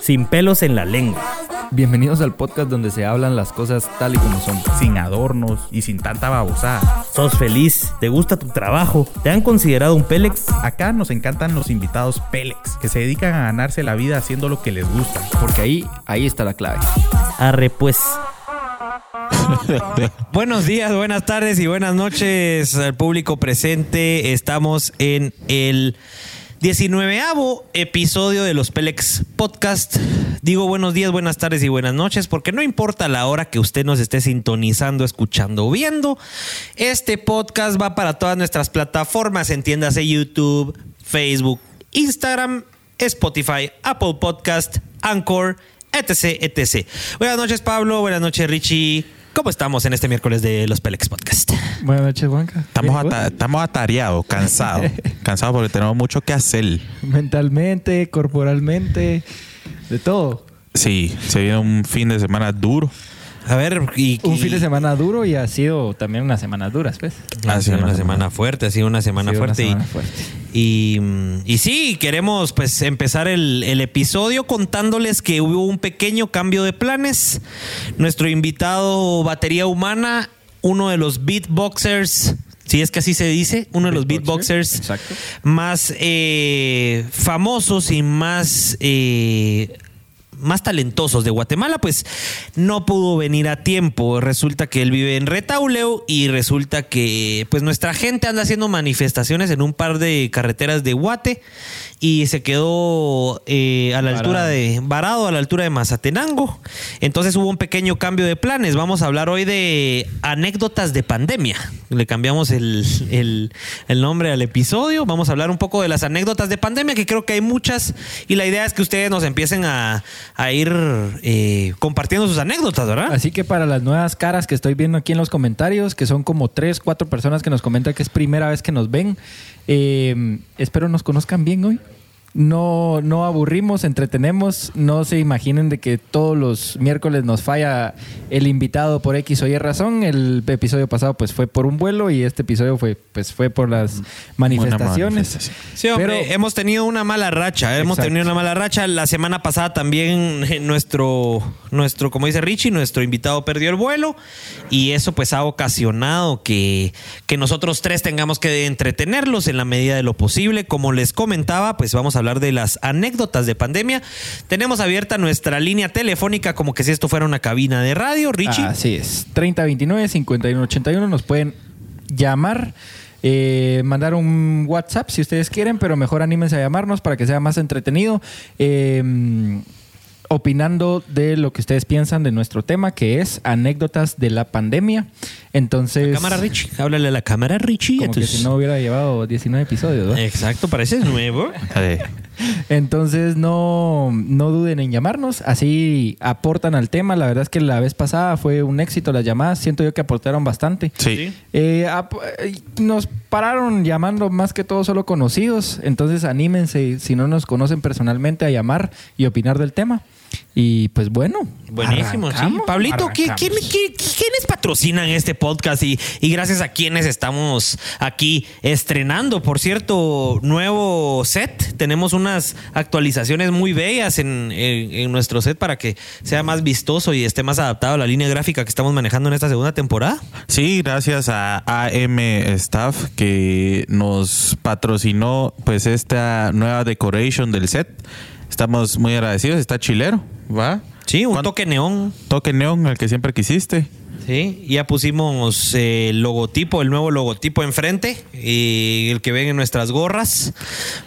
Sin pelos en la lengua. Bienvenidos al podcast donde se hablan las cosas tal y como son. Sin adornos y sin tanta babosada. ¿Sos feliz? ¿Te gusta tu trabajo? ¿Te han considerado un Pélex? Acá nos encantan los invitados Pélex, que se dedican a ganarse la vida haciendo lo que les gusta. Porque ahí, ahí está la clave. Arre pues. Buenos días, buenas tardes y buenas noches al público presente. Estamos en el 19 episodio de los Pelex Podcast. Digo buenos días, buenas tardes y buenas noches porque no importa la hora que usted nos esté sintonizando, escuchando o viendo. Este podcast va para todas nuestras plataformas, entiéndase YouTube, Facebook, Instagram, Spotify, Apple Podcast, Anchor, etc, etc. Buenas noches Pablo, buenas noches Richie. ¿Cómo estamos en este miércoles de los Pelex Podcast? Buenas noches, Juanca. Estamos, ata- estamos atareados, cansados. cansados porque tenemos mucho que hacer. Mentalmente, corporalmente, de todo. Sí, se viene un fin de semana duro. A ver, y, Un y- fin de semana duro y ha sido también unas semanas duras, pues. Ha sido una semana fuerte, ha sido una semana Ha sido una fuerte. y- semana fuerte. Y, mm, y sí, queremos pues empezar el, el episodio contándoles que hubo un pequeño cambio de planes. Nuestro invitado batería humana, uno de los beatboxers, si es que así se dice, uno de los beatboxers Exacto. más eh, famosos y más eh, más talentosos de Guatemala, pues no pudo venir a tiempo. Resulta que él vive en Retauleu y resulta que pues nuestra gente anda haciendo manifestaciones en un par de carreteras de Guate y se quedó eh, a la Varado. altura de varado a la altura de Mazatenango. Entonces hubo un pequeño cambio de planes. Vamos a hablar hoy de anécdotas de pandemia. Le cambiamos el, el- el nombre al episodio. Vamos a hablar un poco de las anécdotas de pandemia, que creo que hay muchas. Y la idea es que ustedes nos empiecen a, a ir eh, compartiendo sus anécdotas, ¿verdad? Así que para las nuevas caras que estoy viendo aquí en los comentarios, que son como tres, cuatro personas que nos comentan que es primera vez que nos ven, eh, espero nos conozcan bien hoy. No, no aburrimos, entretenemos. No se imaginen de que todos los miércoles nos falla el invitado por X o Y razón. El episodio pasado pues fue por un vuelo y este episodio fue pues fue por las manifestaciones. Sí, hombre, Pero- hemos tenido una mala racha. Hemos Exacto. tenido una mala racha. La semana pasada también eh, nuestro, nuestro, como dice Richie, nuestro invitado perdió el vuelo. Y eso pues ha ocasionado que, que nosotros tres tengamos que entretenerlos en la medida de lo posible. Como les comentaba, pues vamos a hablar de las anécdotas de pandemia. Tenemos abierta nuestra línea telefónica como que si esto fuera una cabina de radio. Richie. Así es. 3029-5181 nos pueden llamar, eh, mandar un WhatsApp si ustedes quieren, pero mejor anímense a llamarnos para que sea más entretenido. eh, opinando de lo que ustedes piensan de nuestro tema, que es anécdotas de la pandemia. Entonces, Cámara Richie. Háblale a la cámara Richie. como que si no hubiera llevado 19 episodios. Exacto, parece nuevo. Entonces no, no duden en llamarnos, así aportan al tema. La verdad es que la vez pasada fue un éxito las llamadas, siento yo que aportaron bastante. sí. Eh, ap- eh, nos pararon llamando más que todo solo conocidos, entonces anímense si no nos conocen personalmente a llamar y opinar del tema. Y pues bueno, Buenísimo, sí. Pablito, ¿qué- arrancamos. quién, qué- quiénes patrocinan este podcast y, y gracias a quienes estamos aquí estrenando? Por cierto, nuevo set. Tenemos unas actualizaciones muy bellas en, en- en nuestro set para que sea más vistoso y esté más adaptado a la línea gráfica que estamos manejando en esta segunda temporada. Sí, gracias a AM Staff que nos patrocinó pues esta nueva decoration del set. Estamos muy agradecidos, está chilero, ¿va? Sí, un ¿Cuánto- toque neón. Toque neón, el que siempre quisiste. Sí, ya pusimos eh, el logotipo, el nuevo logotipo enfrente, y el que ven en nuestras gorras,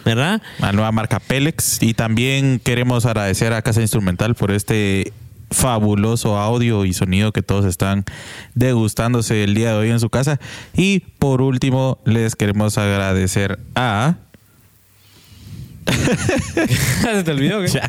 ¿verdad? La nueva marca Pelex. Y también queremos agradecer a Casa Instrumental por este fabuloso audio y sonido que todos están degustándose el día de hoy en su casa. Y por último, les queremos agradecer a... ¿Se te olvidó? qué?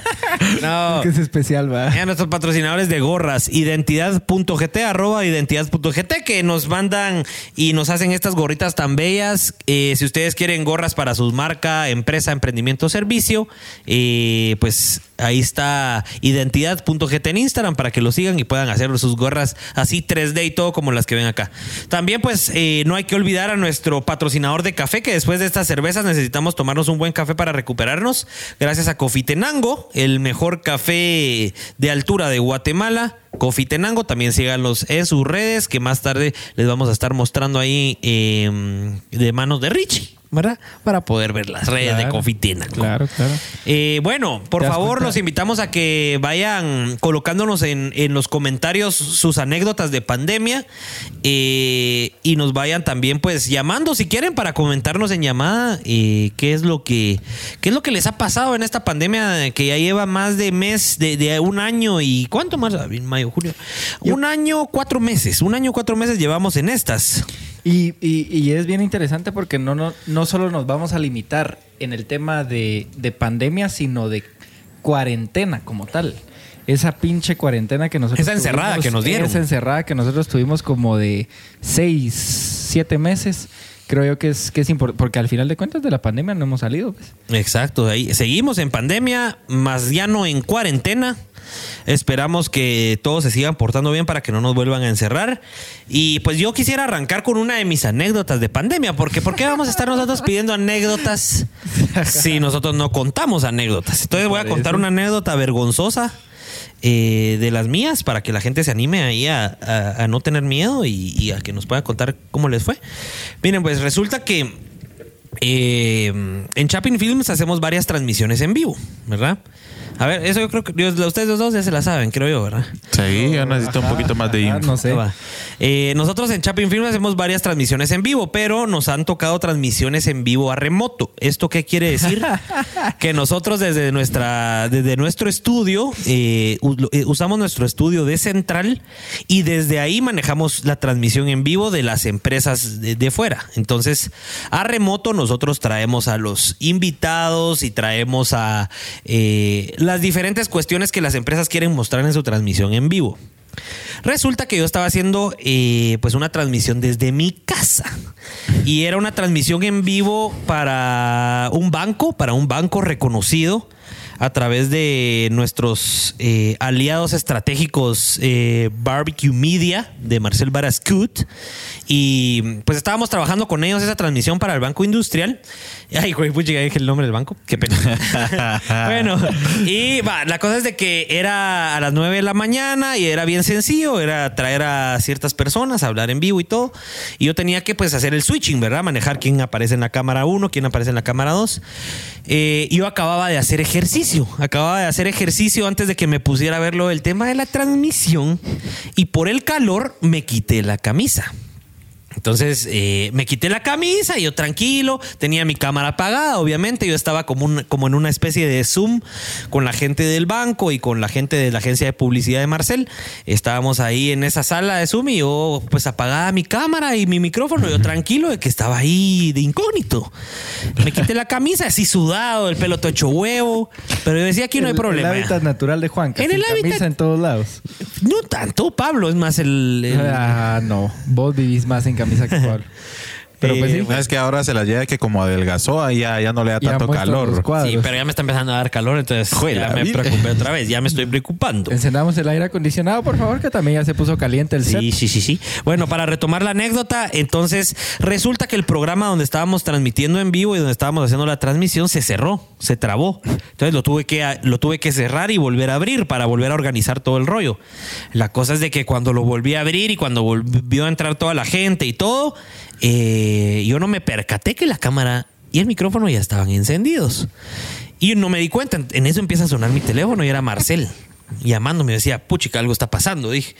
no. que es especial, va. A nuestros patrocinadores de gorras, identidad.gt, arroba identidad.gt, que nos mandan y nos hacen estas gorritas tan bellas. Eh, si ustedes quieren gorras para su marca, empresa, emprendimiento o servicio, eh, pues Ahí está identidad.gt en Instagram para que lo sigan y puedan hacer sus gorras así 3D y todo como las que ven acá. También pues eh, no hay que olvidar a nuestro patrocinador de café que después de estas cervezas necesitamos tomarnos un buen café para recuperarnos. Gracias a Cofitenango, el mejor café de altura de Guatemala. Cofitenango, también síganlos en sus redes que más tarde les vamos a estar mostrando ahí eh, de manos de Richie. ¿Verdad? Para poder ver las redes de. Cofitenango. Claro, claro. Eh, bueno, por ¿Te das favor, los invitamos a que vayan colocándonos en, en los comentarios sus anécdotas de pandemia eh, y nos vayan también, pues, llamando si quieren para comentarnos en llamada eh, qué es lo que qué es lo que les ha pasado en esta pandemia que ya lleva más de mes, de, de un año y cuánto más, mayo, julio, un año cuatro meses, un año cuatro meses llevamos en estas. Y, y- y es bien interesante porque no, no, no solo nos vamos a limitar en el tema de, de pandemia, sino de cuarentena como tal. Esa pinche cuarentena que nosotros Esa encerrada que nos dieron. Esa encerrada que nosotros tuvimos como de seis, siete meses. Creo yo que es, que es importante, porque al final de cuentas de la pandemia no hemos salido. Pues. Exacto, ahí seguimos en pandemia, más ya no en cuarentena. Esperamos que todos se sigan portando bien para que no nos vuelvan a encerrar. Y pues yo quisiera arrancar con una de mis anécdotas de pandemia, porque ¿por qué vamos a estar nosotros pidiendo anécdotas si nosotros no contamos anécdotas? Entonces voy a contar una anécdota vergonzosa eh, de las mías para que la gente se anime ahí a, a- a no tener miedo y, y a que nos pueda contar cómo les fue. Miren, pues resulta que eh, en Chapin Films hacemos varias transmisiones en vivo, ¿verdad? A ver, eso yo creo que yo- ustedes los dos ya se la saben, creo yo, ¿verdad? Sí, yo necesito un poquito más de Ajá, info. no sé. Va. Eh, nosotros en Chapin Films hacemos varias transmisiones en vivo, pero nos han tocado transmisiones en vivo a remoto. ¿Esto qué quiere decir? que nosotros desde, nuestra, desde nuestro estudio, eh, eh, usamos nuestro estudio de central y desde ahí manejamos la transmisión en vivo de las empresas de, de fuera. Entonces, a remoto nosotros traemos a los invitados y traemos a eh, las diferentes cuestiones que las empresas quieren mostrar en su transmisión en vivo. Resulta que yo estaba haciendo eh, pues una transmisión desde mi casa y era una transmisión en vivo para un banco, para un banco reconocido a través de nuestros eh, aliados estratégicos eh, Barbecue Media de Marcel Barascut y pues estábamos trabajando con ellos esa transmisión para el Banco Industrial. Ay, güey, pucha, ya dije el nombre del banco. Qué pena. bueno, y va, la cosa es de que era a las 9 de la mañana y era bien sencillo, era traer a ciertas personas, hablar en vivo y todo. Y yo tenía que pues hacer el switching, ¿verdad? Manejar quién aparece en la cámara 1, quién aparece en la cámara 2. Eh, yo acababa de hacer ejercicio, acababa de hacer ejercicio antes de que me pusiera a verlo el tema de la transmisión y por el calor me quité la camisa. Entonces eh, me quité la camisa y yo tranquilo, tenía mi cámara apagada, obviamente, yo estaba como, un- como en una especie de Zoom con la gente del banco y con la gente de la agencia de publicidad de Marcel. Estábamos ahí en esa sala de Zoom y yo pues apagaba mi cámara y mi micrófono, yo tranquilo de que estaba ahí de incógnito. Me quité la camisa así sudado, el pelo todo hecho huevo, pero yo decía aquí no hay problema. El hábitat natural de Juan. En el hábitat- camisa en todos lados. No tanto, Pablo, es más el... el- Ah, no. Vos vivís más en camisa que. Pero pues sí. Es que ahora se la lleva que como adelgazó, ahí ya, ya no le da Ya tanto calor. Sí, pero ya me está empezando a dar calor, entonces ya me vida. preocupé otra vez, ya me estoy preocupando. Encendamos el aire acondicionado, por favor, que también ya se puso caliente el set. Sí, sí, sí, sí. Bueno, para retomar la anécdota, entonces resulta que el programa donde estábamos transmitiendo en vivo y donde estábamos haciendo la transmisión se cerró, se trabó. Entonces lo tuve que lo tuve que cerrar y volver a abrir para volver a organizar todo el rollo. La cosa es de que cuando lo volví a abrir y cuando volvió a entrar toda la gente y todo, eh, yo no me percaté que la cámara y el micrófono ya estaban encendidos. Y no me di cuenta. En eso empieza a sonar mi teléfono y era Marcel llamándome. Decía, puchica, algo está pasando. Dije,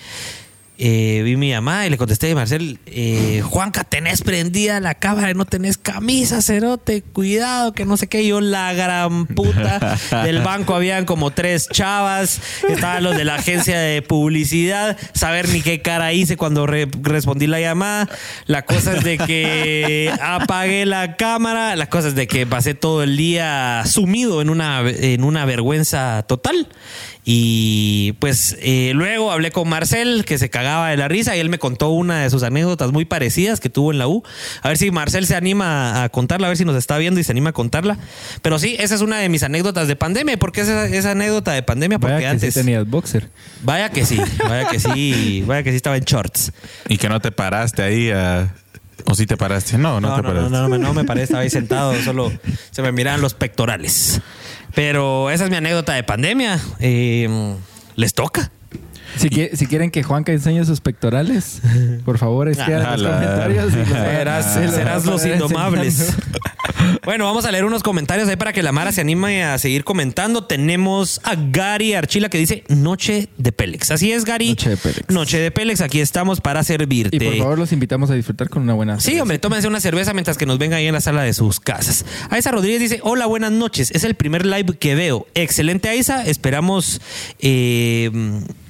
eh, vi mi llamada y le contesté, Marcel, eh, Juanca, tenés prendida la cámara y no tenés camisa, cerote, cuidado, que no sé qué. Yo, la gran puta del banco, habían como tres chavas, estaban los de la agencia de publicidad, saber ni qué cara hice cuando re- respondí la llamada. La cosa es de que apagué la cámara, la cosa es de que pasé todo el día sumido en una, en una vergüenza total. Y pues eh, luego hablé con Marcel, que se cagaba de la risa y él me contó una de sus anécdotas muy parecidas que tuvo en la U. A ver si Marcel se anima a contarla, a ver si nos está viendo y se anima a contarla. Pero sí, esa es una de mis anécdotas de pandemia. ¿Por qué esa, esa anécdota de pandemia? Porque Vaya que antes... sí tenías boxer. Vaya que sí, vaya que sí, vaya que sí estaba en shorts. Y que no te paraste ahí a... ¿O sí te paraste? No, no, No, te no, no, paraste. no, no, no me paré, estaba ahí sentado, solo se me miraban los pectorales. Pero esa es mi anécdota de pandemia. Eh, ¿Les toca? Si, qui- si quieren que Juanca enseñe sus pectorales, por favor, escriban en los la- comentarios. y los- Serás, los serás indomables. enseñando. Bueno, vamos a leer unos comentarios ahí para que la Mara se anime a seguir comentando. Tenemos a Gary Archila que dice Noche de Pélex. Así es, Gary. Noche de Pélex. Noche de Pélex, aquí estamos para servirte. Y por favor, los invitamos a disfrutar con una buena. Sí, hombre, tómense una cerveza mientras que nos venga ahí en la sala de sus casas. Aisa Rodríguez dice, hola, buenas noches. Es el primer live que veo. Excelente, Aisa. Esperamos, eh,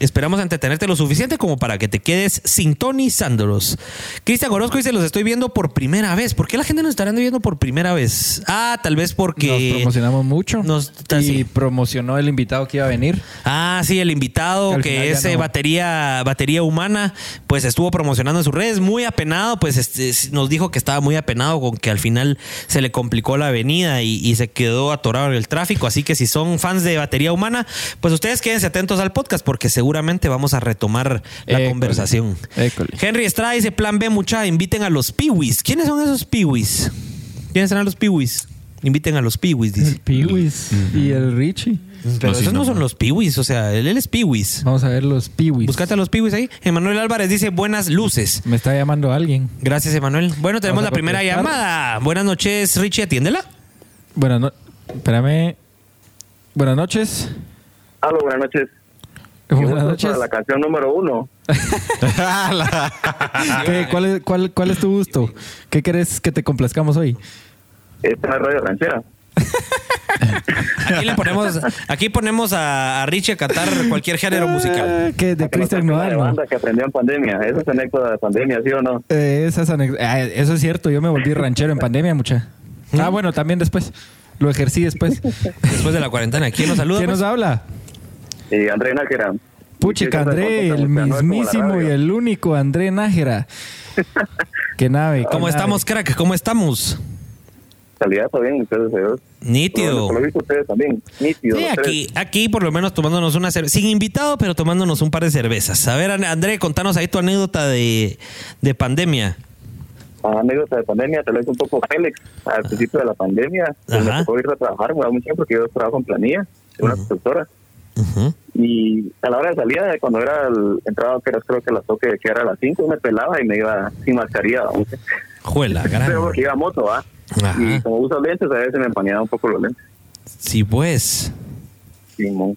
esperamos entretenerte lo suficiente como para que te quedes sintonizándolos. Cristian Orozco dice, los estoy viendo por primera vez. ¿Por qué la gente nos estará viendo por primera vez? Ah, tal vez porque... Nos promocionamos mucho. Nos- y sí. promocionó el invitado que iba a venir. Ah, sí, el invitado Que que es eh, no. batería, batería humana, pues estuvo promocionando en sus redes, muy apenado, pues este, nos dijo que estaba muy apenado con que al final se le complicó la avenida y, y se quedó atorado en el tráfico. Así que si son fans de batería humana, pues ustedes quédense atentos al podcast porque seguramente vamos a retomar la École. conversación. École. Henry Estrada dice, plan B, mucha, inviten a los piwis. ¿Quiénes son esos piwis? ¿Quiénes serán los piwis? Inviten a los piwis, dice. El Piwis y el Richie. Pero No, sí, esos no no, son los piwis, o sea, él, él es piwis. Vamos a ver los Piwis. Búscate a los piwis ahí. Emanuel Álvarez dice buenas luces. Me está llamando alguien. Gracias, Emanuel. Bueno, tenemos la primera llamada. Buenas noches, Richie, atiéndela. Buenas noches. Espérame. Buenas noches. Aló, buenas noches. Buenas Gusto noches. Para la canción número uno. ¿Qué- cuál, es, cuál, ¿Cuál es tu gusto? ¿Qué querés que te complazcamos hoy? Esta es Radio Ranchera. Aquí le ponemos, aquí ponemos a, a Richie a cantar cualquier género musical. Ah, ¿Qué? De Para que no Cristian una Nodal. de ¿no? banda que aprendió en pandemia. Esa es anécdota de pandemia, ¿sí o no? Eh, esas anex- ah, eso es cierto. Yo me volví ranchero en pandemia, mucha. Ah, bueno, también después. Lo ejercí después. Después de la cuarentena. ¿Quién nos saluda? ¿Quién pues? nos habla? Y André Nájera. Puchica André, el mismísimo y el único André Nájera. Qué nave. qué ¿Cómo nave. estamos, crack? ¿Cómo estamos? Calidad todo bien, ustedes, señor. Nítido. Por lo visto ustedes también. Nítido. Sí, aquí, aquí por lo menos tomándonos una cerveza. Sin invitado, pero tomándonos un par de cervezas. A ver, André, contanos ahí tu anécdota de, de pandemia. Ah, anécdota de pandemia, tal vez un poco Félix. Al principio de la pandemia, pues, me Ajá. tocó ir a trabajar, me da mucho tiempo porque yo trabajo en planilla, en una Y a la hora de salida, cuando era el entrado, que era creo que la toque que era a las 5, me pelaba y me iba sin mascarilla. Juela, gran. Pero porque iba a moto, ¿va? Ajá. Y como uso lentes, a veces me empañaba un poco los lentes. Sí, pues. Simón.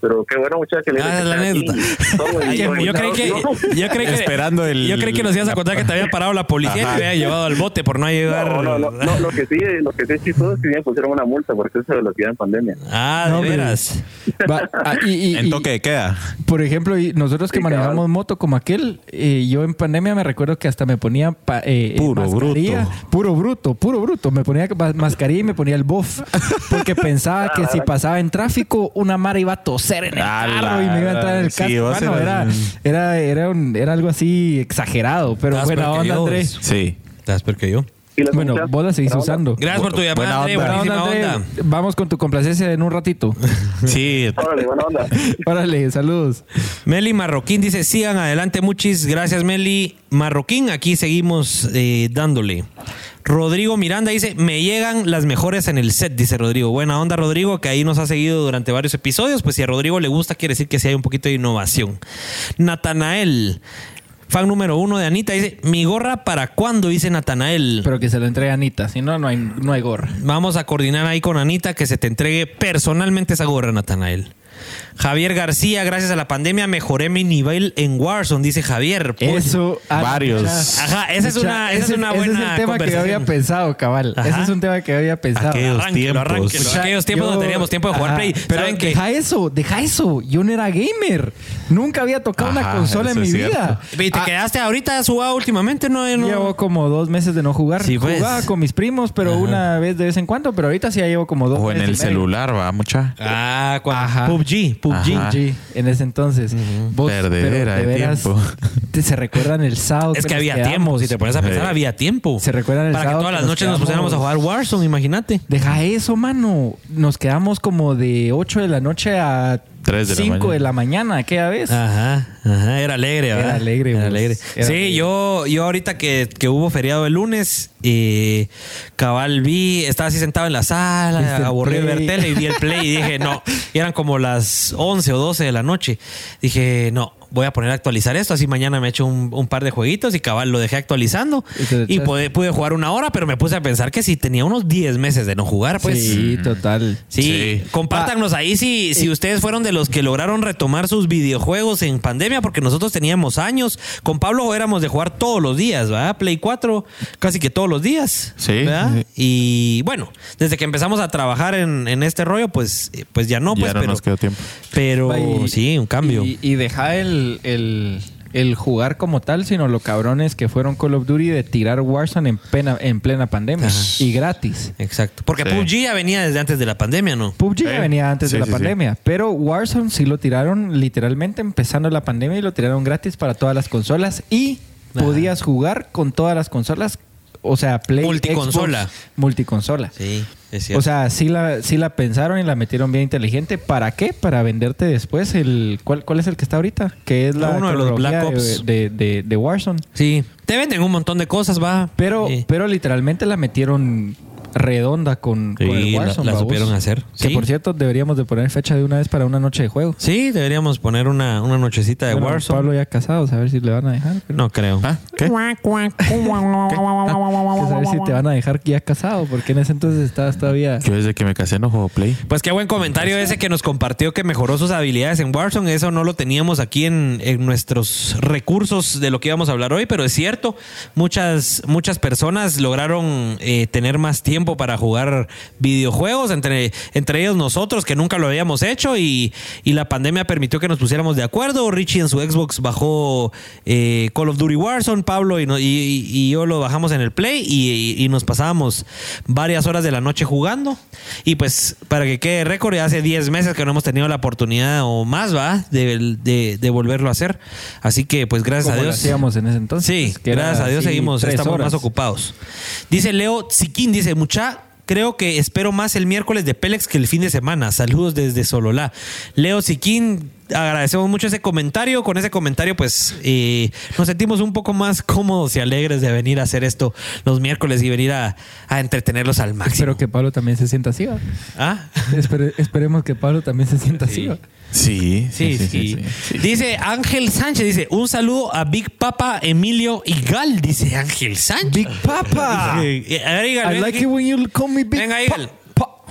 Pero qué bueno, muchachos, que le Ah, la anécdota. Yo, creí que, yo creí que Esperando el- yo creí que nos ibas a contar que te había parado la policía y te había llevado al bote por no llegar. No, no, no, no, lo que sí, lo que sí es chistoso es que me pusieron una multa por exceso de velocidad en pandemia. Ah, No, de veras. Va, ah, y- y- En toque de queda. Por ejemplo, nosotros que Sí, manejamos cabal. moto como aquel, eh, yo en pandemia me recuerdo que hasta me ponía pa- eh, Puro mascarilla, bruto. puro bruto, puro bruto. Me ponía ma- mascarilla y me ponía el buff porque pensaba que si pasaba en tráfico una mara iba a toser en el Ala, carro y me iba a entrar en el sí, casco. Bueno, era, eras- era, era, un- era algo así exagerado, pero Estás buena onda, yo, Andrés. vos. Sí. Estás peor que yo. ¿Y las Bueno, vos la seguís onda. usando. Gracias por tu llamada, Buena André. onda. Buena onda, onda. André. Vamos con tu complacencia en un ratito. Sí. Órale, buena onda. Órale, saludos. Meli Marroquín dice, sigan adelante, muchis. Gracias, Meli Marroquín. Aquí seguimos eh, dándole. Rodrigo Miranda dice, me llegan las mejores en el set, dice Rodrigo. Buena onda, Rodrigo, que ahí nos ha seguido durante varios episodios. Pues si a Rodrigo le gusta, quiere decir que sí hay un poquito de innovación. Natanael, fan número uno de Anita, dice, mi gorra para cuándo, dice Natanael. Pero que se lo entregue a Anita, si no, no hay, no hay gorra. Vamos a coordinar ahí con Anita que se te entregue personalmente esa gorra, Natanael. Javier García, gracias a la pandemia mejoré mi nivel en Warzone, dice Javier. Pues, Eso. ah, Varios. Ajá, esa es una- esa es ese- una ese buena es el tema que yo había pensado, cabal. Ajá. Ese es un tema que yo había pensado. Aquellos tiempos. arránquelo. O sea, Aquellos tiempos yo- no teníamos tiempo de jugar Ajá, Play. Pero ¿Saben deja eso, deja eso. Yo no era gamer. Nunca había tocado una consola en mi es vida. ¿Y te Ah, quedaste ahorita has jugado últimamente? No, no. Llevo como dos meses de no jugar. Sí, pues. Jugaba con mis primos, pero Ajá. una vez de vez en cuando. Pero ahorita sí ya llevo como dos O en meses el celular, va, mucha. Ah, cuando. PUBG, PUBG. Ajá. En ese entonces. Vos, Perdedera pero de tiempo. te- se recuerdan el sábado. Es que nos había quedamos? tiempo, si te pones a pensar, Sí. había tiempo. ¿Se recuerdan el Para que sábado todas que las nos noches nos pusiéramos a jugar Warzone, imagínate. Deja eso, mano. Nos quedamos como de 8 de la noche a Tres de la 5 mañana. de la mañana aquella vez. Ajá, ajá, era alegre, Era alegre, Era vos. alegre. Era sí, alegre. yo, yo ahorita que, que hubo feriado el lunes, eh, cabal vi, estaba así sentado en la sala, aburrido de ver tele y vi el play y dije, no, y eran como las 11 o 12 de la noche. Dije, no, voy a poner a actualizar esto, así mañana me echo un, un par de jueguitos y cabal lo dejé actualizando Y pude, pude jugar una hora, pero me puse a pensar que si tenía unos 10 meses de no jugar, pues... sí, total. Sí, Sí. compártanos ahí si, si ustedes fueron de los que lograron retomar sus videojuegos en pandemia, porque nosotros teníamos años. Con Pablo éramos de jugar todos los días, ¿verdad? Play 4 casi que todos los días. Sí, ¿verdad? Y bueno, desde que empezamos a trabajar en, en este rollo, pues, eh, pues ya no, Ya pues, no pero, nos quedó tiempo. pero Y- sí, un cambio. Y, y deja el, el, el jugar como tal, sino lo cabrones que fueron Call of Duty de tirar Warzone en plena, en plena pandemia. Ajá. Y gratis. Exacto. Porque Sí. PUBG ya venía desde antes de la pandemia, ¿no? PUBG ya venía antes Sí, de la sí, sí. pandemia, pero Warzone sí lo tiraron literalmente empezando la pandemia y lo tiraron gratis para todas las consolas y Ajá. podías jugar con todas las consolas, o sea, Play, Multiconsola. Xbox, multiconsola. Sí, es cierto. O sea, sí la, sí la pensaron y la metieron bien inteligente. ¿Para qué? Para venderte después el... ¿Cuál, cuál es el que está ahorita? Que es la Uno de los Black Ops. de, de, de Warzone. sí, te venden un montón de cosas, va. Pero, Sí. pero literalmente la metieron redonda con, con Sí, el la- Warzone. la supieron hacer. Que Sí. por cierto, deberíamos de poner fecha de una vez para una noche de juego. Sí, deberíamos poner una, una nochecita de Bueno, Warzone. Pablo ya casado, a ver si le van a dejar. pero- No creo. ¿Ah? ¿Qué? que saber si te van a dejar ya casado, porque en ese entonces estabas todavía... Yo desde que me casé no juego Play. Pues qué buen comentario ese que nos compartió que mejoró sus habilidades en Warzone. Eso no lo teníamos aquí en, en nuestros recursos de lo que íbamos a hablar hoy, pero es cierto. Muchas, muchas personas lograron eh, tener más tiempo para jugar videojuegos, entre, entre ellos nosotros, que nunca lo habíamos hecho, y, y la pandemia permitió que nos pusiéramos de acuerdo. Richie en su Xbox bajó eh, Call of Duty Warzone, Pablo y, no- y- y- y yo lo bajamos en el Play y, nos pasábamos varias horas de la noche jugando. Y pues, para que quede récord, ya hace 10 meses que no hemos tenido la oportunidad o más, ¿va? De, de- de volverlo a hacer. Así que, pues, gracias a Dios. hacíamos en ese entonces. Sí, era gracias a Dios seguimos, estamos horas. más ocupados. Dice Leo Siquín, dice, mucha, creo que espero más el miércoles de Pélex que el fin de semana. Saludos desde Sololá. Leo Siquín, agradecemos mucho ese comentario. Con ese comentario, pues, eh, nos sentimos un poco más cómodos y alegres de venir a hacer esto los miércoles y venir a, a entretenerlos al máximo. Espero que Pablo también se sienta así. ¿va? ¿Ah? Espere- esperemos que Pablo también se sienta así. ¿va? Sí, Sí, sí, Dice Ángel Sánchez, dice, un saludo a Big Papa Emilio Igal, dice Ángel Sánchez. Big Papa. Dice, a ver, Igal, I like it when you call me Big Venga, Pa- Igal.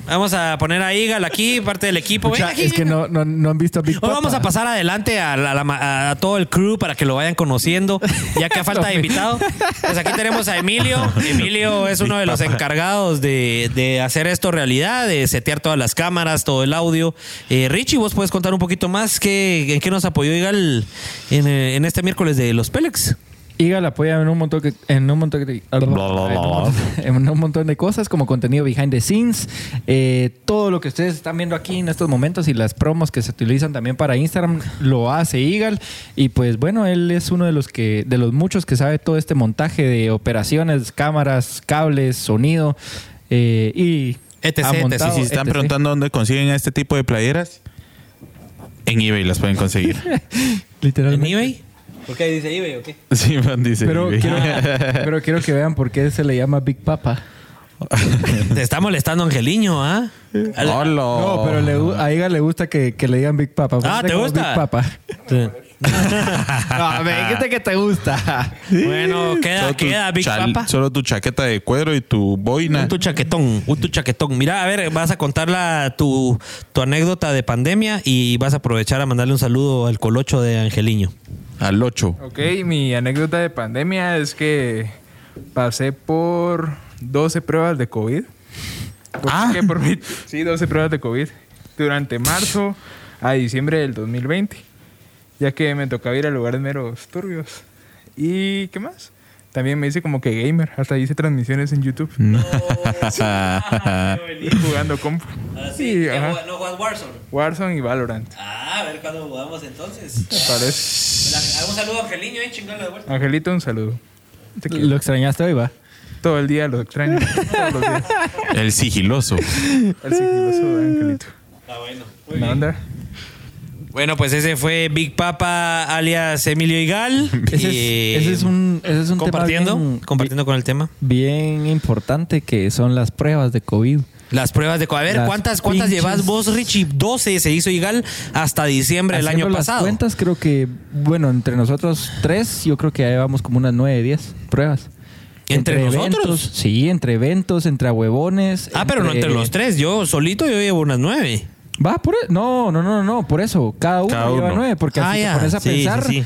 Vamos a poner a Igal aquí, parte del equipo. Es que no, no, no han visto a Big Hoy Papa. vamos a pasar adelante a, la- la- a todo el crew para que lo vayan conociendo, ya que a falta de invitado. Pues aquí tenemos a Emilio. Emilio es uno de los encargados de, de hacer esto realidad, de setear todas las cámaras, todo el audio. Eh, Richie, vos puedes contar un poquito más qué, en qué nos apoyó Igal en, eh, en este miércoles de los Pélex. Igal apoya en un montón que, en un montón de, en un montón- en de cosas como contenido behind the scenes, eh, todo lo que ustedes están viendo aquí en estos momentos y las promos que se utilizan también para Instagram lo hace Igal y pues bueno él es uno de los que de los muchos que sabe todo este montaje de operaciones, cámaras, cables, sonido eh, y Etc, ha montado, Si están etc. preguntando dónde consiguen este tipo de playeras, en eBay las pueden conseguir. ¿En literalmente. eBay? ¿Por qué dice eBay o qué? sí, man, dice Pero eBay. quiero, pero quiero que vean por qué se le llama Big Papa. Te está molestando Angeliño, ¿ah? Hola. No, pero le a Iga le gusta que, que le digan Big Papa. Ah, ¿te gusta? Big Papa. No, me dijiste que te gusta. Bueno, queda, Solo queda Big chal- Papa. Solo tu chaqueta de cuero y tu boina. Un tu chaquetón, un tu chaquetón. Mira, a ver, vas a contar la, tu, tu anécdota de pandemia y vas a aprovechar a mandarle un saludo al colocho de Angeliño. Al 8. Ok, mi anécdota de pandemia es que pasé por 12 pruebas de COVID. Por- Ah. por mi- sí, 12 pruebas de COVID durante marzo a diciembre del 2020, ya que me tocaba ir a lugares meros turbios. ¿Y qué más? También me dice como que gamer. Hasta hice transmisiones en YouTube. Jugando compu. Sí, ajá. ¿No juegas Warzone? Warzone y Valorant. Ah, a ver cuándo jugamos entonces. Parece. Un saludo a Angelino, eh, chingada de vuelta. Angelito, un saludo. ¿Lo extrañaste hoy, va? Todo el día lo extraño. Todos los días. El sigiloso. El sigiloso de Angelito. Está bueno. ¿Una onda? Bueno, pues ese fue Big Papa alias Emilio Igal. Ese Y, es, ese es un, ese es un compartiendo, tema bien, compartiendo con el tema. bien importante que son las pruebas de COVID. Las pruebas de co- A ver, Las ¿cuántas, cuántas pinches- llevas vos, Richie? 12 se hizo Igal hasta diciembre del año las pasado. cuentas, creo que, bueno, entre nosotros tres, yo creo que ya llevamos como unas 9, 10 pruebas. ¿Entre nosotros? eventos, sí, entre eventos, entre huevones. Ah, pero no entre los tres. Yo solito yo llevo unas nueve. Va, por e- No, no, no, no, por eso. Cada uno Cada lleva uno. nueve, porque Ah, así ya. te pones a Sí, pensar. sí, sí.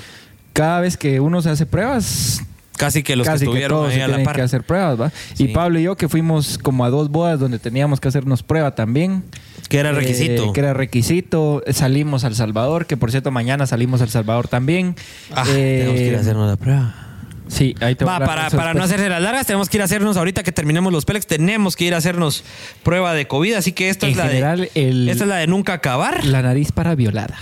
Cada vez que uno se hace pruebas, Casi que los casi que que, estuvieron todos ahí se a la tienen par. que hacer pruebas, ¿va? Sí. Y Pablo y yo que fuimos como a dos bodas donde teníamos que hacernos prueba también. Que era Eh, requisito. que era requisito. Salimos al Salvador, que por cierto mañana salimos al Salvador también. Ah, Eh, tenemos que ir a hacernos la prueba. Sí, ahí te Va, hablar para, para no hacerse las largas, tenemos que ir a hacernos, ahorita que terminemos los Pelex, tenemos que ir a hacernos prueba de COVID. Así que esta En es la general, de. el- Esta es la de nunca acabar. La nariz para violada.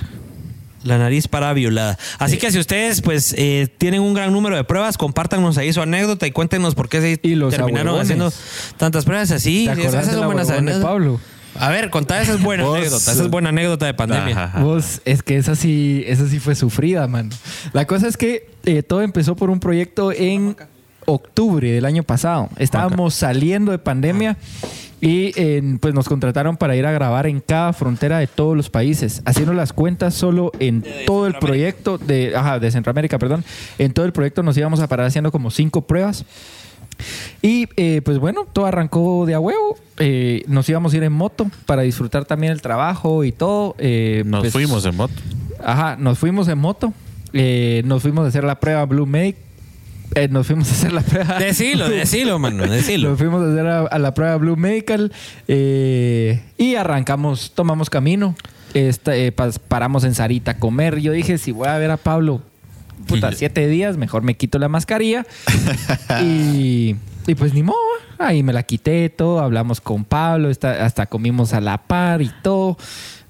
La nariz para violada. Así que si ustedes pues eh, tienen un gran número de pruebas, compártanos ahí su anécdota y cuéntenos por qué se Y los terminaron haciendo tantas pruebas así. ¿Te Esas son buenas anécdotas. Pablo? A ver, contá esa es buena Vos- anécdota. Esa es buena anécdota de pandemia. Ajá. Vos, es que esa sí, esa sí fue sufrida, mano. La cosa es que eh, todo empezó por un proyecto en octubre del año pasado. Estábamos saliendo de pandemia y eh, pues nos contrataron para ir a grabar en cada frontera de todos los países, haciendo las cuentas solo en todo el proyecto de, ajá, de Centroamérica, perdón. En todo el proyecto nos íbamos a parar haciendo como cinco pruebas. Y eh, pues bueno, todo arrancó de a huevo. Eh, nos íbamos a ir en moto para disfrutar también el trabajo y todo. Eh, Nos pues, fuimos en moto. Ajá, nos fuimos en moto. Eh, nos fuimos a hacer la prueba Blue Make. Eh, nos fuimos a hacer la prueba. Decilo, decilo, mano, decilo. Nos fuimos a hacer a, a la prueba Blue Medical eh, y arrancamos, tomamos camino. Esta, eh, pas- paramos en Sarita a comer. Yo dije, si voy a ver a Pablo, puta, siete días, mejor me quito la mascarilla. y, y pues ni modo, ahí me la quité, todo. Hablamos con Pablo, hasta comimos a la par y todo.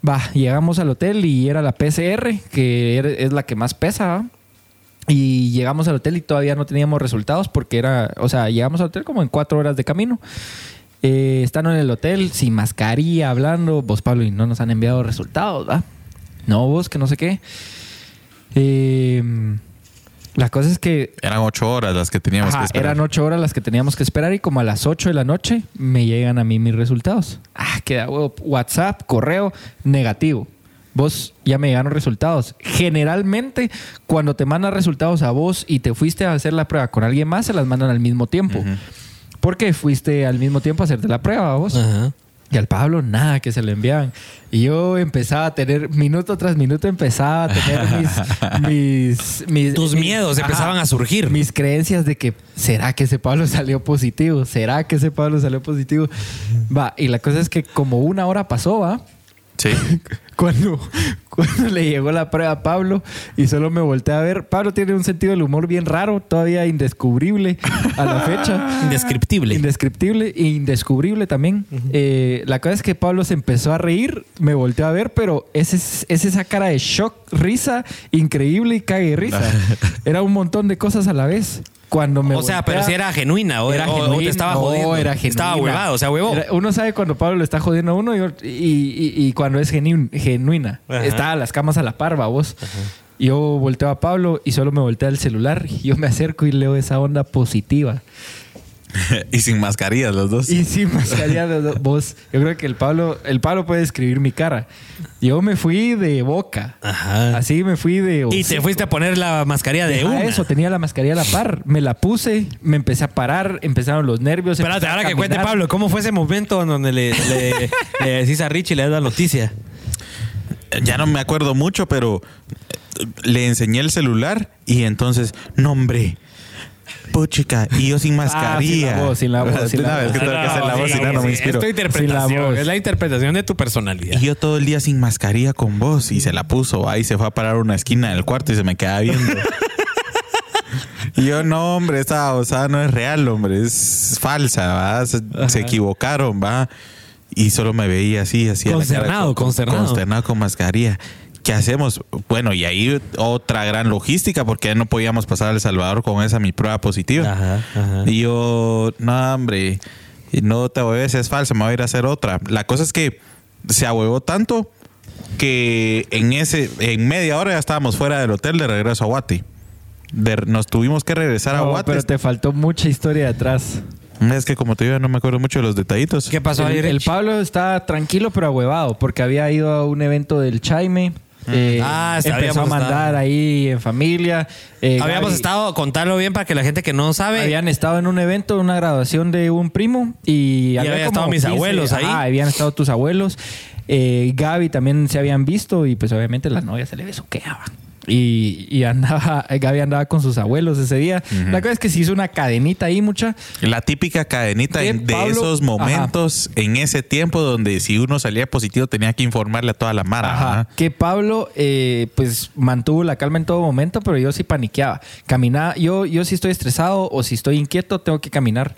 Va, llegamos al hotel y era la PCR, que es la que más pesa, ¿va? Y llegamos al hotel y todavía no teníamos resultados porque era, o sea, llegamos al hotel como en cuatro horas de camino. Eh, estando en el hotel, sin mascarilla, hablando, vos Pablo, y no nos han enviado resultados, ¿va? No, vos, que no sé qué. Eh, la cosa es que Eran ocho horas las que teníamos Ajá, que esperar. eran ocho horas las que teníamos que esperar y como a las ocho de la noche me llegan a mí mis resultados. Ah, queda huevo. WhatsApp, correo, negativo. Vos ya me llegaron resultados. Generalmente, cuando te mandan resultados a vos y te fuiste a hacer la prueba con alguien más, se las mandan al mismo tiempo. Porque fuiste al mismo tiempo a hacerte la prueba a vos. Ajá. Y al Pablo nada que se le enviaban. Y yo empezaba a tener, minuto tras minuto, empezaba a tener mis... mis, mis- Tus mis- miedos empezaban a surgir. Mis creencias de que, ¿será que ese Pablo salió positivo? ¿Será que ese Pablo salió positivo? Va, y la cosa es que como una hora pasó, va, Sí. cuando, cuando le llegó la prueba a Pablo y solo me volteé a ver. Pablo tiene un sentido del humor bien raro, todavía indescubrible a la fecha. Indescriptible. Indescriptible e indescubrible también. Eh, la cosa es que Pablo se empezó a reír, me volteó a ver, pero es, es, es esa cara de shock, risa, increíble y cague de risa. Era un montón de cosas a la vez. Cuando me o sea, pero si era genuina o, era o genuina. te estaba No, jodiendo. era genuina. Estaba huevado, o sea, huevo. Era- uno sabe cuando Pablo le está jodiendo a uno y, y- y- y cuando es genu- genuina. Ajá. Estaba las camas a la par, vos. Yo volteo a Pablo y solo me voltea el celular. Y yo me acerco y leo esa onda positiva. y sin mascarillas los dos. Y sin mascarilla los dos. vos. Yo creo que el Pablo, el Pablo puede describir mi cara. Yo me fui de boca. Ajá. Así me fui de. Y te fuiste a poner la mascarilla de una. eso, tenía la mascarilla a la par. Me la puse, me empecé a parar, empezaron los nervios. Espérate, ahora que cuente. Pablo, ¿cómo fue ese momento en donde le, le- le decís a Richie y le das la noticia? Ya no me acuerdo mucho, pero eh, le enseñé el celular y entonces, nombre. Puchica, y yo sin mascarilla. Ah, sin la voz, sin la voz, sin Una la vez voz. que tengo que hacer la sí, voz y no, no sí, me inspiro. Es tu interpretación, voz. es la interpretación de tu personalidad. Y yo todo el día sin mascarilla con vos y se la puso. Ahí se fue a parar una esquina del cuarto y se me queda viendo. Y yo, no, hombre, esta babosada no es real, hombre, es falsa. Se, se equivocaron, va. Y solo me veía así, así. a la cara, Consternado, con- consternado. Consternado con mascarilla. ¿Qué hacemos? Bueno, y ahí otra gran logística porque ya no podíamos pasar a El Salvador con esa mi prueba positiva. Ajá, ajá. Y yo, no, hombre, no te decir es falsa, me voy a ir a hacer otra. La cosa es que se ahuevó tanto que en ese en media hora ya estábamos fuera del hotel de regreso a Guati. De- nos tuvimos que regresar a No, Guati. pero te faltó mucha historia detrás. Es que como te digo, no me acuerdo mucho de los detallitos. ¿Qué pasó El? Pablo está tranquilo pero ahuevado porque había ido a un evento del Chaime. Eh, Ah, está- empezó a mandar estado. ahí en familia. eh, Habíamos Gaby- estado, contarlo bien para que la gente que no sabe. Habían estado en un evento, una graduación de un primo y, había habían estado mis abuelos ahí. ajá, habían estado tus abuelos. Eh, Gaby también se habían visto y pues obviamente la novia se le besuqueaba. Y, y andaba, Gaby andaba con sus abuelos ese día. La cosa es que se hizo una cadenita ahí, mucha. La típica cadenita De de Pablo- esos momentos en ese tiempo donde si uno salía positivo tenía que informarle a toda la mara. Ajá. ajá. Que Pablo, eh, pues mantuvo la calma en todo momento, pero yo sí paniqueaba. Caminaba, yo, yo si estoy estresado o si estoy inquieto, tengo que caminar.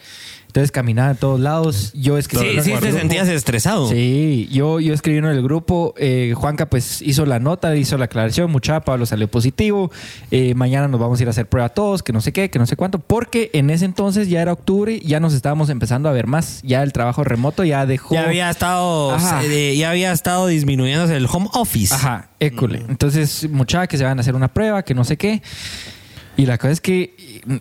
Entonces caminaba en todos lados. Yo escribí Sí, sí te grupo. sentías estresado. Sí, yo, yo escribí en el grupo. eh, Juanca, pues hizo la nota, hizo la aclaración. Mucha, Pablo salió positivo. eh, mañana nos vamos a ir a hacer prueba todos, que no sé qué, que no sé cuánto. Porque en ese entonces ya era octubre, ya nos estábamos empezando a ver más. Ya el trabajo remoto ya dejó. Ya había estado, eh, ya había estado disminuyéndose el home office. Ajá, école. Entonces, mucha que se van a hacer una prueba, que no sé qué. Y la cosa es que mm,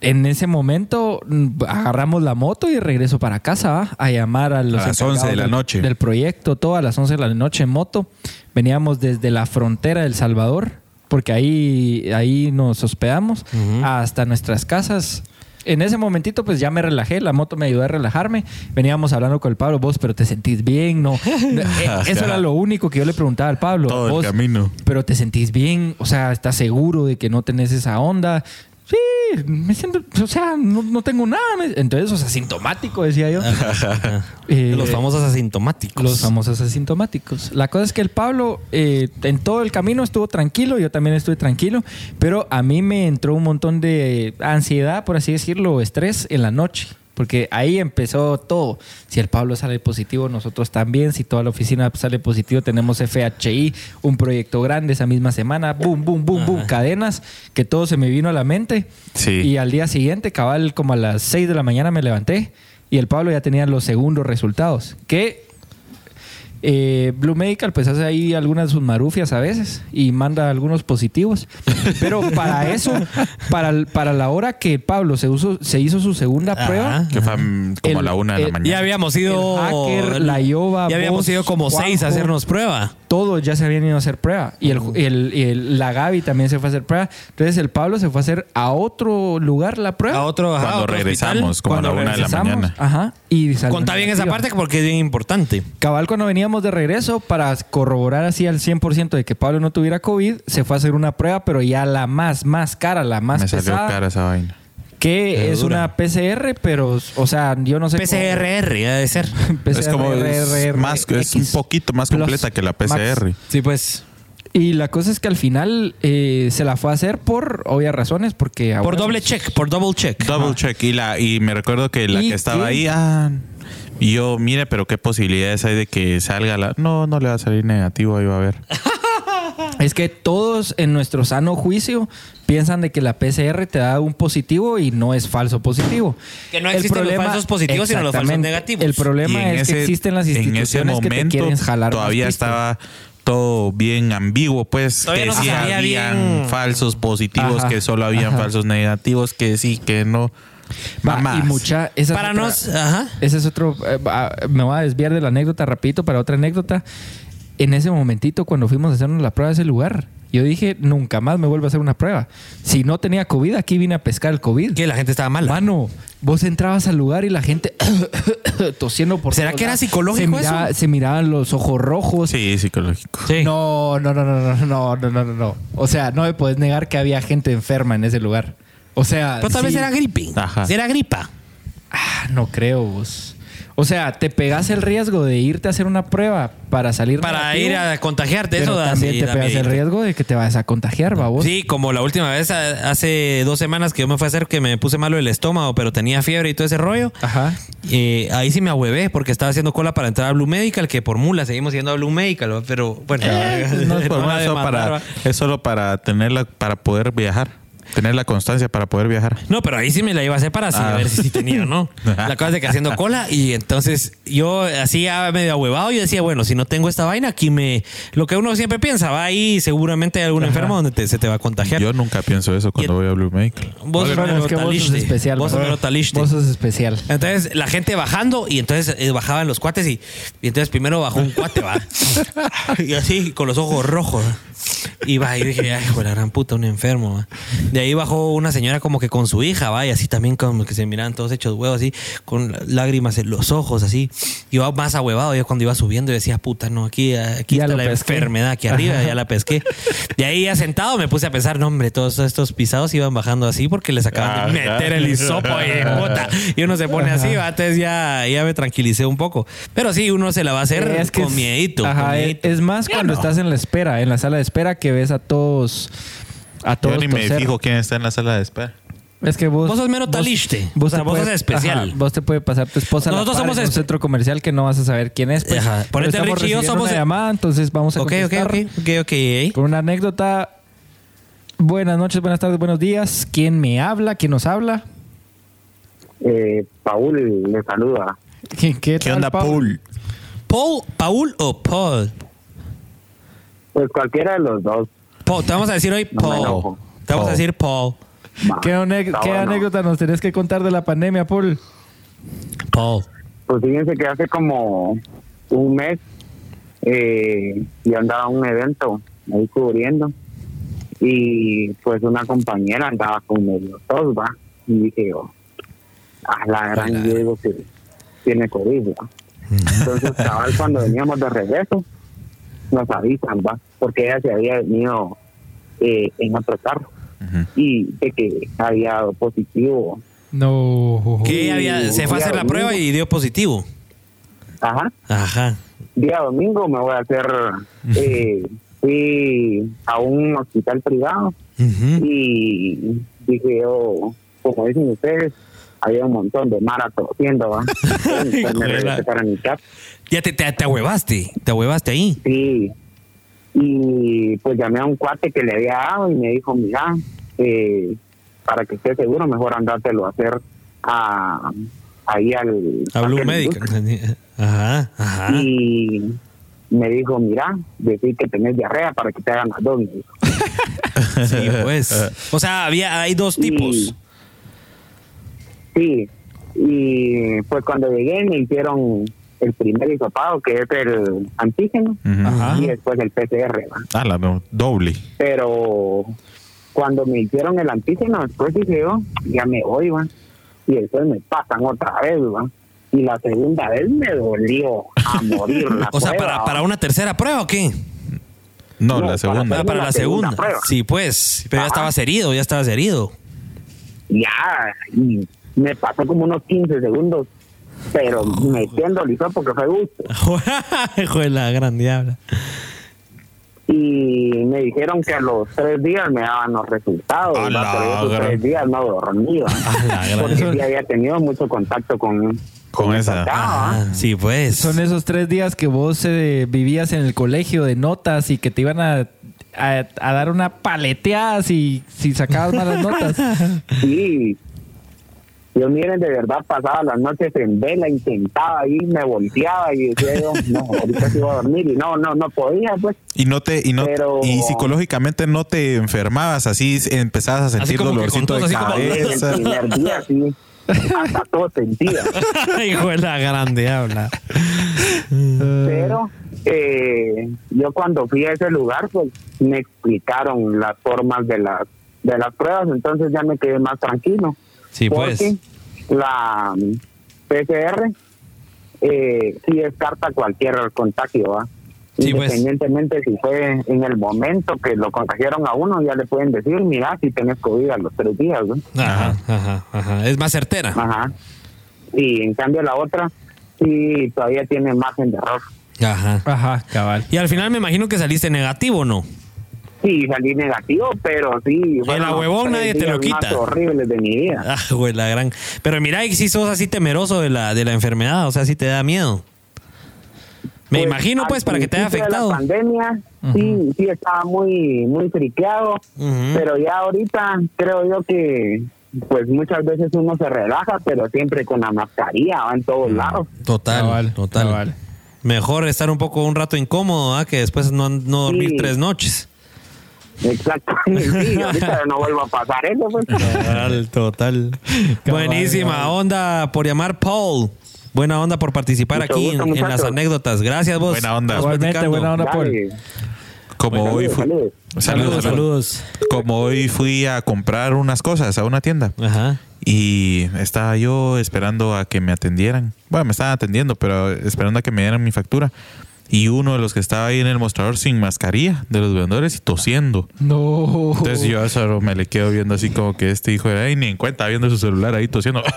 en ese momento mm, agarramos la moto y regreso para casa ¿va? a llamar a los A las 11 de la del- noche. del proyecto, todo a las 11 de la noche en moto. Veníamos desde la frontera del Salvador, porque ahí, ahí nos hospedamos, hasta nuestras casas. En ese momentito, pues ya me relajé, la moto me ayudó a relajarme. Veníamos hablando con el Pablo, vos, pero te sentís bien, ¿no? Eh, Eso era lo único que yo le preguntaba al Pablo. Todo el vos, camino. Pero te sentís bien, o sea, estás seguro de que no tenés esa onda. Sí, me siento, o sea, no, no tengo nada. me- Entonces, o sea, asintomático, decía yo. Eh, Los famosos asintomáticos. los famosos asintomáticos. La cosa es que el Pablo eh, en todo el camino estuvo tranquilo, yo también estuve tranquilo, pero a mí me entró un montón de ansiedad, por así decirlo, estrés en la noche. Porque ahí empezó todo. Si el Pablo sale positivo, nosotros también. Si toda la oficina sale positivo, tenemos FHI, un proyecto grande esa misma semana. Boom, boom, boom, boom. Cadenas, que todo se me vino a la mente. Sí. Y al día siguiente, cabal, como a las 6 de la mañana me levanté y el Pablo ya tenía los segundos resultados. Que eh, Blue Medical pues hace ahí algunas de sus marufias a veces y manda algunos positivos. Pero para eso, para, para la hora que Pablo se, usó, se hizo su segunda Ajá. prueba, Que fue como El- a la una de la el- mañana. Ya habíamos ido. El hacker, la Yoba, Ya habíamos vos, ido como seis a hacernos prueba. todos ya se habían ido a hacer prueba. Y el, la Gaby también se fue a hacer prueba. Entonces el Pablo se fue a hacer a otro lugar la prueba. A otro. ajá, Cuando otro regresamos, hospital. como a la Cuando una de la regresamos, mañana. Ajá. Y Contá bien esa parte porque es bien importante. Cabal, cuando veníamos de regreso, para corroborar así al 100% de que Pablo no tuviera COVID, se fue a hacer una prueba, pero ya la más, más cara, la más Me salió pesada, cara esa vaina. que Qué es dura. una PCR, pero, o sea, yo no sé. PCRR, ha de ser. es como es, más, es un poquito más completa que la max. PCR. Sí, pues. Y la cosa es que al final eh, se la fue a hacer por obvias razones, porque... Por doble check, por double check. Double check. Y, la, y me recuerdo que la ¿Y que estaba qué? ahí, ah, yo, mire, pero qué posibilidades hay de que salga la. No, no le va a salir negativo, ahí va a ver. Es que todos en nuestro sano juicio piensan de que la PCR te da un positivo y no es falso positivo. Que no existen los falsos positivos, sino los falsos negativos. El problema es que existen las en ese instituciones que te quieren jalar todavía estaba todo bien ambiguo, pues Todavía que no sí habían bien. falsos positivos, Ajá, que solo habían ajá. falsos negativos, que sí, que no. Mamás. y mucha esa es Para otra- nos. Ajá. Ese es otro. eh, me voy a desviar de la anécdota rapidito para otra anécdota. En ese momentito, cuando fuimos a hacernos la prueba de ese lugar, yo dije, nunca más me vuelvo a hacer una prueba. Si no tenía COVID, aquí vine a pescar el COVID. Que la gente estaba mala. Mano, vos entrabas al lugar y la gente tosiendo por ¿Será que era psicológico se miraba- eso? Se miraban los ojos rojos. Sí, psicológico. Sí. No, no, no, no, no, no, no, no, no, no. O sea, no me puedes negar que había gente enferma en ese lugar. O sea, Pero tal vez era gripe. Ajá. Era gripa. Ah, no creo vos. O sea, te pegas el riesgo de irte a hacer una prueba para salir Para negativo, ir a contagiarte, pero eso da, también sí, te da pegas el riesgo de que te vayas a contagiar, babos. Sí, como la última vez, hace dos semanas que yo me fui a hacer que me puse malo el estómago, pero tenía fiebre y todo ese rollo. Ajá. Eh, ahí sí me ahuevé porque estaba haciendo cola para entrar a Blue Medical, que por mula seguimos yendo a Blue Medical, pero bueno. No es por no la eso es solo para tenerla, para poder viajar. Tener la constancia para poder viajar. No, pero ahí sí me la iba a hacer para así, Ah. a ver si sí tenía o no. La cosa es de que haciendo cola y entonces yo así ya medio ahuevado, yo decía, bueno, si no tengo esta vaina, aquí me... Lo que uno siempre piensa, va ahí seguramente hay algún enfermo donde te- se te va a contagiar. Yo nunca pienso eso cuando Y- voy a Blue Medical. Vos es que vos sos taliste. especial. Vos sos. Vos especial. Entonces la gente bajando y entonces eh, bajaban los cuates y, y entonces primero bajó un cuate, va. y así con los ojos rojos. Y va, y dije, ay, hijo de la gran puta, un enfermo. ¿va? De ahí bajó una señora como que con su hija, va, y así también como que se miraban todos hechos huevos, así, con lágrimas en los ojos, así. Yo más ahuevado, yo cuando iba subiendo, decía, puta, no, aquí, aquí Ya está la pesqué. enfermedad, aquí arriba, ya la pesqué. De ahí ya sentado me puse a pensar, no, hombre, todos estos pisados iban bajando así porque les acaban de Ajá. meter el hisopo y puta. Y uno se pone así, va, entonces ya, ya me tranquilicé un poco. Pero sí, uno se la va a hacer Es que con es- miedito. Ajá, con miedito. es más cuando estás en la espera, en la sala de espera, que ves a todos. A Yo todos ni me toser. fijo quién está en la sala de espera. Es que vos. Vos sos mero taliste. O sea, te vos sos especial. ajá, vos te puede pasar tu esposa a la Nosotros par somos en un centro comercial que no vas a saber quién es. Pues. Ajá. Ponete estamos Richie y yo somos- una llamada, entonces vamos a Ok, ok, contestar. ok, ok, ok. Con una anécdota. Buenas noches, buenas tardes, buenos días. ¿Quién me habla? ¿Quién nos habla? Eh, Paul le saluda. ¿Qué, qué ¿Qué tal, onda, Pau? Paul? ¿Paul, Paul o Paul? Pues cualquiera de los dos. Paul, te vamos a decir hoy No Paul. enojo. te vamos a decir Paul. ¿Qué, anécdota nos tenés que contar de la pandemia, Paul? Paul. Pues fíjense que hace como un mes eh, yo andaba a un evento ahí cubriendo y pues una compañera andaba con medio tos, va. Y dije yo, a la gran digo que tiene COVID, va. Entonces, cabal, cuando veníamos de regreso, nos avisan, va, porque ella se había venido eh, en otro carro y de que había dado positivo. No. Que había, se fue a hacer la prueba y dio positivo. Ajá. Ajá. día domingo me voy a hacer eh, fui a un hospital privado y dije yo como dicen ustedes había un montón de mara tosiendo ¿va? Entonces me regresé para mi casa Ya te, te, te ahuevaste. Te ahuevaste ahí. sí y pues llamé a un cuate que le había dado y me dijo mira eh, para que esté seguro mejor andártelo a hacer a ahí al A Blue Medical. Ajá, ajá. y me dijo, mira, decir que tenés diarrea para que te hagan las dos. Sí, pues. O sea, había, hay dos tipos. Y- sí, y pues cuando llegué me hicieron el primer hisopado, que es el antígeno. Ajá. y después el PCR, ¿va? Ah, la no, doble. Pero cuando me hicieron el antígeno, después dije yo, ya me voy, ¿va? Y después me pasan otra vez, ¿va? Y la segunda vez me dolió a morir la O sea, prueba, para, para una tercera prueba o qué? No, No, la para segunda. Ah, hacer- para la la segunda. Sí, pues. Pero ya estabas herido, ya estabas herido. ya y me pasó como unos 15 segundos pero metiendo el hisopo que fue gusto Hijo de la gran diabla. y me dijeron que a los tres días me daban los resultados A la pero esos gran- tres días no dormía A la gran- porque sí había tenido mucho contacto con Con esa. Ah, sí, pues. Son esos tres días que vos eh, vivías en el colegio de notas y que te iban a, a- a dar una paleteada si, si sacabas malas notas. sí yo miren de verdad pasaba las noches en vela intentaba ir me volteaba y decía yo no ahorita sí voy a dormir y no no no podía pues. Y no te, y no, Pero- y psicológicamente no te enfermabas, así empezabas a sentir dolorcito de así como- el cabeza. primer día sí. Hasta todo sentía. Hijo de la gran diabla. pero eh, yo cuando fui a ese lugar pues me explicaron las formas de las de las pruebas entonces ya me quedé más tranquilo Sí, pues. porque la PCR eh, sí descarta cualquier contagio ¿va? Sí, pues. independientemente si fue en el momento que lo contagiaron a uno ya le pueden decir mira si tenés COVID a los tres días ¿no? Ajá, ajá, ajá. Es más certera. Ajá. Y en cambio la otra, sí todavía tiene margen de error. Ajá. Ajá, cabal. Y al final me imagino que saliste negativo, ¿no? Sí, salí negativo, pero sí. El huevón nadie te lo días más quita. horribles de mi vida. Ah, güey, la gran. Pero mira, y si sos así temeroso de la, de la enfermedad, o sea, si te da miedo. Me Pues, imagino, pues, para que te haya principio de afectado. La pandemia, sí, sí estaba muy, muy friqueado, pero ya ahorita creo yo que, pues muchas veces uno se relaja, pero siempre con la mascarilla, va en todos lados. Total, total. Mejor estar un poco un rato incómodo, ¿ah? que después no, no dormir Sí. tres noches. Exactamente, sí, ahorita no vuelvo a pasar eso, pues. Total, total. Buenísima onda por llamar Paul. Buena onda por participar Mucho aquí gusto, en, en las anécdotas. Gracias vos. Buena onda. Igualmente, buena onda, Paul. Dale. Como Saludos, hoy fui, saludos. Saludos, saludos. Como hoy fui a comprar unas cosas a una tienda Ajá. y estaba yo esperando a que me atendieran. Bueno, me estaban atendiendo, pero esperando a que me dieran mi factura. Y uno de los que estaba ahí en el mostrador sin mascarilla de los vendedores y tosiendo. No. Entonces yo a eso me le quedo viendo así como que este hijo de ahí ni en cuenta viendo su celular ahí tosiendo.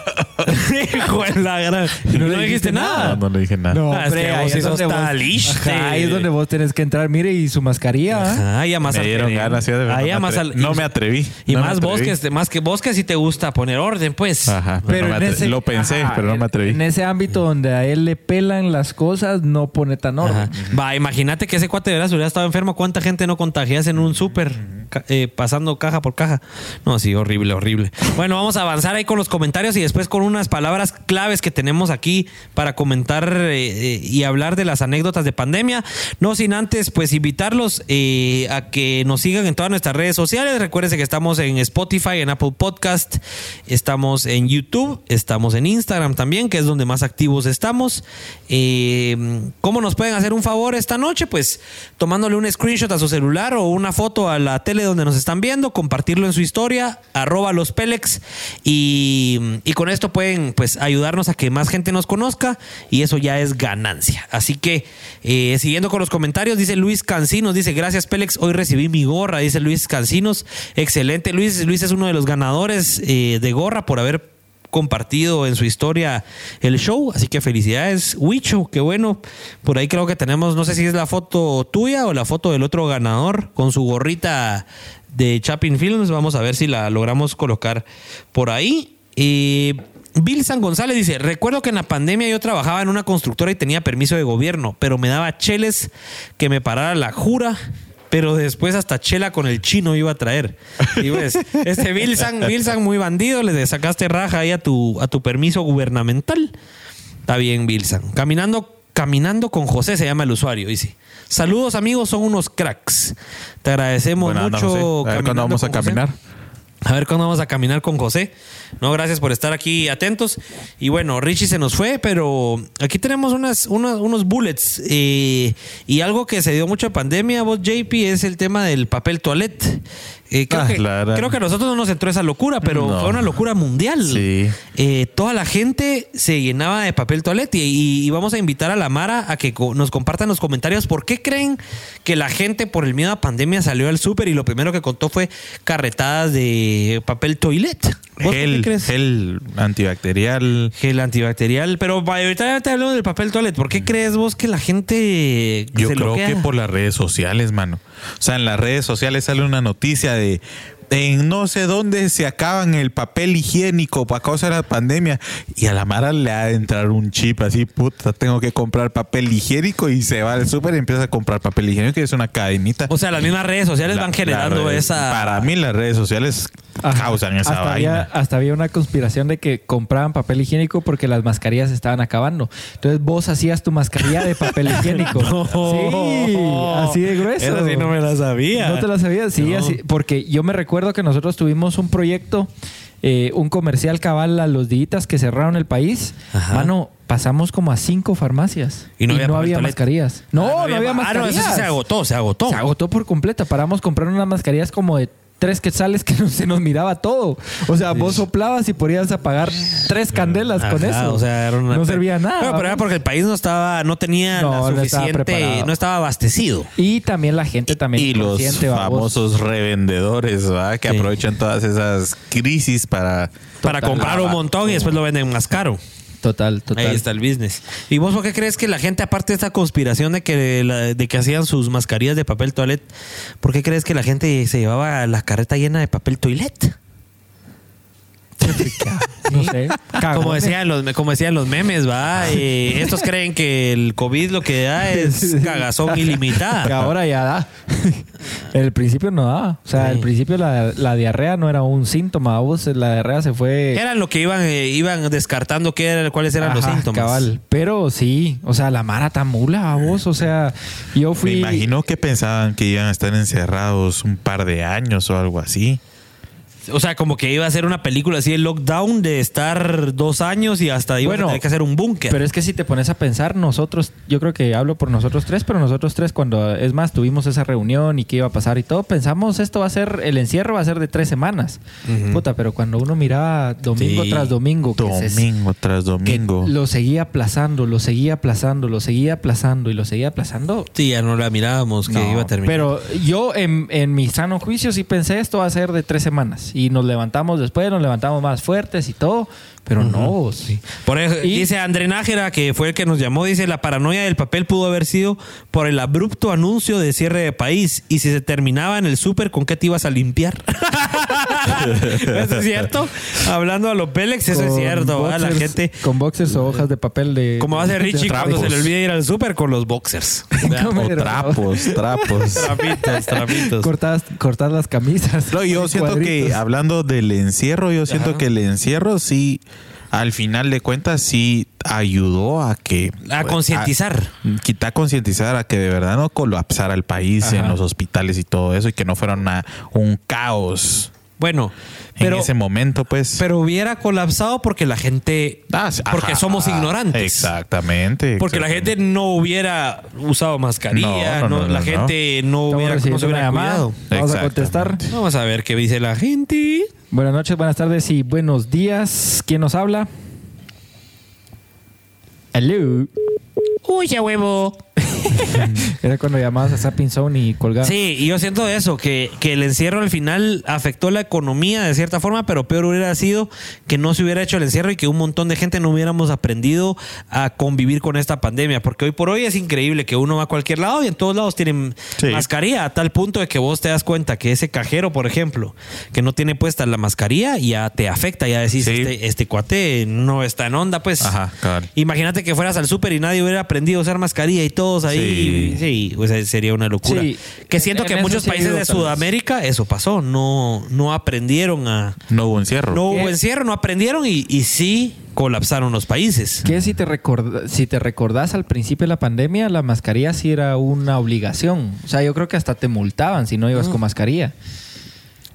Hijo de la gran. Y no, le dijiste nada. No, no le dije nada. No, Ah, es que vos ahí es donde vos- taliste. Ajá, ahí es donde vos tenés que entrar. Mire, y su mascarilla. ¿ah? Ajá, y a más me dieron ganas, sí, de verdad, Ahí no más al- no me atreví. Y no más vos que más que vos que sí te gusta poner orden, pues. Ajá, pero, no atre- lo pensé, ajá, pero no me atreví. En ese ámbito donde a él le pelan las cosas, no pone tan orden. Ajá. Va, imagínate que ese cuate de veras hubiera estado enfermo. ¿Cuánta gente no contagias en un súper eh, pasando caja por caja? No, sí, horrible, horrible. Bueno, vamos a avanzar ahí con los comentarios y después con unas palabras claves que tenemos aquí para comentar eh, eh, y hablar de las anécdotas de pandemia. No sin antes, pues invitarlos a que nos sigan en todas nuestras redes sociales. Recuérdense que estamos en Spotify, en Apple Podcast, estamos en YouTube, estamos en Instagram también, que es donde más activos estamos. ¿Cómo nos pueden hacer un favor esta noche? Pues tomándole un screenshot a su celular o una foto a la tele donde nos están viendo, compartirlo en su historia, arroba los Pelex y, y con esto pueden pues ayudarnos a que más gente nos conozca y eso ya es ganancia. Así que eh, siguiendo con los comentarios, dice Luis Cancinos, dice gracias Pelex, hoy recibí mi gorra, dice Luis Cancinos, excelente Luis, Luis es uno de los ganadores eh, de gorra por haber compartido en su historia el show. Así que felicidades, Wicho. Qué bueno. Por ahí creo que tenemos, no sé si es la foto tuya o la foto del otro ganador con su gorrita de Chapin Films. Vamos a ver si la logramos colocar por ahí. Bill San González dice, recuerdo que en la pandemia yo trabajaba en una constructora y tenía permiso de gobierno, pero me daba cheles que me parara la jura pero después hasta chela con el chino iba a traer. Y ves, este Bilsan, Bilsan muy bandido, le sacaste raja ahí a tu, a tu permiso gubernamental. Está bien, Bilsan. Caminando, caminando con José se llama el usuario, dice. Saludos amigos, son unos cracks. Te agradecemos Buena onda, mucho. José. A ver caminando cuándo vamos a José. A ver cuándo vamos a caminar con José. No, gracias por estar aquí atentos. Y bueno, Richie se nos fue, pero aquí tenemos unas, unas- unos bullets. eh, y algo que se dio mucho pandemia, vos, JP, es el tema del papel toilet. Eh, creo, Ah, que, creo que a nosotros no nos entró esa locura, pero No. fue una locura mundial. Sí. Eh, toda la gente se llenaba de papel toilet y, vamos a invitar a la Mara a que nos compartan los comentarios por qué creen que la gente por el miedo a pandemia salió al súper y lo primero que contó fue carretadas de papel toilet. ¿Vos por qué Gel, crees? gel antibacterial. Gel antibacterial. Pero mayoritariamente hablamos del papel toilet. ¿Por qué crees vos que la gente Yo se creo que por las redes sociales, mano. O sea, en las redes sociales sale una noticia de en no sé dónde se acaban el papel higiénico para causa de la pandemia y a la Mara le ha de entrar un chip así, puta, tengo que comprar papel higiénico y se va al súper y empieza a comprar papel higiénico que es una cadenita. O sea, las mismas redes sociales La- van generando esa... Para mí las redes sociales. Causan esa hasta vaina. Había, hasta había una conspiración de que compraban papel higiénico porque las mascarillas estaban acabando. Entonces vos hacías tu mascarilla de papel higiénico. Sí, así de grueso. Esa sí no me la sabía. ¿No te la sabías? Sí, No. así. Porque yo me recuerdo que nosotros tuvimos un proyecto, eh, un comercial cabal a los días que cerraron el país. Ajá. Mano, pasamos como a cinco farmacias Y no había mascarillas. No, Ah, no, había, ah, mascarillas. no, eso sí se agotó, se agotó. Se agotó por completa. Paramos comprando unas mascarillas como de tres quetzales que no, se nos miraba todo. O sea, vos soplabas y podías apagar tres candelas con eso. O sea, era una- no servía nada. Bueno, pero era porque el país no estaba, no tenía No, la no estaba suficiente, no estaba abastecido. Y también la gente también y los famosos revendedores, ¿verdad? Que Sí. aprovechan todas esas crisis para Para comprar un montón y después lo venden más caro. Total, total. Ahí está el business. ¿Y vos por qué crees que la gente, aparte de esta conspiración de que, la- de que hacían sus mascarillas de papel toilet, ¿por qué crees que la gente se llevaba la carreta llena de papel toilet? No sé. Como decían los, como decían los memes, va. Eh, estos creen que el COVID lo que da es cagazón Que ilimitada. ahora ya da. En el principio no daba. O sea, Sí. al principio la, la diarrea no era un síntoma. Vos, la diarrea se fue. Eran lo que iban, eh, iban descartando qué era, cuáles eran los síntomas. cabal. Pero sí, o sea, la mara tan mula, vos. O sea, yo Me fui. imagino que pensaban que iban a estar encerrados un par de años o algo así. O sea, como que iba a ser una película así, el lockdown de estar dos años y hasta iba Bueno, a tener que hacer un búnker. Pero es que si te pones a pensar, nosotros, yo creo que hablo por nosotros tres, pero nosotros tres, cuando es más, tuvimos esa reunión y qué iba a pasar y todo, pensamos esto va a ser, el encierro va a ser de tres semanas. Puta, pero cuando uno miraba domingo Sí. tras domingo, que se- Domingo tras que domingo. lo seguía aplazando, lo seguía aplazando, lo seguía aplazando y lo seguía aplazando. Sí, ya no la mirábamos que No, iba a terminar. Pero yo en, en mi sano juicio sí pensé esto va a ser de tres semanas. Y nos levantamos después, nos levantamos más fuertes y todo. Pero no, sí. Por eso, Y- dice André Nájera, que fue el que nos llamó, dice, la paranoia del papel pudo haber sido por el abrupto anuncio de cierre de país. Y si se terminaba en el súper, ¿con qué te ibas a limpiar? ¿Eso es cierto? Hablando a los Pélex, eso es cierto. ¿va? La boxers- gente... Con boxers o hojas de papel de. Como ser Richie de cuando se le olvide ir al súper con los boxers. ¿Cómo O trapos, trapos. trapitos, trapitos. Cortas las camisas. No, yo siento que hablando del encierro, yo siento Ajá. que el encierro sí, al final de cuentas, sí ayudó a que... A concientizar. a- Quita concientizar a que de verdad no colapsara el país Ajá. en los hospitales y todo eso y que no fuera una- un caos Bueno, en ese momento, pues. pero hubiera colapsado porque la gente... Ah, porque ajá, somos ignorantes. Exactamente. Porque la gente no hubiera usado mascarilla, No, no, no, no, la no, gente no hubiera, no se hubiera llamada. cuidado. Vamos a contestar. Vamos a ver qué dice la gente. Buenas noches, buenas tardes y buenos días. ¿Quién nos habla? Hello. Uy, ya huevo. Era cuando llamabas a Zapping Zone y colgabas. Sí, y yo siento eso, que, que el encierro al final afectó la economía de cierta forma, pero peor hubiera sido que no se hubiera hecho el encierro y que un montón de gente no hubiéramos aprendido a convivir con esta pandemia. Porque hoy por hoy es increíble que uno va a cualquier lado y en todos lados tienen Sí. mascarilla, a tal punto de que vos te das cuenta que ese cajero, por ejemplo, que no tiene puesta la mascarilla, ya te afecta, ya decís, Sí. este, este cuate no está en onda, pues. Ajá, cabal. Imagínate que fueras al súper y nadie hubiera aprendido a usar mascarilla y todos ahí. Sí, o sea, sería una locura. Sí. Que siento En que en muchos sí países de. Sudamérica eso pasó. No, no aprendieron a. No hubo encierro. No hubo encierro, no aprendieron y, y sí colapsaron los países. Que si te, recorda- si te recordás al principio de la pandemia, la mascarilla sí era una obligación. O sea, yo creo que hasta te multaban si no ibas con mascarilla.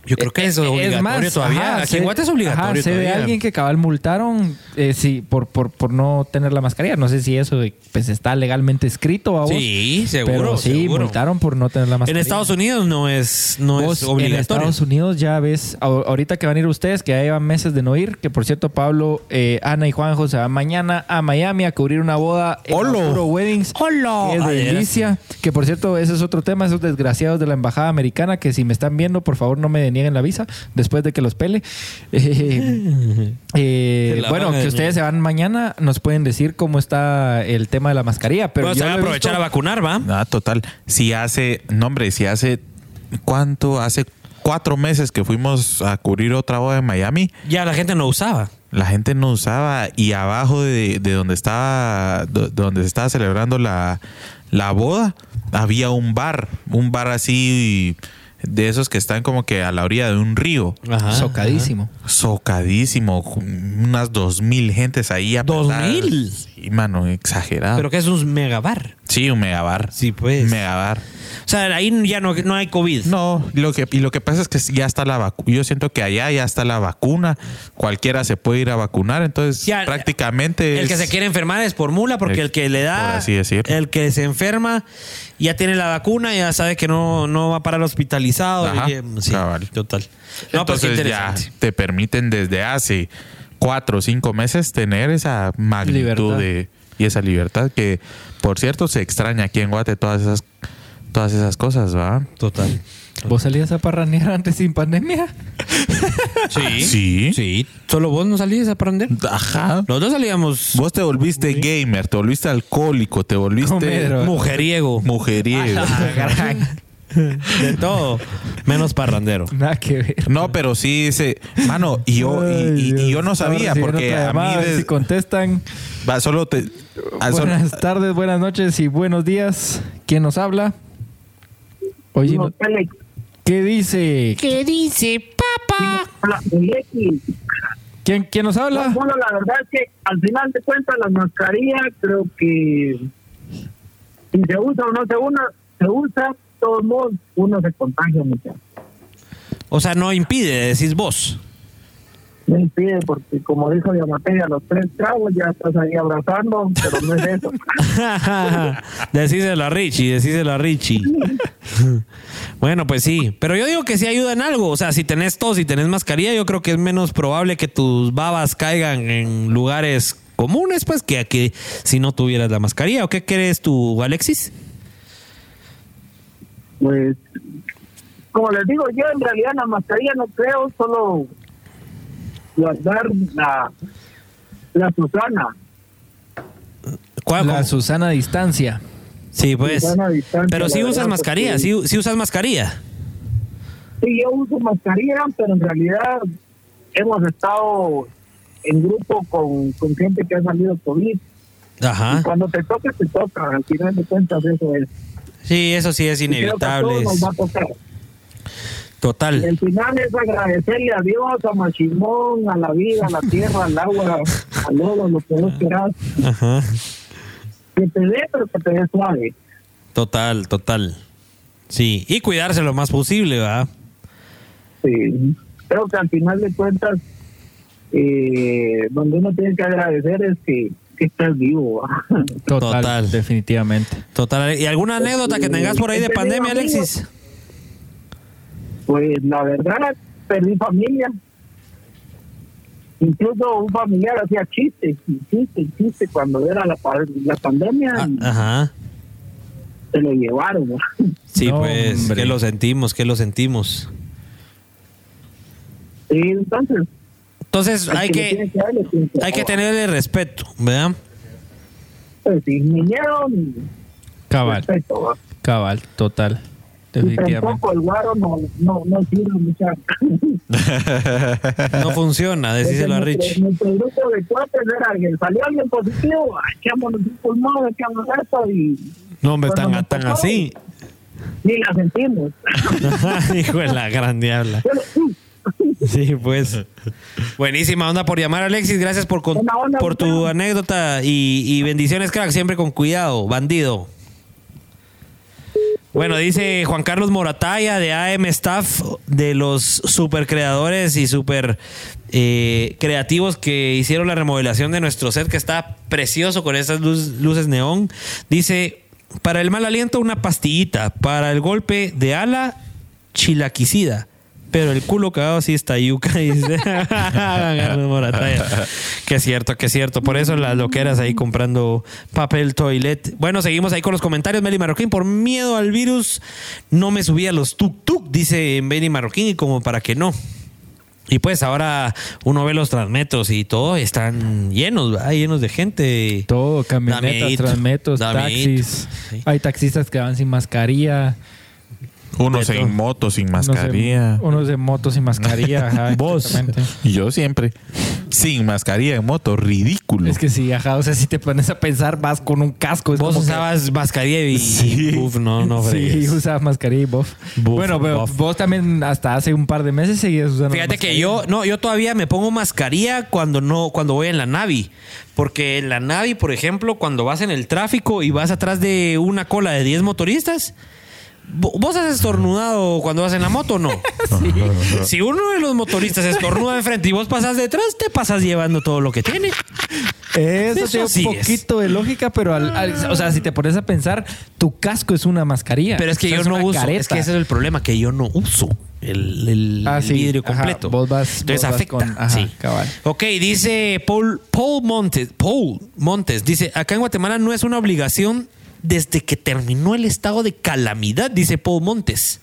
Yo creo que eso es obligatorio todavía. ajá, Aquí sé- en Guate es obligatorio ajá, sé de todavía. alguien que cabal multaron eh, sí, por, por, por no tener la mascarilla. No sé si eso pues, está legalmente escrito a. Sí, seguro, Pero sí, seguro. multaron por no tener la En mascarilla. Estados Unidos no es, no Vos, es en obligatorio. Estados Unidos ya ves, ahorita que van a ir ustedes, que ya llevan meses de no ir, que por cierto Pablo, eh, Ana y Juanjo se van mañana a Miami a cubrir una boda en. Arturo Weddings. ¡Holo! Es Ah, delicia. Que por cierto, ese es otro tema, esos desgraciados de la embajada americana, que si me están viendo, por favor no me denieguen la visa después de que los pele. Eh, eh, bueno, que ustedes se van mañana, nos pueden decir cómo está el tema de la mascarilla. Pero Pero se van a aprovechar visto- a vacunar, ¿va? Ah, total. Si hace, no hombre, si hace, ¿cuánto? Hace cuatro meses que fuimos a cubrir otra boda en Miami, Ya la gente no usaba. la gente no usaba y abajo de, de donde estaba, do- donde se estaba celebrando la, la boda, había un bar, un bar así de esos que están como que a la orilla de un río. Ajá. Socadísimo. Socadísimo, unas dos mil gentes ahí. ¿Dos mil? Sí, mano, exagerado. Pero que es un megabar. sí, un megabar. Sí, pues. Megabar. O sea, ahí ya no, no hay COVID. No, lo que, y lo que pasa es que ya está la vacuna. Yo siento que allá ya está la vacuna. Cualquiera se puede ir a vacunar. Entonces, Ya, prácticamente. El que se quiere enfermar es por mula, porque Es- el que le da, por así decirlo. el que se enferma, ya tiene la vacuna, ya sabe que no, no va a parar hospitalizado. Ajá, y, sí, cabal. total. No, pues Entonces ya interesante. te permiten desde hace cuatro o cinco meses tener esa magnitud Libertad. de y esa libertad que, por cierto, se extraña aquí en Guate todas esas todas esas cosas, ¿va? Total. ¿Vos salías a parranear antes sin pandemia? Sí. Sí. Sí. ¿Solo vos no salías a aprender? Ajá. Los dos salíamos Vos te volviste gamer, te volviste alcohólico, te volviste mujeriego. mujeriego. De todo. Menos parrandero. Nada que ver. No, pero sí ese, mano, y yo, y, Ay, y- y Dios. yo no sabía porque a mí llamada, des- si contestan. va, solo te ah, solo- Buenas tardes, buenas noches y buenos días. ¿Quién nos habla? Oye, no- ¿qué dice? ¿Qué dice. ¿Quién, quién nos habla? Bueno, la verdad es que al final de cuentas la mascarilla creo que si se usa o no se usa, se usa, todos modos uno se contagia mucho. O sea, no impide, decís vos. No impide porque como dijo Diamante, a los tres tragos ya estás ahí abrazando, pero no es eso. decíselo a Richie, decíselo a Richie. bueno, pues sí. Pero yo digo que sí ayuda en algo. O sea, si tenés tos y tenés mascarilla, yo creo que es menos probable que tus babas caigan en lugares comunes, pues, que, que si no tuvieras la mascarilla. ¿O qué crees tú, Alexis? Pues, como les digo, yo en realidad en la mascarilla no creo, solo guardar la, la Susana. ¿Cuál- La? Susana a distancia. Sí, pues. Susana a distancia, Pero la sí usas mascarilla, porque- sí, sí usas mascarilla. Sí, yo uso mascarilla, pero en realidad hemos estado en grupo con, con gente que ha salido COVID. Ajá. Y cuando te toca, te toca. Al final de cuentas, eso es. Sí, eso sí es Y creo que a todos inevitable. Total. El final es agradecerle a Dios, a Machimón, a la vida, a la tierra, al agua, al lodo, lo que vos querás. Ajá. Que te dé, pero que te dé suave. Total, total. Sí, y cuidarse lo más posible, ¿verdad? Sí. Creo que al final de cuentas, eh, donde uno tiene que agradecer es que, que estás vivo. Total, Total. definitivamente. Total. ¿Y alguna anécdota que tengas por ahí de pandemia, amigos. Alexis? Pues la verdad, perdí familia. Incluso un familiar hacía chistes, chistes, chistes cuando era la, pa- la pandemia, Ah, y Ajá. se lo llevaron. ¿va? Sí, No, pues, hombre. que lo sentimos, que lo sentimos. Sí, entonces, Entonces hay que, que hay que tenerle respeto, ¿verdad? Pues sí, miedo Cabal, cabal, total. Y tampoco el guaro no, no, no sirve mucha. No funciona, decíselo a Rich. Nuestro grupo de cuates era que salió alguien positivo, echámonos un pulmón, echamos esto y No, hombre, Cuando tan, nos tan tocó, así. ni la sentimos. Hijo de la gran diabla. Sí, pues. Buenísima onda por llamar, Alexis. Gracias por, con- por tu anécdota y, y bendiciones, crack. Siempre con cuidado, bandido. Bueno, dice Juan Carlos Morataya de AM Staff, de los super creadores y super eh, creativos que hicieron la remodelación de nuestro set, que está precioso con esas luz- luces neón. Dice: Para el mal aliento, una pastillita. Para el golpe de ala, chilaquicida. Pero el culo cagado sí está yuca, dice Carlos Morataya. Que es cierto, que es cierto. Por eso las loqueras ahí comprando papel toilet. Bueno, seguimos ahí con los comentarios. Meli Marroquín, por miedo al virus, no me subí a los tuk-tuk, dice Meli Marroquín, y como para que no. Y pues ahora uno ve los transmetros y todo, están llenos, ¿verdad? llenos de gente. Todo, camionetas, da taxis. Sí. Hay taxistas que van sin mascarilla. Unos en moto sin mascarilla. en- Unos de moto sin mascarilla. ajá, Vos. Y yo siempre sin mascarilla en moto, ridículo. Es que sí, ajá. O sea, si te pones a pensar, vas con un casco. Es Vos como que- usabas mascarilla y, Sí. uf, no, no Sí, fregues. usabas mascarilla y buff. Buff, bueno, pero buff. vos también hasta hace un par de meses seguías usando Fíjate que yo, no, yo todavía me pongo mascarilla cuando no, cuando voy en la Navi. Porque en la Navi, por ejemplo, cuando vas en el tráfico y vas atrás de una cola de 10 motoristas, ¿vos has estornudado cuando vas en la moto o no? Si uno de los motoristas estornuda enfrente y vos pasas detrás, te pasas llevando todo lo que tiene. Eso, Eso tiene sí un es. poquito de lógica, pero al, al- o sea, si te pones a pensar, tu casco es una mascarilla. Pero es que O sea, yo no uso. careta. Es que ese es el problema, que yo no uso el, el- Ah, el sí. vidrio Ajá. completo. Vos vas- Entonces vos vas afecta. con- ajá, sí. cabal. Ok, dice Paul, Paul Montes. Paul Montes dice: Acá en Guatemala no es una obligación desde que terminó el estado de calamidad, dice Paul Montes.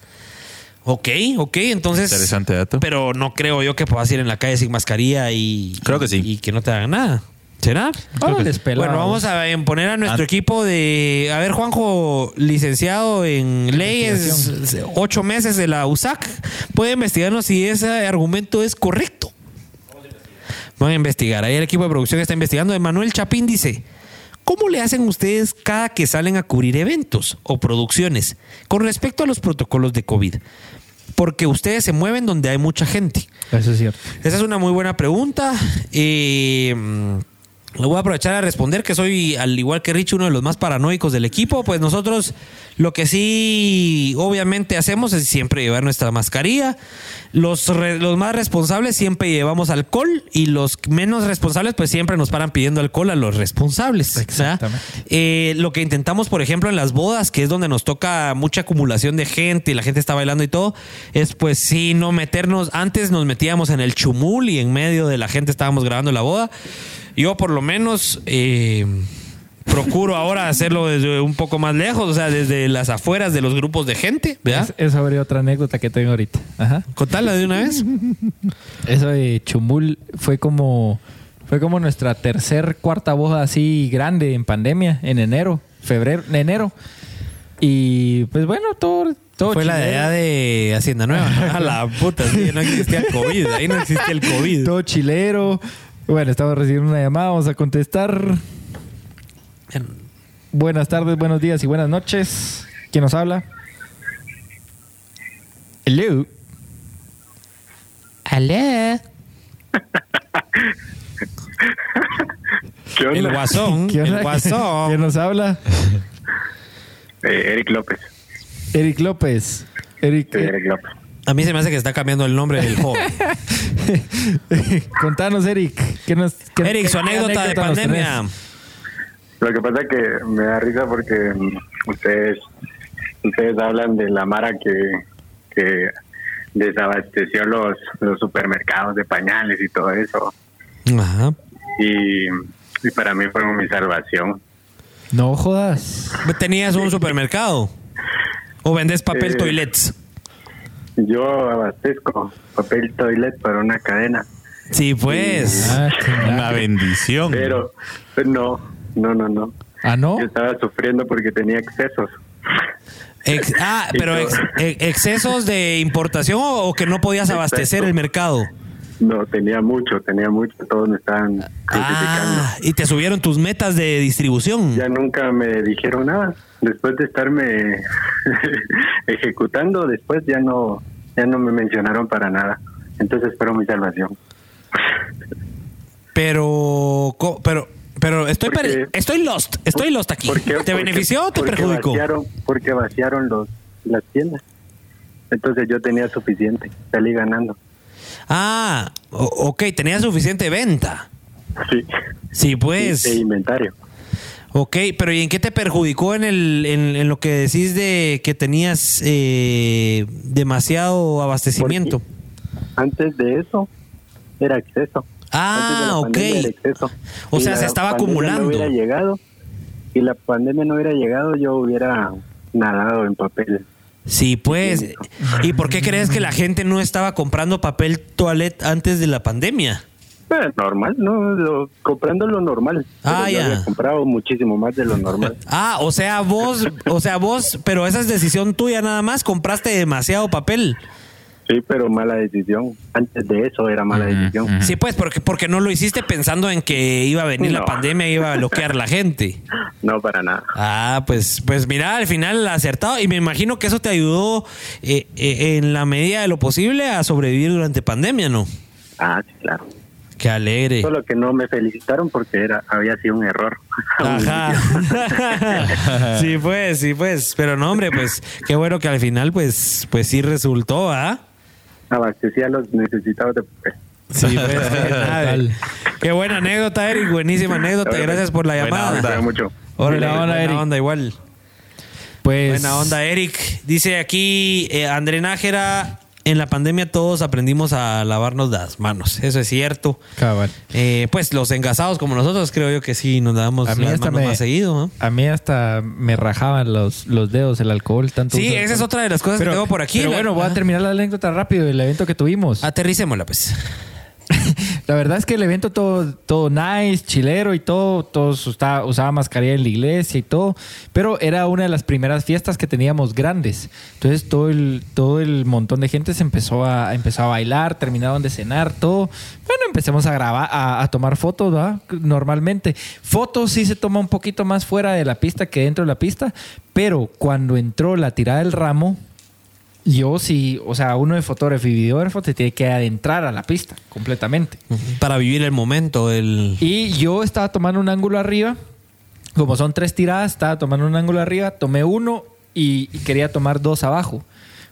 Ok, ok, entonces. Interesante dato. Pero no creo yo que puedas ir en la calle sin mascarilla y. Creo que sí. Y que no te hagan nada. ¿Será? Órale, pelados. Bueno, vamos a poner a nuestro Ah. equipo de. A ver, Juanjo, licenciado en leyes, ocho meses de la USAC, puede investigarnos si ese argumento es correcto. Van a investigar. Ahí el equipo de producción está investigando. Emanuel Chapín dice: ¿Cómo le hacen ustedes cada que salen a cubrir eventos o producciones con respecto a los protocolos de COVID? Porque ustedes se mueven donde hay mucha gente. Eso es cierto. Esa es una muy buena pregunta. Eh, lo voy a aprovechar a responder que soy, al igual que Rich, uno de los más paranoicos del equipo. Pues nosotros lo que sí obviamente hacemos es siempre llevar nuestra mascarilla. Los, re- los más responsables siempre llevamos alcohol y los menos responsables pues siempre nos paran pidiendo alcohol a los responsables. Exactamente. Eh, lo que intentamos, por ejemplo, en las bodas, que es donde nos toca mucha acumulación de gente y la gente está bailando y todo, es pues sí, no meternos. Antes nos metíamos en el chumul y en medio de la gente estábamos grabando la boda. Yo, por lo menos, eh, procuro ahora hacerlo desde un poco más lejos, o sea, desde las afueras de los grupos de gente, ¿verdad? Es- esa habría otra anécdota que tengo ahorita. Ajá. Contala de una vez. Eso de Chumul fue como fue como nuestra tercer cuarta boda así grande en pandemia en enero, febrero, enero. Y pues bueno, todo todo Fue la de chilero. allá de Hacienda Nueva. A la puta, sí, no existía COVID. Ahí no existía el COVID. todo chilero. Bueno, estamos recibiendo una llamada, vamos a contestar. Buenas tardes, buenos días y buenas noches. ¿Quién nos habla? Hello. Alé. ¿Qué El guasón. ¿Qué El onda? guasón. ¿Quién nos habla? Eh, Eric López. Eric López. Eric, Sí, Eric López. A mí se me hace que está cambiando el nombre del joven. Contanos, Eric. ¿qué nos, qué- Eric, su anécdota de pandemia. Lo que pasa es que me da risa porque mm, ustedes ustedes hablan de la Mara que, que desabasteció los, los supermercados de pañales y todo eso. Ajá. Y, y para mí fue mi salvación. No jodas. ¿Tenías un supermercado? ¿O vendes papel Eh, toilets? Yo abastezco papel toilet para una cadena, Sí, pues. Ah, Una bendición. pero pues, no, no, no, no. Ah, no. Yo estaba sufriendo porque tenía excesos. Ex- ah, pero ex- excesos de importación o, o que no podías abastecer Exacto. el mercado. No, tenía mucho, tenía mucho. Todos me estaban crucificando. Ah, y te subieron tus metas de distribución. Ya nunca me dijeron nada. Después de estarme ejecutando, después ya no, ya no me mencionaron para nada. Entonces espero mi salvación. Pero, pero, pero estoy, estoy lost. Estoy lost aquí. ¿Te Porque- benefició o te perjudicó? Vaciaron, porque vaciaron los, las tiendas. Entonces yo tenía suficiente, salí ganando. Ah, ok, tenías suficiente venta. Sí. Sí, pues. De inventario. Ok, pero ¿y en qué te perjudicó en, el, en, en lo que decís de que tenías eh, demasiado abastecimiento? Antes de eso, era exceso. Ah, ok. era exceso. O Si sea, se estaba acumulando. No hubiera llegado, si la pandemia no hubiera llegado, yo hubiera nadado en papel. Sí, pues. ¿Y por qué crees que la gente no estaba comprando papel toilet antes de la pandemia? Eh, normal, ¿no? Lo- comprando lo normal. Ah, ya. había comprado muchísimo más de lo normal. Ah, o sea, vos, o sea, vos, pero esa es decisión tuya nada más, compraste demasiado papel. sí, pero mala decisión. Antes de eso era mala decisión. Sí, pues, porque, porque no lo hiciste pensando en que iba a venir la pandemia y iba a bloquear la gente. No, para nada. Ah, pues, pues mira, al final acertado. Y me imagino que eso te ayudó eh, eh, en la medida de lo posible a sobrevivir durante pandemia, ¿no? Ah, sí, claro. Qué alegre. Solo que no me felicitaron porque era había sido un error. Ajá. sí, pues, sí, pues. Pero no, hombre, pues, qué bueno que al final, pues, pues sí resultó, ¿ah? Abastecía a los necesitados de. Sí, pues, qué, nada. Qué buena anécdota, Eric. Buenísima anécdota. Gracias por la Buena llamada. onda. Te mucho. Órale, Buena onda, buena Eric. onda, igual. Pues. Buena onda, Eric. Dice aquí eh, André Nájera. En la pandemia todos aprendimos a lavarnos las manos. Eso es cierto. Cabal. Eh, pues los engasados como nosotros, creo yo que sí nos A mí las hasta manos me- más seguido. A mí hasta me rajaban los, los dedos el alcohol. Tanto Sí, esa es otra de las cosas que tengo por aquí. Pero La- bueno, voy a terminar la anécdota rápido del evento que tuvimos. Aterricémosla, pues. La verdad es que el evento todo, todo nice, chilero y todo, todos usa- usaba mascarilla en la iglesia y todo, pero era una de las primeras fiestas que teníamos grandes. Entonces todo el, todo el montón de gente se empezó a, empezó a bailar, terminaron de cenar, todo. Bueno, empezamos a grabar, a, a tomar fotos, ¿verdad? Normalmente. Fotos sí se toma un poquito más fuera de la pista que dentro de la pista, pero cuando entró la tirada del ramo, yo sí, o sea, uno de fotógrafo y videógrafo te tiene que adentrar a la pista completamente. Para vivir el momento, el... Y yo estaba tomando un ángulo arriba. Como son tres tiradas, estaba tomando un ángulo arriba. Tomé uno y, y quería tomar dos abajo.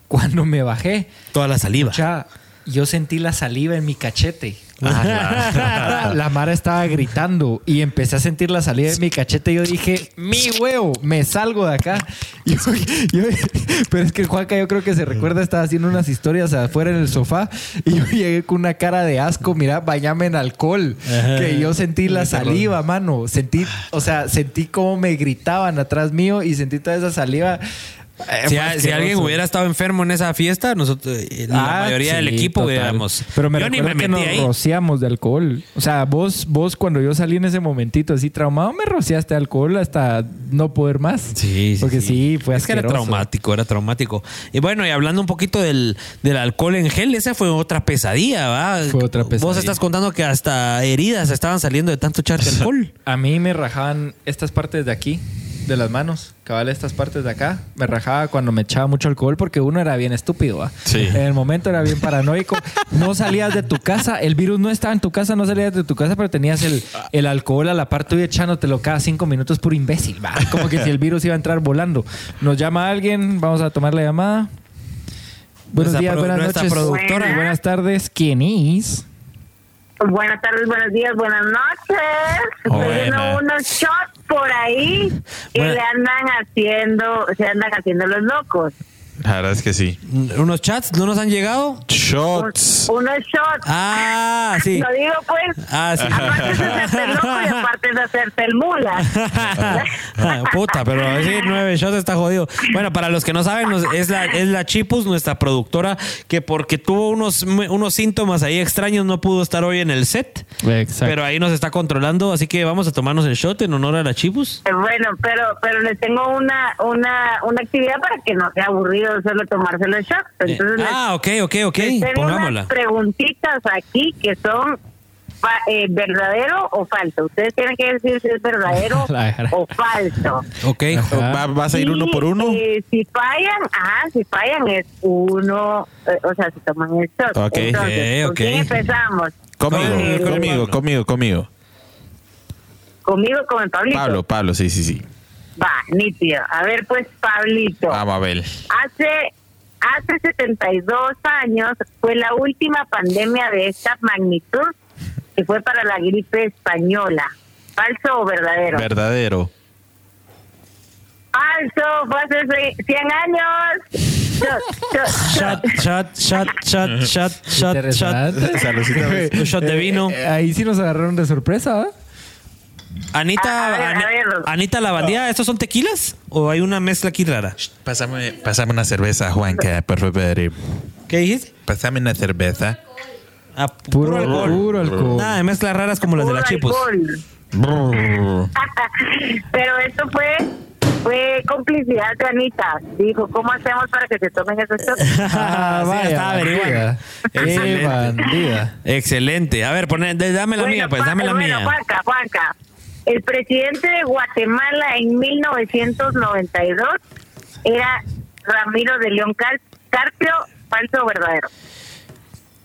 Cuando me bajé, toda la saliva. ya, yo sentí la saliva en mi cachete. la Mara estaba gritando y empecé a sentir la saliva en mi cachete y yo dije, mi huevo, me salgo de acá. Yo- yo- pero es que Juanca yo creo que se recuerda, estaba haciendo unas historias afuera en el sofá y yo llegué con una cara de asco, mira, bañame en alcohol. Que yo sentí la saliva, mano. Sentí, o sea, sentí cómo me gritaban atrás mío y sentí toda esa saliva. Eh, Si, a- si alguien hubiera estado enfermo en esa fiesta, nosotros, eh, la Ah, mayoría del sí, equipo total. hubiéramos. Pero me yo ni me recuerdo que metí nos ahí. rociamos de alcohol. O sea, vos, vos cuando yo salí en ese momentito así traumado, me rociaste de alcohol hasta no poder más. Sí, sí, Porque sí, fue Es que era traumático, era traumático. Y bueno, y hablando un poquito del, del alcohol en gel, esa fue otra pesadilla, ¿va? Fue otra pesadilla. Vos estás contando que hasta heridas estaban saliendo de tanto echarte alcohol. A mí me rajaban estas partes de aquí, de las manos. Cabal, estas partes de acá. Me rajaba cuando me echaba mucho alcohol porque uno era bien estúpido. ¿va? Sí. En el momento era bien paranoico. No salías de tu casa. El virus no estaba en tu casa, no salías de tu casa, pero tenías el, el alcohol a la par tuya echándotelo cada cinco minutos por imbécil. ¿va? Como que si el virus iba a entrar volando. Nos llama alguien, vamos a tomar la llamada. Buenos Nuestra días, buenas noches. productora. Y buenas tardes. ¿Quién es? Buenas tardes, buenos días, buenas noches. Buena. unos shots por ahí Buena- le andan haciendo, se andan haciendo los locos. La verdad es que sí. ¿Unos chats no nos han llegado? Shots. unos shots. Ah, sí. Lo digo pues. Ah, sí. Aparte de hacerte el loco y aparte de hacerte el mula. Ah, Puta, pero decir nueve shots está jodido. Bueno, para los que no saben, es la, es la Chipus, nuestra productora, que porque tuvo unos, unos síntomas ahí extraños no pudo estar hoy en el set. Exacto. Pero ahí nos está controlando, así que vamos a tomarnos el shot en honor a la Chipus. Bueno, pero pero les tengo una una una actividad para que no sea aburrido solo tomarse los shots. Eh, Entonces les- ah, ok, ok, ok. Pongámosla. unas preguntitas aquí que son eh, verdadero o falso. Ustedes tienen que decir si es verdadero o falso. Ok. ¿Va- ¿Vas a ir uno por uno? eh, si fallan, ajá, si fallan es uno, eh, o sea, si toman el shot. Ok. Entonces, Ok, ¿con quién empezamos? Conmigo, Eh, conmigo, conmigo, conmigo. Conmigo, con el Pablito. Pablo, Pablo, sí, sí, sí. Va, nítido. A ver, pues, Pablito. Vamos a ver. Hace, hace 72 años fue la última pandemia de esta magnitud que fue para la gripe española. ¿Falso o verdadero? Verdadero. Falso, fue hace se- 100 años. Shot, shot, Shot, shot, shot, shot, shot, shot, shot. Interesante. Saludcita. Un shot de vino. Eh, eh, ahí sí nos agarraron de sorpresa, ¿ah? Anita, A ver, a Ani- ver. Anita la bandía, ¿estos son tequilas? ¿O hay una mezcla aquí rara? Pásame, pásame una cerveza, Juanca, por favor. ¿Qué dijiste? Pásame una cerveza. Ah, Puro, puro alcohol. Nada de mezclas raras como las de la puro Chipus. alcohol. Pero esto fue fue complicidad de Anita. Dijo, ¿cómo hacemos para que se tomen esos shots? Ah, Sí, vaya, estaba averiguando. Excelente. bandida. Excelente. A ver, poné- de- dame la Bueno, mía, pues, dame la bueno, mía. Juanca, Juanca. El presidente de Guatemala en 1992 era Ramiro de León Car- Carpio, falso o verdadero.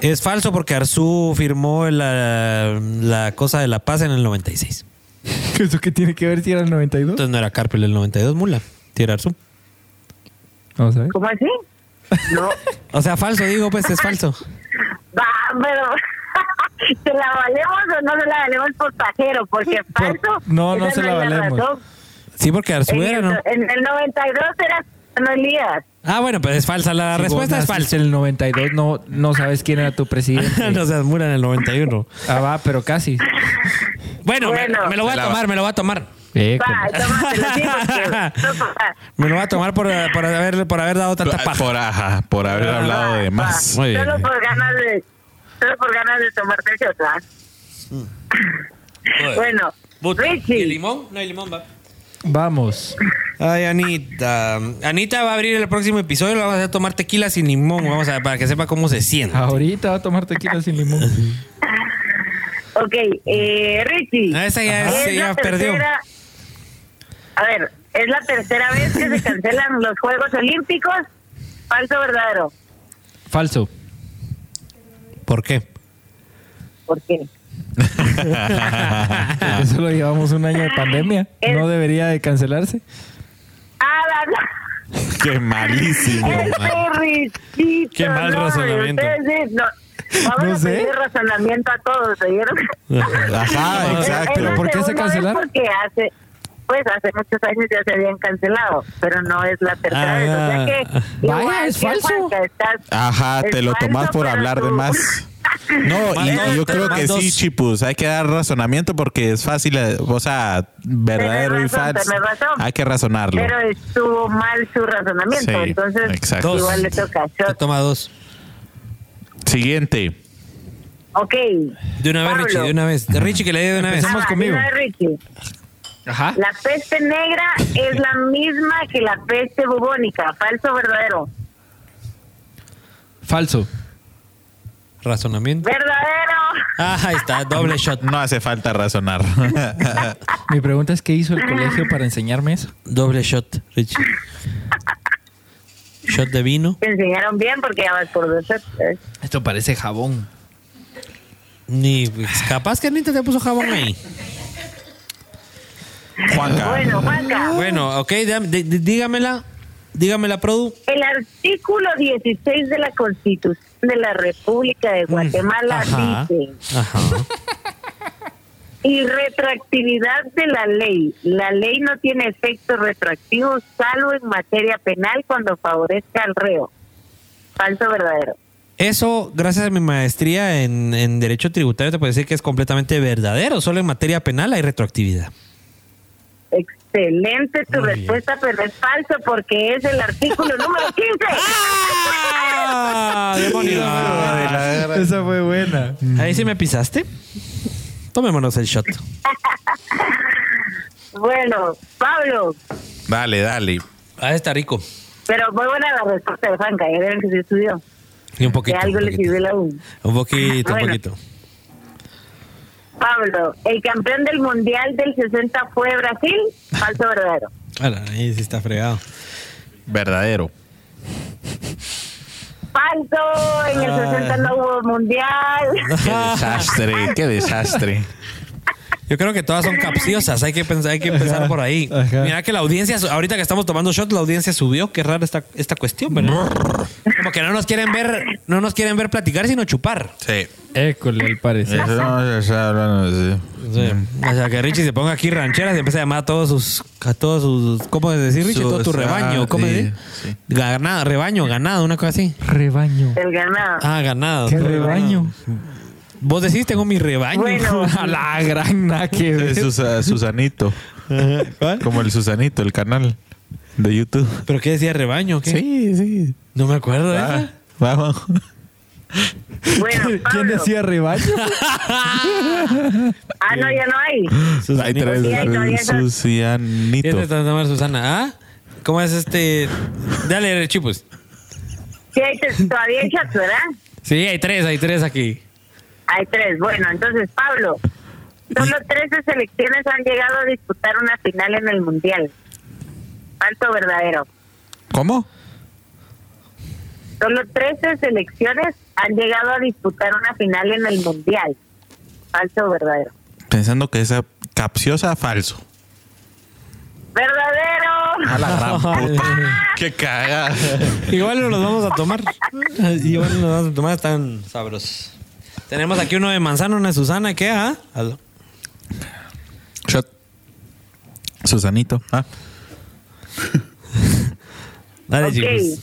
Es falso porque Arzú firmó la, la cosa de la paz en el 96. ¿Eso qué tiene que ver si era el 92? Entonces no era Carpio el 92, mula. Sí era Arzú. Vamos a ver. ¿Cómo así? No. O sea, falso, digo, pues es falso. Va, pero ¿se la valemos o no se la valemos por pajero? Porque falso. no, no esa se la valemos. razón. Sí, porque Arzú En ¿no? en el 92 era no Elías. Ah, bueno, pero es falsa. La Si respuesta es falsa. En el 92 no, no sabes quién era tu presidente. no seas mura en el 91. Ah, va, pero casi. Bueno, me- Bueno. me, lo voy a tomar, me lo voy a tomar. Eh, Va, tómatelo. Me lo voy a tomar por, por haber, por haber dado tanta paja. Por, ajá, por haber hablado de más. Muy bien. Solo por ganas de... Solo por ganas de tomarte el shot, ¿va? Bueno, But- ¿Y Richie, limón? No hay limón, va. Vamos. Ay, Anita. Anita va a abrir el próximo episodio. Vamos a hacer tomar tequila sin limón. Vamos a para que sepa cómo se siente. Ahorita va a tomar tequila sin limón. ok, eh, Richie. Ah, esa ya- es esa ya la perdió. tercera- A ver, es la tercera vez que se cancelan los Juegos Olímpicos. ¿Falso o verdadero? Falso. ¿Por qué? ¿Por qué? Porque solo llevamos un año de pandemia. No debería de cancelarse. Ah, la, la. Qué malísimo. Qué mal no, razonamiento. ustedes no. Vamos No a sé. pedir razonamiento a todos, ¿oyeron? Ajá, exacto. ¿Pero por qué se cancelaron? Porque hace, pues hace muchos años ya se habían cancelado, pero no es la tercera Ah, vez. O sea que, vaya, igual es falso. Juanca, estás- Ajá, es te lo falso, tomas por hablar de más. No, y, yo creo que sí, Chipus. Hay que dar razonamiento porque es fácil, eh, o sea, verdadero y falso. Hay que razonarlo. Pero estuvo mal su razonamiento, Sí, entonces exacto. igual le toca toma dos. Siguiente. Ok. De una vez. Richie, de una vez. De Richie que le dé de una vez. Ah, conmigo. de una vez, Richie. Ajá. La peste negra es la misma que la peste bubónica. ¿Falso o verdadero? Falso. Razonamiento. ¡Verdadero! Ah, ahí está, doble shot. No hace falta razonar. Mi pregunta es: ¿qué hizo el colegio para enseñarme eso? Doble shot, Richie. Shot de vino. Te enseñaron bien porque ya vas por dos shots. ¿eh? Esto parece jabón. Ni pues, capaz que Anita te puso jabón ahí. Juanca. Bueno, Juanca. Bueno, ok, dígamela. Dígamela, Produ. El artículo 16 de la Constitución de la República de Guatemala Ajá. dice Ajá. y retroactividad de la ley. La ley no tiene efectos retroactivos salvo en materia penal cuando favorezca al reo. Falso verdadero. Eso, gracias a mi maestría en, en Derecho Tributario, te puedo decir que es completamente verdadero. Solo en materia penal hay retroactividad. Excelente tu respuesta, pero es falso porque es el artículo número 15. ¡Ah! ¡Demonios! Esa fue buena. Ahí sí me pisaste. Tomémonos el shot. Bueno, Pablo, Dale, dale. Ah, está rico. pero muy buena la respuesta de Juanca, ya vieron que se estudió. Y un Que poquito. algo un le poquito. sirvió la U. Un poquito, un Bueno. poquito. Pablo, el campeón del Mundial del 60 fue Brasil, falso o verdadero. Ahora, ahí sí está fregado. Verdadero. Falso, en el Ah. 60 no hubo Mundial. Qué desastre, qué desastre. Yo creo que todas son capciosas. Hay que pensar, hay que empezar por ahí. Ajá. Mira que la audiencia, ahorita que estamos tomando shot, la audiencia subió. Qué rara esta, esta cuestión, ¿verdad? Como que no nos quieren ver, no nos quieren ver platicar, sino chupar. Sí. École, al parecer. Eso no se está hablando de- Sí. O sea, que Richie se ponga aquí rancheras y empieza a llamar a todos sus, a todos sus, ¿cómo decir Richie? Todo tu ah, rebaño, ¿cómo sí, decir? sí. Ganado, rebaño, ganado, una cosa así. Rebaño. El ganado. Ah, ganado. ¿Qué rebaño? Vos decís, tengo mi rebaño. Bueno. A la gran nada que ver. Es Susa- Susanito. ¿Cuál? Como el Susanito, el canal de YouTube. ¿Pero qué decía rebaño? ¿Qué? Sí, sí. No me acuerdo de Va, esa. vamos. Bueno, ¿Quién decía rebaño? Ah, no, ya no hay. Hay tres. Sí, hay todavía esas- ¿Quién te está llamando Susana? ¿Ah? ¿Cómo es este? Dale, chipos. Sí, hay tres- todavía hay shots, ¿verdad? Sí, hay tres, hay tres aquí. Hay tres. Bueno, entonces, Pablo, solo 13 selecciones han llegado a disputar una final en el Mundial. Falso verdadero. ¿Cómo? Solo 13 selecciones han llegado a disputar una final en el Mundial. Falso o verdadero. Pensando que esa capciosa, falso. ¡Verdadero! A la gran puta. Qué caga. Igual nos los vamos a tomar. Igual nos vamos a tomar, están sabrosos. Tenemos aquí uno de manzana, una de Susana, ¿qué? Ah? Aló. Shot. Susanito. Ah. Dale, Ok. chicos.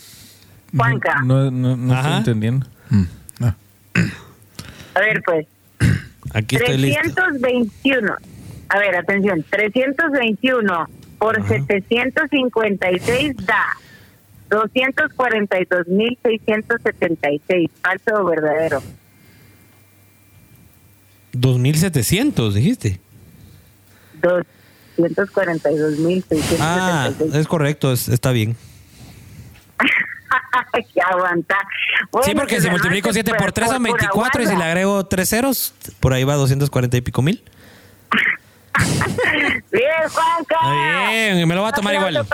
Juanca. No, no, no estoy entendiendo. Mm. A ver, pues. Aquí estoy listo. 321. A ver, atención. 321 por 756 da 242.676. ¿Falso o verdadero? 2700, dijiste. 242.676. Ah, es correcto, es- está bien. Hay que aguantar. Bueno, sí, porque que si se multiplico mate 7 por 3 son pura 24 y si le agrego 3 ceros, por ahí va 240 y pico mil. Bien, Juanca. Muy bien, me lo va a tomar igual.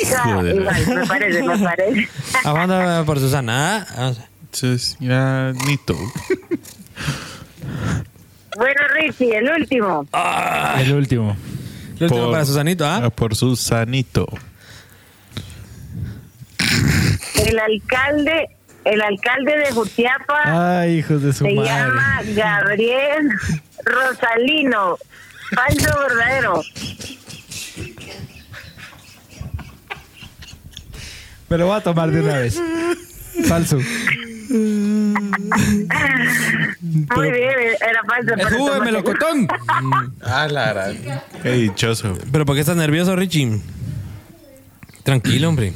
Igual, me parece, me parece. Aguanta por Susana. ¿ah? Vamos. Susanito. Bueno, Richie, el último. El último. El último Por- para Susanito, ¿ah? Ah, Por Susanito. El alcalde, el alcalde de Jutiapa Ay, hijos de su se madre. llama Gabriel Rosalino. Falso o verdadero. Me lo voy a tomar de una vez. Falso. Muy bien, era falso. ¡El pero jugo de tomate- melocotón! Ah, la gran. Qué dichoso. Pero ¿por qué estás nervioso, Richie? Tranquilo, hombre.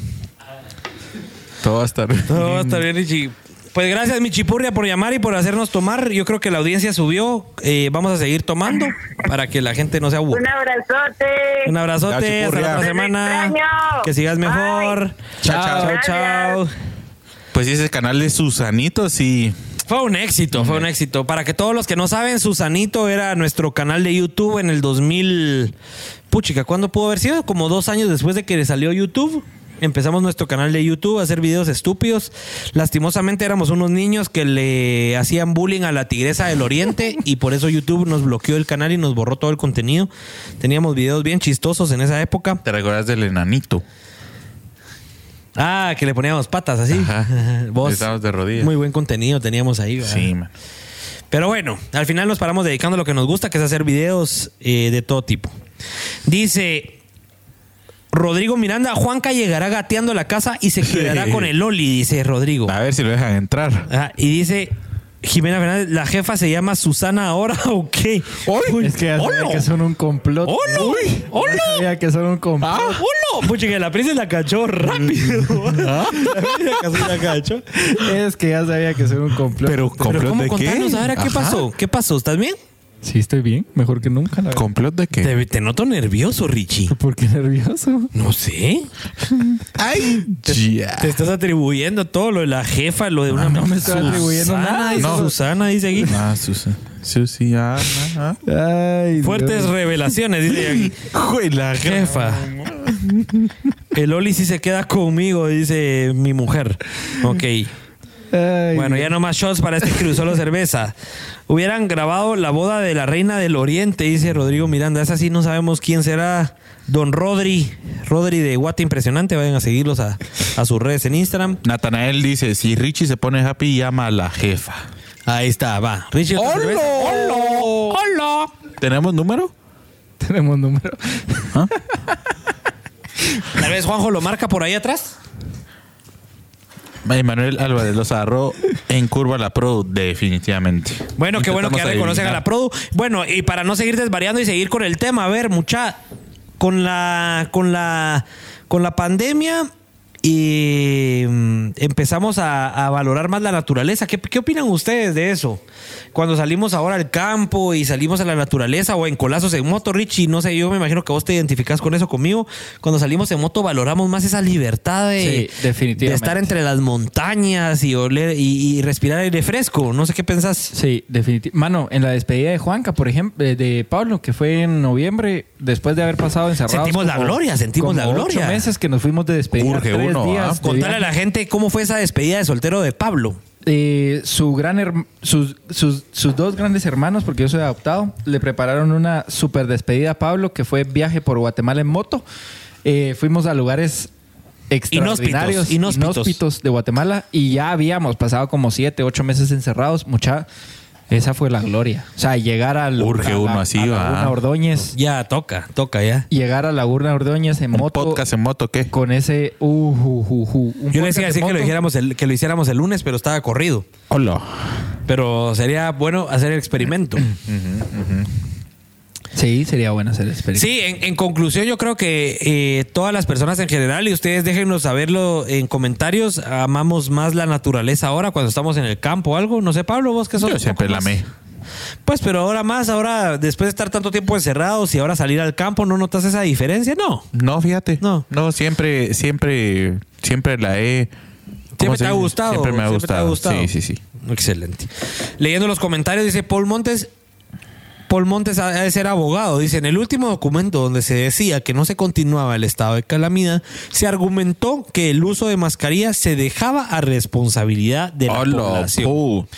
Todo va a estar. Todo va a estar bien, Richie. Pues gracias, mi chipurria, por llamar y por hacernos tomar. Yo creo que la audiencia subió. Eh, vamos a seguir tomando para que la gente no se aburra. Un abrazote. Un abrazote, hasta la otra semana. extraño. Que sigas mejor. Bye. Chao, chao. chao. chao. Pues sí, ese canal de Susanito, sí. Fue un éxito, fue un éxito. Para que todos los que no saben, Susanito era nuestro canal de YouTube en el 2000. Puchica, ¿cuándo pudo haber sido? Como dos años después de que salió YouTube. Empezamos nuestro canal de YouTube a hacer videos estúpidos. Lastimosamente éramos unos niños que le hacían bullying a la tigresa del oriente y por eso YouTube nos bloqueó el canal y nos borró todo el contenido. Teníamos videos bien chistosos en esa época. ¿Te recuerdas del enanito? Ah, que le poníamos patas así. Ajá. Vos. Estábamos de rodillas. Muy buen contenido teníamos ahí. ¿verdad? Sí, man. Pero bueno, al final nos paramos dedicando a lo que nos gusta, que es hacer videos eh, de todo tipo. Dice Rodrigo Miranda, Juanca llegará gateando a la casa y se quedará con el Oli, dice Rodrigo. A ver si lo dejan entrar. Ah, y dice Jimena Fernández, ¿la jefa se llama Susana ahora o qué? Uy, Es que ya sabía que son un complot. ¡Hola! Ya ¡Hola! sabía que son un complot. ¡Ah! ¡Hola! Pucha, que la princesa la cachó rápido. ¿Ah? La cachó. Es que ya sabía que son un complot. Pero Pero complot ¿cómo de qué? contanos ahora qué Ajá. pasó? ¿Qué pasó? ¿Estás bien? Sí, estoy bien. Mejor que nunca. La verdad. ¿Complot de qué? Te, te noto nervioso, Richie. ¿Por qué nervioso? No sé. Ay. Te estás atribuyendo todo lo de la jefa, lo de una. no me estoy atribuyendo Susana, nada. No. Susana, dice aquí. Ah, Susan. Susiana. ah. Ay, Fuertes Dios. revelaciones, dice aquí. La Jefa. El Oli sí se queda conmigo, dice mi mujer. Ok. Ay, Bueno, ya no más shots para este que usó la cerveza. Hubieran grabado la boda de la reina del oriente, dice Rodrigo Miranda. Esa sí no sabemos quién será. Don Rodri. Rodri de Guate Impresionante. Vayan a seguirlos a, a sus redes en Instagram. Natanael dice, si Richie se pone happy, llama a la jefa. Ahí está, va. Richie. cerveza. ¡Hola! ¡Hola! ¿Tenemos número? Tenemos número. Tal vez Juanjo lo marca por ahí atrás. Emanuel Álvarez los agarró en curva la pro, definitivamente. Bueno, qué bueno que ya reconocen a la Produ. Bueno, y para no seguir desvariando y seguir con el tema, a ver, mucha, con la, con la, con la pandemia y mm, empezamos a, valorar más la naturaleza. ¿Qué, ¿Qué, opinan ustedes de eso? Cuando salimos ahora al campo y salimos a la naturaleza o en colazos en moto, Richie, no sé, yo me imagino que vos te identificás con eso conmigo. Cuando salimos en moto valoramos más esa libertad de, estar entre las montañas y oler y, respirar aire fresco. No sé qué pensás. Sí, definitivamente. Mano, en la despedida de Juanca, por ejemplo, eh, de Pablo, que fue en noviembre, después de haber pasado encerrados. Sentimos la gloria, sentimos la gloria. Ocho meses que nos fuimos de despedida. Urge, urge 10 días. Ah, contale a la gente cómo fue esa despedida de soltero de Pablo. Eh, su gran sus, dos grandes hermanos, porque yo soy adoptado, le prepararon una super despedida a Pablo, que fue viaje por Guatemala en moto. Eh, fuimos a lugares extraordinarios, inhóspitos, inhóspitos. inhóspitos, de Guatemala y ya habíamos pasado como siete, ocho meses encerrados, mucha esa fue la gloria. O sea, llegar al Urge a la- uno así, a va. Laguna Ordóñez, Ya toca, toca ya. llegar a Laguna Ordóñez en ¿Un moto podcast en moto qué? con ese uh, uh, uh, uh, un Yo les podcast iba a decir en que lo, moto. dijéramos el- que lo hiciéramos el lunes, pero estaba corrido. Hola. Pero sería bueno hacer el experimento. Sí, sería bueno hacer el experimento. Sí, en, en conclusión, yo creo que eh, todas las personas en general, y ustedes déjenos saberlo en comentarios, amamos más la naturaleza ahora cuando estamos en el campo o algo. No sé, Pablo, vos que sos. Yo siempre la amé. Pues, pero ahora más, ahora después de estar tanto tiempo encerrados y ahora salir al campo, ¿no notas esa diferencia? No. No, fíjate. No. No, siempre, siempre, siempre la he. ¿cómo Siempre te ha gustado. Siempre me ha siempre te ha gustado. gustado. Sí, sí, sí. Excelente. Leyendo los comentarios, dice Paul Montes. Paul Montes ha de ser abogado. Dice, en el último documento donde se decía que no se continuaba el estado de calamidad, se argumentó que el uso de mascarilla se dejaba a responsabilidad de la Hola, población.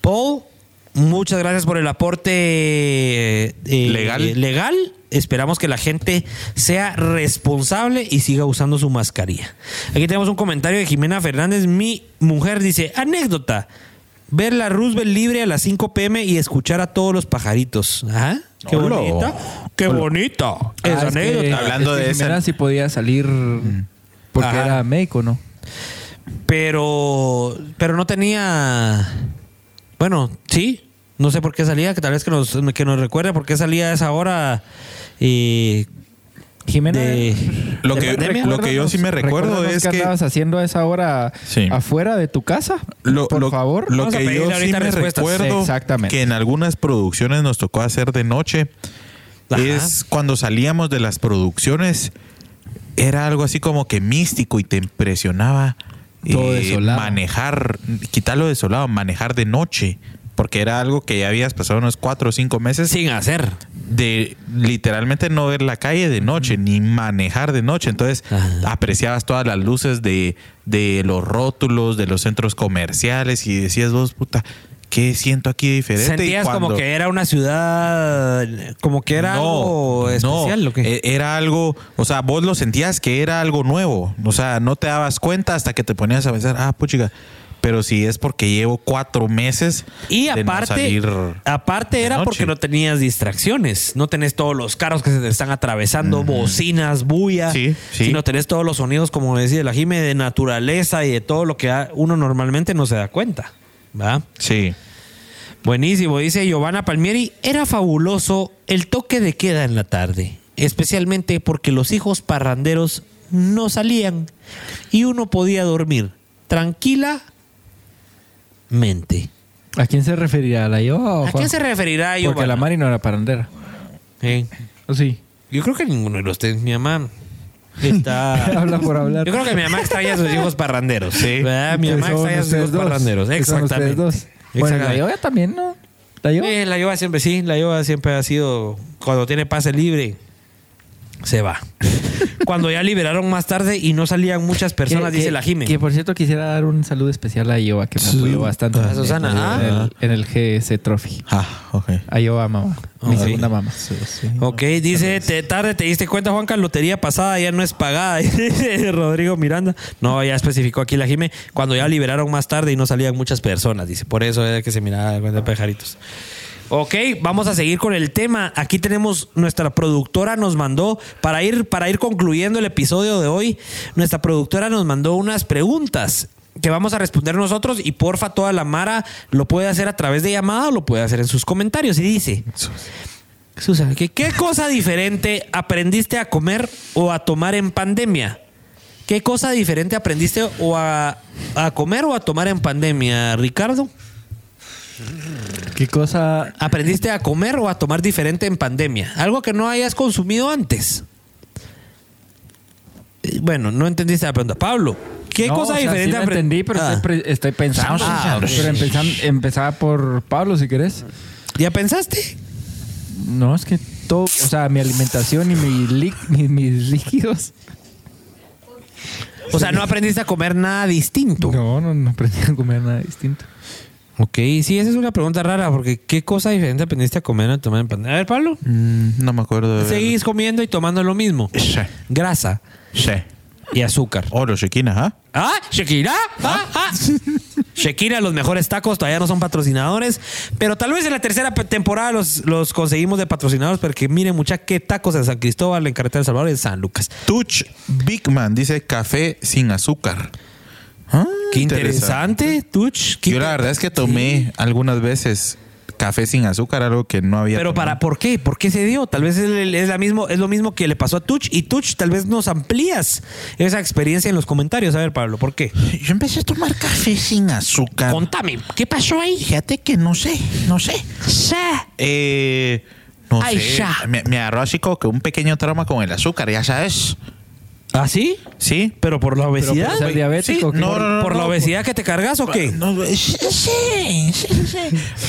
Paul, muchas gracias por el aporte eh, Legal. eh, legal. Esperamos que la gente sea responsable y siga usando su mascarilla. Aquí tenemos un comentario de Jimena Fernández. Mi mujer dice, anécdota. Ver la Roosevelt libre a las 5 pm y escuchar a todos los pajaritos. Ajá. Qué Hola. bonita. Qué bonita. Ah, Esa es que- anécdota. Hablando es que de esa- sí podía salir porque Ajá. era médico, ¿no? Pero, pero no tenía. Bueno, sí. No sé por qué salía, que tal vez que nos, que nos recuerde por qué salía a esa hora. eh, Jimena, de, Lo de que- pandemia. lo que yo sí me recuerdo es que- andabas haciendo a esa hora Sí. afuera de tu casa. Lo, por lo- favor. Lo que yo sí me recuerdo Exactamente. que en algunas producciones nos tocó hacer de noche Ajá. es cuando salíamos de las producciones era algo así como que místico y te impresionaba Todo desolado. manejar, quitarlo desolado, manejar de noche, porque era algo que ya habías pasado unos cuatro o cinco meses Sin hacer. de literalmente no ver la calle de noche ni manejar de noche. Entonces Ajá. apreciabas todas las luces de, de los rótulos, de los centros comerciales y decías vos, puta, ¿qué siento aquí diferente? Sentías como que era una ciudad, como que era algo especial. no, ¿o qué? e- era algo, o sea, vos lo sentías que era algo nuevo, o sea, no te dabas cuenta hasta que te ponías a pensar, ah, puchiga, pero si es porque llevo cuatro meses Y no aparte, aparte era porque no tenías distracciones. No tenés todos los carros que se te están atravesando, bocinas, bulla. Sí, sí. Sino tenés todos los sonidos, como decía la Jime, de naturaleza y de todo lo que uno normalmente no se da cuenta. ¿Va? Sí. Buenísimo, dice Giovanna Palmieri. Era fabuloso el toque de queda en la tarde. Especialmente porque los hijos parranderos no salían y uno podía dormir tranquilamente. ¿A quién se referirá? ¿A la yo? o ¿A quién se referirá Porque Giovanna? la Mari no era parandera. Eh, ¿O sí? Yo creo que ninguno de los tres. Mi mamá está. Habla por hablar. Yo creo que mi mamá extraña a sus hijos parranderos. Sí. ¿verdad? Mi mamá extraña a sus hijos dos. parranderos. Son Exactamente. dos. Bueno, la yoga también, ¿no? La yoga. Eh, la yoga siempre sí. La yoga siempre ha sido. Cuando tiene pase libre, se va. Cuando ya liberaron más tarde y no salían muchas personas, dice la Jime. Que por cierto quisiera dar un saludo especial a Yoa, que me apoyó bastante. A Susana, en, ah. el, en el GS Trophy. Ah, ok. A Yoa, mamá. Mi Ok. segunda mamá. Ok, dice, te, tarde te diste cuenta, Juanca, lotería pasada ya no es pagada. dice Rodrigo Miranda. No, ya especificó aquí la Jime, cuando ya liberaron más tarde y no salían muchas personas, dice. Por eso es que se miraba de pajaritos. Ok, vamos a seguir con el tema. Aquí tenemos nuestra productora nos mandó para ir para ir concluyendo el episodio de hoy. Nuestra productora nos mandó unas preguntas que vamos a responder nosotros y porfa toda la mara lo puede hacer a través de llamada o lo puede hacer en sus comentarios y dice Susan, ¿qué, ¿qué cosa diferente aprendiste a comer o a tomar en pandemia? ¿Qué cosa diferente aprendiste o a, a comer o a tomar en pandemia, Ricardo? ¿Qué cosa? ¿Aprendiste a comer o a tomar diferente en pandemia? Algo que no hayas consumido antes. Eh, Bueno, no entendiste la pregunta. Pablo, ¿qué No, cosa o sea, diferente sí pero Ah, estoy, pensando. Ah. Pero empezaba por Pablo, si querés. ¿Ya pensaste? No, es que todo, o sea, mi alimentación y mi- mis líquidos. O sea, no aprendiste a comer nada distinto. No, no, no aprendí a comer nada distinto. Ok, sí, esa es una pregunta rara, porque ¿qué cosa diferente aprendiste a comer o a tomar en pandemia? A ver, Pablo. Mm, no me acuerdo de Seguís comiendo y tomando lo mismo. Sí. Grasa. Sí. y azúcar. Los chequinas, ¿ah? ¿Ah? ¿Shakira? ¿Ah? ¿Ah? Shakira, los mejores tacos todavía no son patrocinadores, pero tal vez en la tercera temporada los, los conseguimos de patrocinadores porque miren mucha qué tacos en San Cristóbal, en Carretera del Salvador y en San Lucas. Touch Big Man dice café sin azúcar. Ah, Qué interesante, Tuch. Qué Yo la verdad es que tomé algunas veces café sin azúcar, algo que no había Pero tomado. para ¿por qué? ¿Por qué se dio? Tal vez es, la mismo, es lo mismo que le pasó a Tuch y Tuch tal vez nos amplías esa experiencia en los comentarios. A ver, Pablo, ¿por qué? Yo empecé a tomar café sin azúcar. Contame, ¿qué pasó ahí? Fíjate que no sé, no sé. Eh, no Ay, sé. ya. Me, me agarró así como que un pequeño trauma con el azúcar, ya sabes. ¿Ah, sí? ¿Sí? ¿Pero por la Pero obesidad? por ser diabético, ¿Por la no, obesidad que te cargas o qué? No, sí, sí, sí.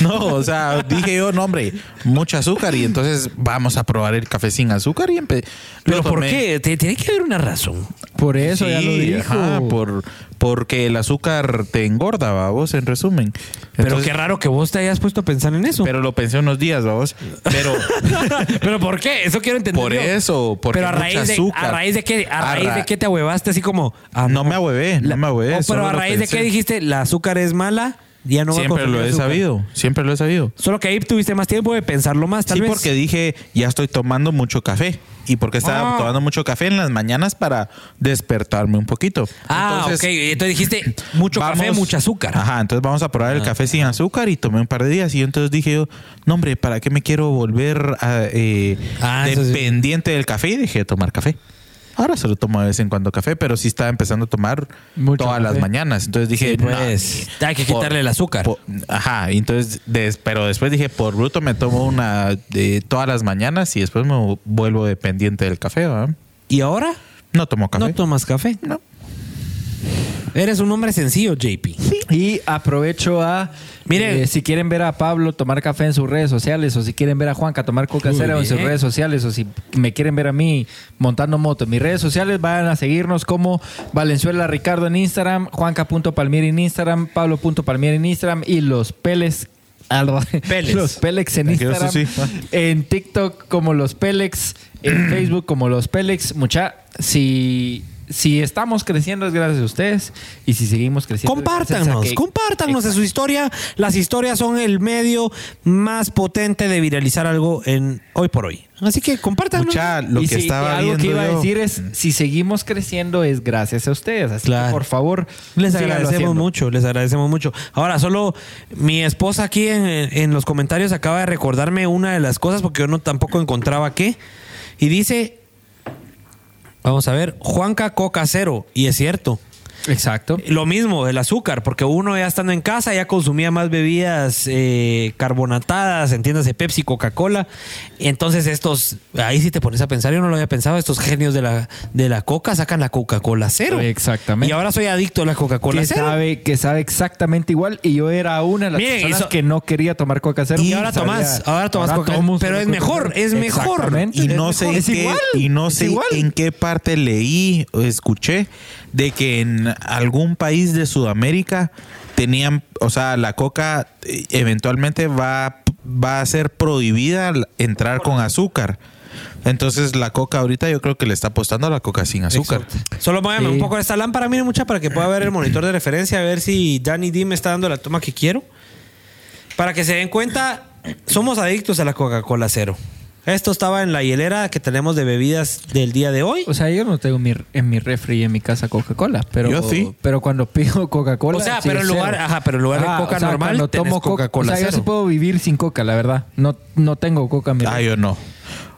No, o sea, dije yo, no, hombre, mucho azúcar y entonces vamos a probar el café sin azúcar y empe ¿Pero por qué? Te- Tiene que haber una razón. Por eso ya lo Sí, dijo. ajá, por, porque el azúcar te engorda, vos, en resumen. Pero qué raro que vos te hayas puesto a pensar en eso. Pero lo pensé unos días, vos. Pero ¿Pero por qué? Eso quiero entender. por yo. eso, porque Pero a raíz, de, azúcar. a raíz de qué, a A raíz ra- de qué te ahuevaste así como. ah, no me ahuevé, no me ahuevé. Oh, pero a raíz de qué dijiste, la azúcar es mala, ya no voy a Siempre lo he azúcar. sabido, siempre lo he sabido. Solo que ahí tuviste más tiempo de pensarlo más, tal sí, vez. porque dije, ya estoy tomando mucho café. ¿Y porque estaba Ah. tomando mucho café en las mañanas para despertarme un poquito? Ah, ok. Entonces dijiste mucho café, vamos- mucho azúcar. Ah. Ajá, entonces vamos a probar el café sin azúcar y tomé un par de días. Y entonces dije yo, no, hombre, ¿para qué me quiero volver a, eh, Ah, eso sí. dependiente del café? Y dejé de tomar café. Ahora solo tomo de vez en cuando café, pero sí estaba empezando a tomar Mucho todas café. las mañanas. Entonces dije, Sí, no, pues, hay que por- quitarle el azúcar. por- ajá, y entonces, des- pero después dije, por bruto me tomo una de todas las mañanas y después me vuelvo dependiente del café. ¿verdad? ¿Y ahora? No tomo café. No tomas café. No. Eres un hombre sencillo, JP. Y aprovecho a. Miren. eh, si quieren ver a Pablo tomar café en sus redes sociales, o si quieren ver a Juanca tomar coca cero en sus redes sociales, o si me quieren ver a mí montando moto en mis redes sociales, vayan a seguirnos como Valenzuela Ricardo en Instagram, Juanca.palmieri en Instagram, Pablo.palmieri en Instagram y los Peles. Peles. Los Pelex en Instagram. sí. En TikTok como los Pelex. En Facebook como los Pelex. Mucha, si, si estamos creciendo es gracias a ustedes. Y si seguimos creciendo. es gracias a Compártanos, que- compártanos de su historia. Las historias son el medio más potente de viralizar algo en hoy por hoy. Así que compártanos. Mucha, lo y que si- estaba algo viendo que iba a decir es, si seguimos creciendo es gracias a ustedes. Así Claro. que por favor, Les agradecemos haciendo. mucho, les agradecemos mucho. Ahora, solo mi esposa aquí en, en los comentarios acaba de recordarme una de las cosas porque yo no tampoco encontraba qué. Y dice, vamos a ver, Juanca Coca Cero. Y es cierto. Exacto. Lo mismo, el azúcar, porque uno ya estando en casa ya consumía más bebidas eh, carbonatadas, entiéndase Pepsi, Coca-Cola. Entonces estos, ahí si te pones a pensar, yo no lo había pensado, estos genios de la, de la Coca sacan la Coca-Cola cero. Exactamente. Y ahora soy adicto a la Coca-Cola cero. sabe, que sabe exactamente igual y yo era una de las Miren, personas eso- que no quería tomar coca cero. Y ahora tomás, ahora tomás Coca- pero es Coca mejor, es mejor. Exactamente. Y no sé en Es qué, igual, y no sé igual. en qué parte leí o escuché de que en algún país de Sudamérica tenían, o sea, la coca eh, eventualmente va, va a ser prohibida al entrar con azúcar. Entonces la coca ahorita yo creo que le está apostando a la coca sin azúcar. Solo muéveme Sí. un poco de esta lámpara, miren mucha, para que pueda ver el monitor de referencia, a ver si Danny D me está dando la toma que quiero. Para que se den cuenta, somos adictos a la Coca-Cola cero. Esto estaba en la hielera que tenemos de bebidas del día de hoy. O sea, yo no tengo mi- en mi refri y en mi casa Coca-Cola, pero Yo sí. pero cuando pido Coca-Cola, O sea, sí pero en lugar- cero. ajá, pero en lugar de Ajá, Coca o sea, normal, tomo Coca- Coca-Cola O sea, yo sí puedo vivir sin Coca, la verdad. No no tengo Coca en mi Ah, refri. yo no.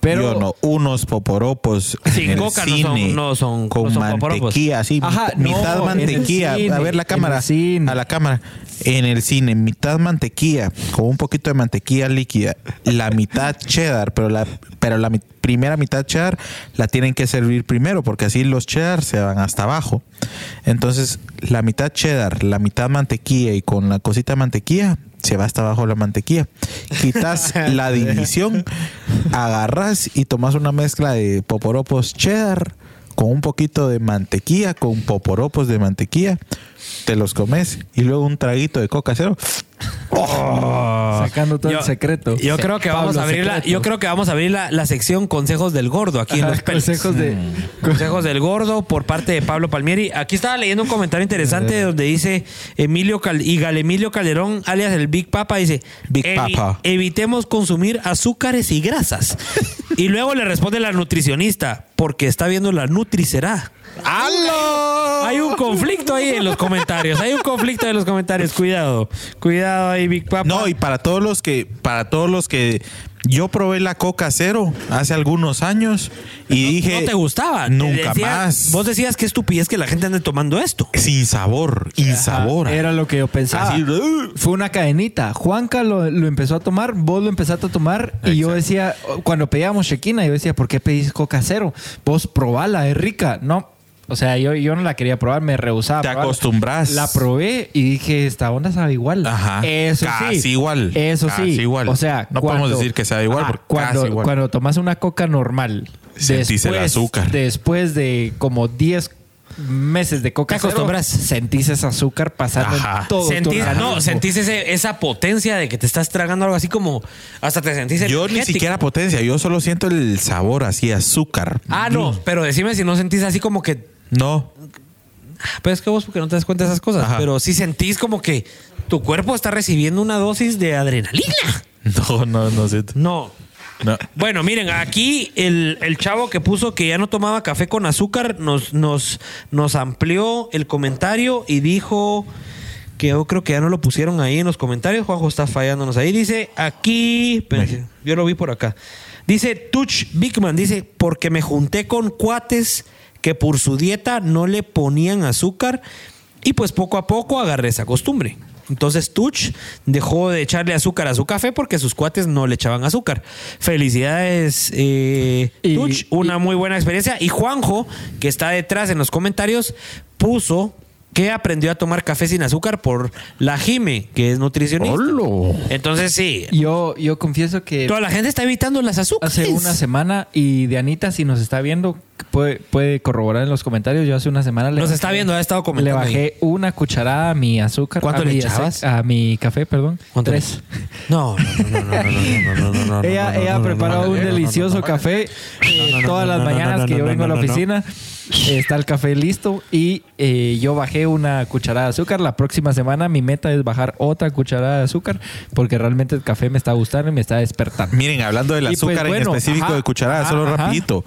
Pero- yo no. Unos poporopos Sin en el no cine son- no son- con no son poporopos. mantequilla, así, Ajá, mitad no, mantequilla. cine, a ver la cámara, a la cámara. En el cine, mitad mantequilla, con un poquito de mantequilla líquida, la mitad cheddar, pero la pero la primera mitad cheddar la tienen que servir primero porque así los cheddar se van hasta abajo. Entonces, la mitad cheddar, la mitad mantequilla y con la cosita mantequilla se va hasta abajo la mantequilla. Quitas la división, agarras y tomas una mezcla de poporopos cheddar con un poquito de mantequilla, con poporopos de mantequilla, te los comes y luego un traguito de coca cero. Sacando todo Yo- el secreto. Yo creo que vamos Pablo a abrir la, yo creo que vamos a abrir la, la sección consejos del gordo aquí en los consejos de. Consejos del gordo por parte de Pablo Palmieri. Aquí estaba leyendo un comentario interesante donde dice Emilio Cal y Galemilio Calderón, alias el Big Papa, dice Big "Evi- Papa. evitemos consumir azúcares y grasas. y luego le responde la nutricionista, porque está viendo la Nutricerá. ¡Halo! Hay un conflicto ahí en los comentarios. Hay un conflicto en los comentarios. Cuidado. Cuidado ahí, Big Papa. No, y para todos los que, para todos los que yo probé la Coca Cero hace algunos años y dije no te gustaba. Nunca Decía- más. Vos decías que estupidez que la gente ande tomando esto. sin sabor, insabor. Era lo que yo pensaba. Así, uh. Fue una cadenita. Juanca lo, lo empezó a tomar, vos lo empezaste a tomar. Y yo decía, cuando pedíamos Shekina, yo decía, ¿por qué pedís coca cero? Vos probala, es rica. No. O sea, yo, yo no la quería probar, me rehusaba. Te probarla. acostumbras. La probé y dije, esta onda sabe igual. Ajá. Eso Casi sí. igual. Eso Casi sí. igual. O sea, No podemos decir que sabe igual, porque cuando, casi igual. cuando tomas una coca normal, Sentís el azúcar. Después de como 10 meses de coca Te acostumbras. cero, sentís ese azúcar pasando en todo Sentís, no, sentís ese- esa potencia de que te estás tragando algo así como hasta te sentís Yo ni siquiera potencia, yo solo siento el sabor así, azúcar. Ah, no, pero decime si no sentís así como que No. Pero es que vos porque no te das cuenta de esas cosas, Ajá. pero sí sentís como que tu cuerpo está recibiendo una dosis de adrenalina. No, no, no siento. No. No. Bueno, miren, aquí el, el chavo que puso que ya no tomaba café con azúcar nos, nos, nos amplió el comentario y dijo que yo creo que ya no lo pusieron ahí en los comentarios. Juanjo está fallándonos ahí. Dice aquí, yo lo vi por acá. Dice Tuch Bigman, dice, porque me junté con cuates que por su dieta no le ponían azúcar y pues poco a poco agarré esa costumbre. Entonces Tuch dejó de echarle azúcar a su café porque sus cuates no le echaban azúcar. Felicidades, eh, Y- Tuch, una muy buena experiencia. Y Juanjo, que está detrás en los comentarios, puso que aprendió a tomar café sin azúcar por la Jime, que es nutricionista. ¡Holo! Entonces sí. Yo, yo confieso que... Toda la gente está evitando las azúcares. Hace una semana, y Dianita, si nos está viendo, puede, puede corroborar en los comentarios, yo hace una semana... Le nos bajé, está viendo, ha estado comentando. Le bajé una cucharada a mi azúcar. ¿Cuánto a le mi? A mi café, perdón. Tres. No, no, no, no, no, no, Ella, ella preparó un delicioso café todas las mañanas que yo vengo a la oficina. Está el café listo y yo bajé una cucharada de azúcar. La próxima semana mi meta es bajar otra cucharada de azúcar porque realmente el café me está gustando y me está despertando. Miren, hablando del Y pues, azúcar bueno, en específico ajá, de cucharadas, ajá, solo ajá. rapidito.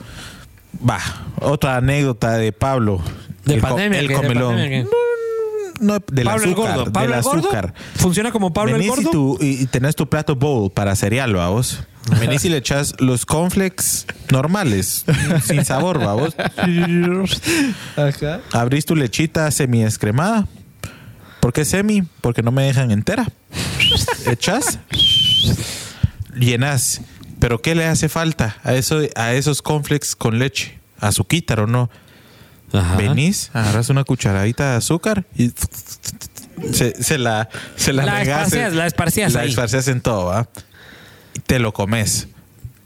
Va, otra anécdota de Pablo. De El pandemia. El ¿qué? De comelón. pandemia, ¿qué? No, del Pablo el azúcar. gordo. Pablo del el gordo. azúcar. Funciona como Pablo el Venís y, gordo. y- y tenés tu plato bowl para cereal, vamos. Venís y le echas los cornflakes normales, sin sabor, vamos. Ajá. Abrís tu lechita semi escremada. ¿Por qué semi? Porque no me dejan entera. Echas, llenas. Pero ¿qué le hace falta a eso, a esos cornflakes con leche? Azúcar o no. Ajá. Venís, agarras una cucharadita de azúcar y se, se la se la, La en- la esparcías la ahí. esparcías en todo, ¿va? Te lo comes.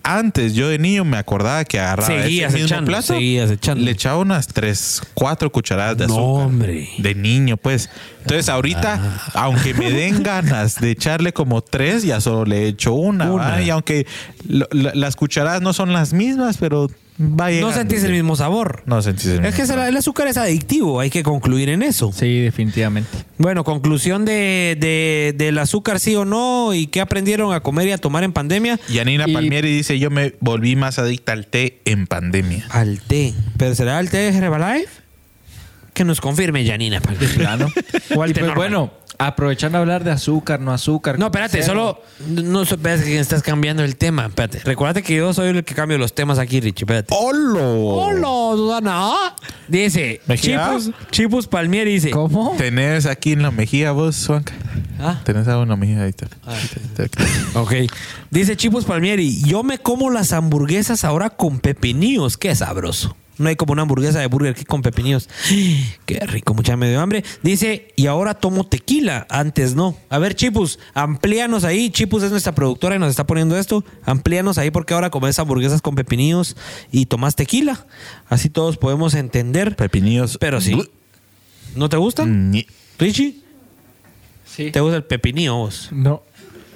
Antes yo de niño me acordaba que agarraba Seguías ese mismo echando, plato, seguías echando. le echaba unas tres, cuatro cucharadas de No, azúcar. hombre. De niño, pues. Entonces ahorita, aunque me den ganas de echarle como tres, ya solo le echo una. Una. Y aunque lo- la- las cucharadas no son las mismas, pero va No sentís el mismo sabor. No sentís el mismo. Es que el, el azúcar es adictivo, hay que concluir en eso. Sí, definitivamente. Bueno, conclusión de, de- del azúcar sí o no y qué aprendieron a comer y a tomar en pandemia. Yanina Y- Palmieri dice, yo me volví más adicta al té en pandemia. Al té. ¿Pero será el té de Herbalife? Que nos confirme Janina. Plano. O al Y té pues normal. bueno, aprovechando a hablar de azúcar, no azúcar. No, espérate, cero. solo no supes que estás cambiando el tema. Espérate, recuérdate que yo soy el que cambio los temas aquí, Richie. Espérate. ¡Holo! Hola, Susana. Dice, ¿Mejía? Chipus, Chipus Palmieri dice. ¿Cómo? ¿Tenés aquí en la mejilla vos, Juanca? Ah. ¿Tenés algo en la mejilla? Ahí está. Ah. Ok. Dice Chipus Palmieri, yo me como las hamburguesas ahora con pepinillos. Qué sabroso. No hay como una hamburguesa de Burger King con pepinillos. Qué rico, mucha me dio hambre. Dice, y ahora tomo tequila. Antes no. A ver, Chipus, amplíanos ahí. Chipus es nuestra productora y nos está poniendo esto. Amplíanos ahí porque ahora comes hamburguesas con pepinillos y tomas tequila. Así todos podemos entender. Pepinillos. Pero sí. ¿No te gustan? Ni- Richie. Sí. ¿Te gusta el pepinillo vos? No.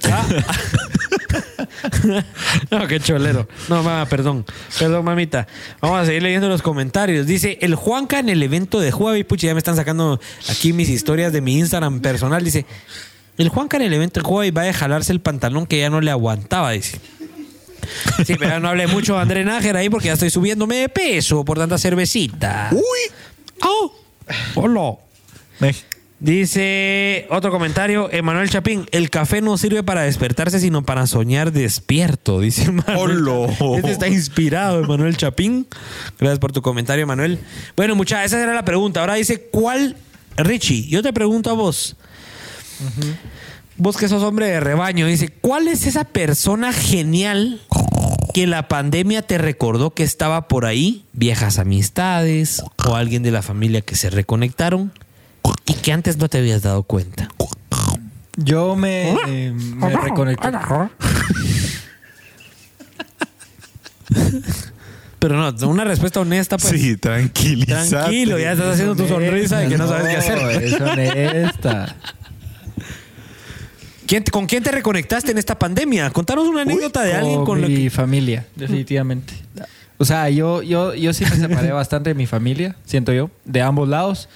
no, qué cholero. No, mamá, perdón. Perdón, mamita. Vamos a seguir leyendo los comentarios. Dice, el Juanca en el evento de Huawei. Pucha, ya me están sacando aquí mis historias de mi Instagram personal. Dice, el Juanca en el evento de Huawei va a jalarse el pantalón que ya no le aguantaba, dice. Sí, pero no hablé mucho de André Nájera ahí porque ya estoy subiéndome de peso por tanta cervecita. ¡Uy! ¡Oh! ¡Hola! Dice otro comentario, Emanuel Chapín, el café no sirve para despertarse, sino para soñar despierto, dice Manuel. ¡Hola! Este está inspirado, Emanuel Chapín. Gracias por tu comentario, Manuel. Bueno, muchachos, esa era la pregunta. Ahora dice, ¿cuál, Richie? Yo te pregunto a vos. Vos que sos hombre de rebaño, dice, ¿cuál es esa persona genial que la pandemia te recordó que estaba por ahí? Viejas amistades o alguien de la familia que se reconectaron y que antes no te habías dado cuenta. Yo me, eh, me reconecté. Pero no, una respuesta honesta, pues. Sí, tranquilízate. Tranquilo, ya estás haciendo tu sonrisa de que no sabes qué hacer. Es honesta. ¿Quién- ¿Con quién te reconectaste en esta pandemia? Contanos una anécdota de alguien con la mi que... familia, definitivamente. O sea, yo, yo, yo sí me separé bastante de mi familia, siento yo, de ambos lados.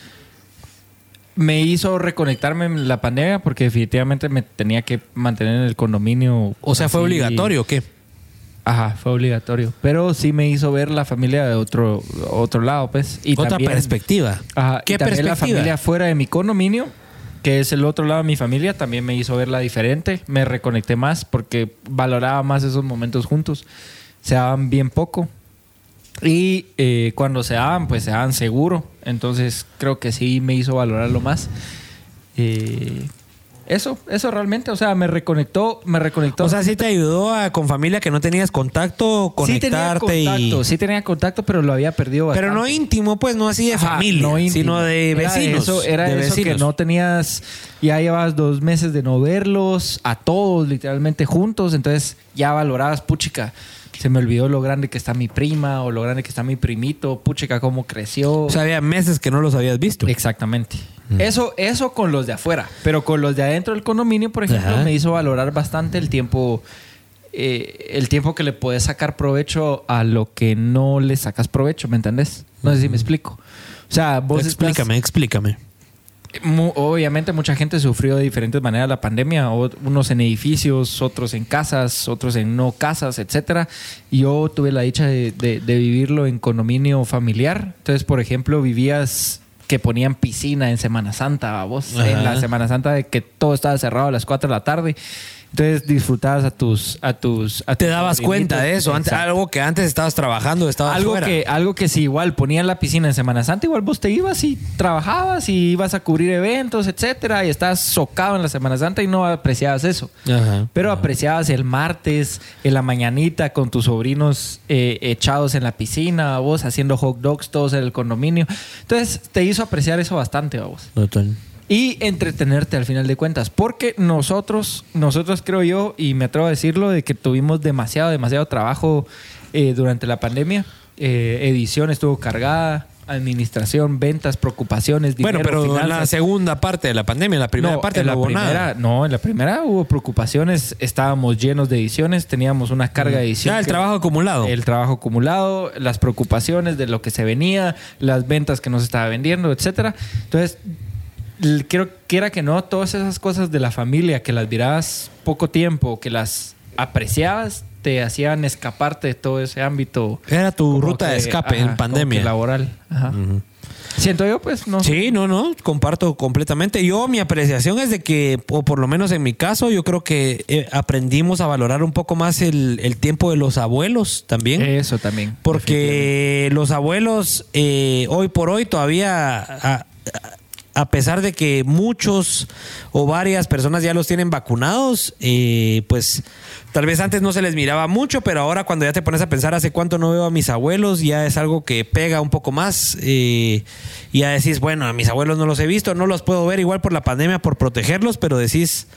Me hizo reconectarme en la pandemia porque definitivamente me tenía que mantener en el condominio. O sea, ¿fue obligatorio o qué? Ajá, fue obligatorio. Pero sí me hizo ver la familia de otro, otro lado, pues. Y Otra también- perspectiva. Ajá, ¿Qué y también la perspectiva? familia fuera de mi condominio, que es el otro lado de mi familia, también me hizo verla diferente. Me reconecté más porque valoraba más esos momentos juntos. Se daban bien poco. Y eh, cuando se daban, pues se daban seguro. Entonces creo que sí me hizo valorarlo más. Eh, eso, eso realmente, o sea, me reconectó, me reconectó. O sea, sí te ayudó a, con familia que no tenías contacto, sí tenía conectarte contacto, y... sí tenía contacto, pero lo había perdido bastante. Pero no íntimo, pues, no así de Ajá, familia, no íntimo. sino de Era vecinos. Eso, era de eso que vecinos. no tenías, ya llevabas dos meses de no verlos, a todos literalmente juntos, entonces ya valorabas, puchica, se me olvidó lo grande que está mi prima o lo grande que está mi primito, puchica, cómo creció. O sea, había meses que no los habías visto. Exactamente. Eso, eso con los de afuera. Pero con los de adentro del condominio, por ejemplo, Ajá. me hizo valorar bastante el tiempo. eh, el tiempo que le puedes sacar provecho a lo que no le sacas provecho, ¿me entendés? No sé si me explico. O sea, vos estás- explícame, explícame. Obviamente mucha gente sufrió de diferentes maneras la pandemia, unos en edificios, otros en casas, otros en no casas, etcétera. Yo tuve la dicha de, de- de vivirlo en condominio familiar. Entonces, por ejemplo, vivías que ponían piscina en Semana Santa, vos, en la Semana Santa de que todo estaba cerrado a las 4 de la tarde. Entonces disfrutabas a tus a tus a Te tus dabas cuenta de eso. Antes, algo que antes estabas trabajando, estabas algo fuera. que algo que si igual ponían la piscina en Semana Santa igual vos te ibas y trabajabas y ibas a cubrir eventos etcétera y estabas socado en la Semana Santa y no apreciabas eso Ajá. pero apreciabas el martes en la mañanita con tus sobrinos eh, echados en la piscina vos haciendo hot dogs todos en el condominio entonces te hizo apreciar eso bastante vos Total. Y entretenerte al final de cuentas. Porque nosotros, nosotros creo yo, y me atrevo a decirlo, de que tuvimos demasiado, demasiado trabajo eh, durante la pandemia. Eh, edición estuvo cargada, administración, ventas, preocupaciones, dinero, Bueno, pero en la finanzas. segunda parte de la pandemia, en la primera No, parte en no la hubo primera, nada. No, en la primera hubo preocupaciones, estábamos llenos de ediciones, teníamos una carga de edición. Ya, el que- trabajo acumulado. El trabajo acumulado, las preocupaciones de lo que se venía, las ventas que no se estaba vendiendo, etcétera. Entonces, quiero, quiera que no, todas esas cosas de la familia que las mirabas poco tiempo, que las apreciabas, te hacían escaparte de todo ese ámbito. Era tu ruta de que, escape ajá, en pandemia. que laboral. Ajá. Siento yo, pues, no. Sí, no, no, comparto completamente. Yo, mi apreciación es de que, o por lo menos en mi caso, yo creo que eh, aprendimos a valorar un poco más el, el tiempo de los abuelos también. Eso también. Porque los abuelos eh, hoy por hoy todavía, a, a pesar de que muchos o varias personas ya los tienen vacunados, eh, pues tal vez antes no se les miraba mucho, pero ahora cuando ya te pones a pensar hace cuánto no veo a mis abuelos, ya es algo que pega un poco más. eh, y ya decís, bueno, a mis abuelos no los he visto, no los puedo ver igual por la pandemia, por protegerlos, pero decís...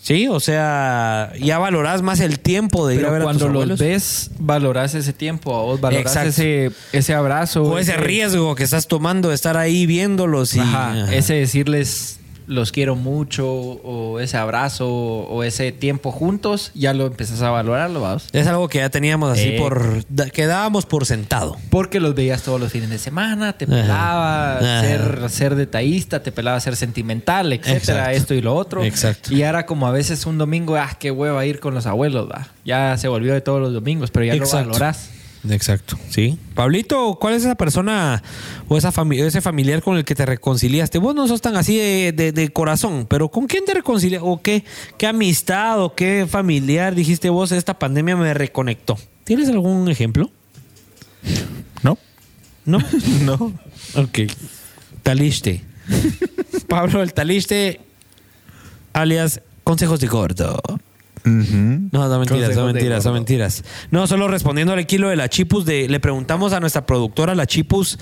Sí, o sea, ya valorás más el tiempo de ir a ver a tus cuando los ves, valoras ese tiempo, a vos valorás Exacto. ese, ese abrazo. O ese riesgo que estás tomando de estar ahí viéndolos y Ajá, Ajá. ese decirles los quiero mucho o ese abrazo o ese tiempo juntos, ya lo empezás a valorarlo, vamos. Es algo que ya teníamos así Eh. por... que dábamos por sentado. Porque los veías todos los fines de semana, te pelaba Ajá. ser, ser detallista, te pelaba ser sentimental, etcétera, Exacto. esto y lo otro. Exacto. Y ahora como a veces un domingo, ah, qué hueva ir con los abuelos, va. Ya se volvió de todos los domingos, pero ya Exacto. lo valorás. Exacto, sí. Pablito, ¿cuál es esa persona o esa fami- ese familiar con el que te reconciliaste? Vos no sos tan así de, de- de corazón, pero ¿con quién te reconciliaste? ¿O qué, qué amistad o qué familiar dijiste vos, esta pandemia me reconectó? ¿Tienes algún ejemplo? ¿No? ¿No? No. ok. Taliste. Pablo el Taliste, alias Consejos de Gordo. Ujú. No, no mentiras, son mentiras, son mentiras. No, solo respondiéndole aquí lo de la Chipus, de, le preguntamos a nuestra productora, la Chipus,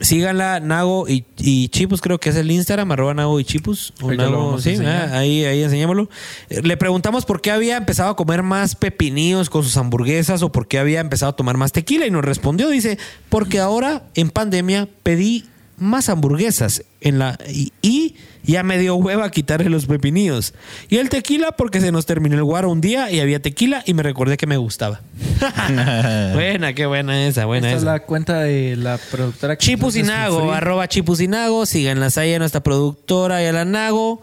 síganla, Nago y, y Chipus, creo que es el Instagram, arroba Nago y Chipus. O Nago, sí, ah, ahí, ahí enseñémoslo. Eh, Le preguntamos por qué había empezado a comer más pepinillos con sus hamburguesas o por qué había empezado a tomar más tequila y nos respondió, dice, porque ahora en pandemia pedí más hamburguesas en la y, y ya me dio hueva quitarle los pepinillos. Y el tequila porque se nos terminó el guaro un día y había tequila y me recordé que me gustaba. buena, qué buena esa, buena Esta es la cuenta de la productora. que Chipusinago, arroba Chipusinago, síganlas ahí a nuestra productora y a la Nago.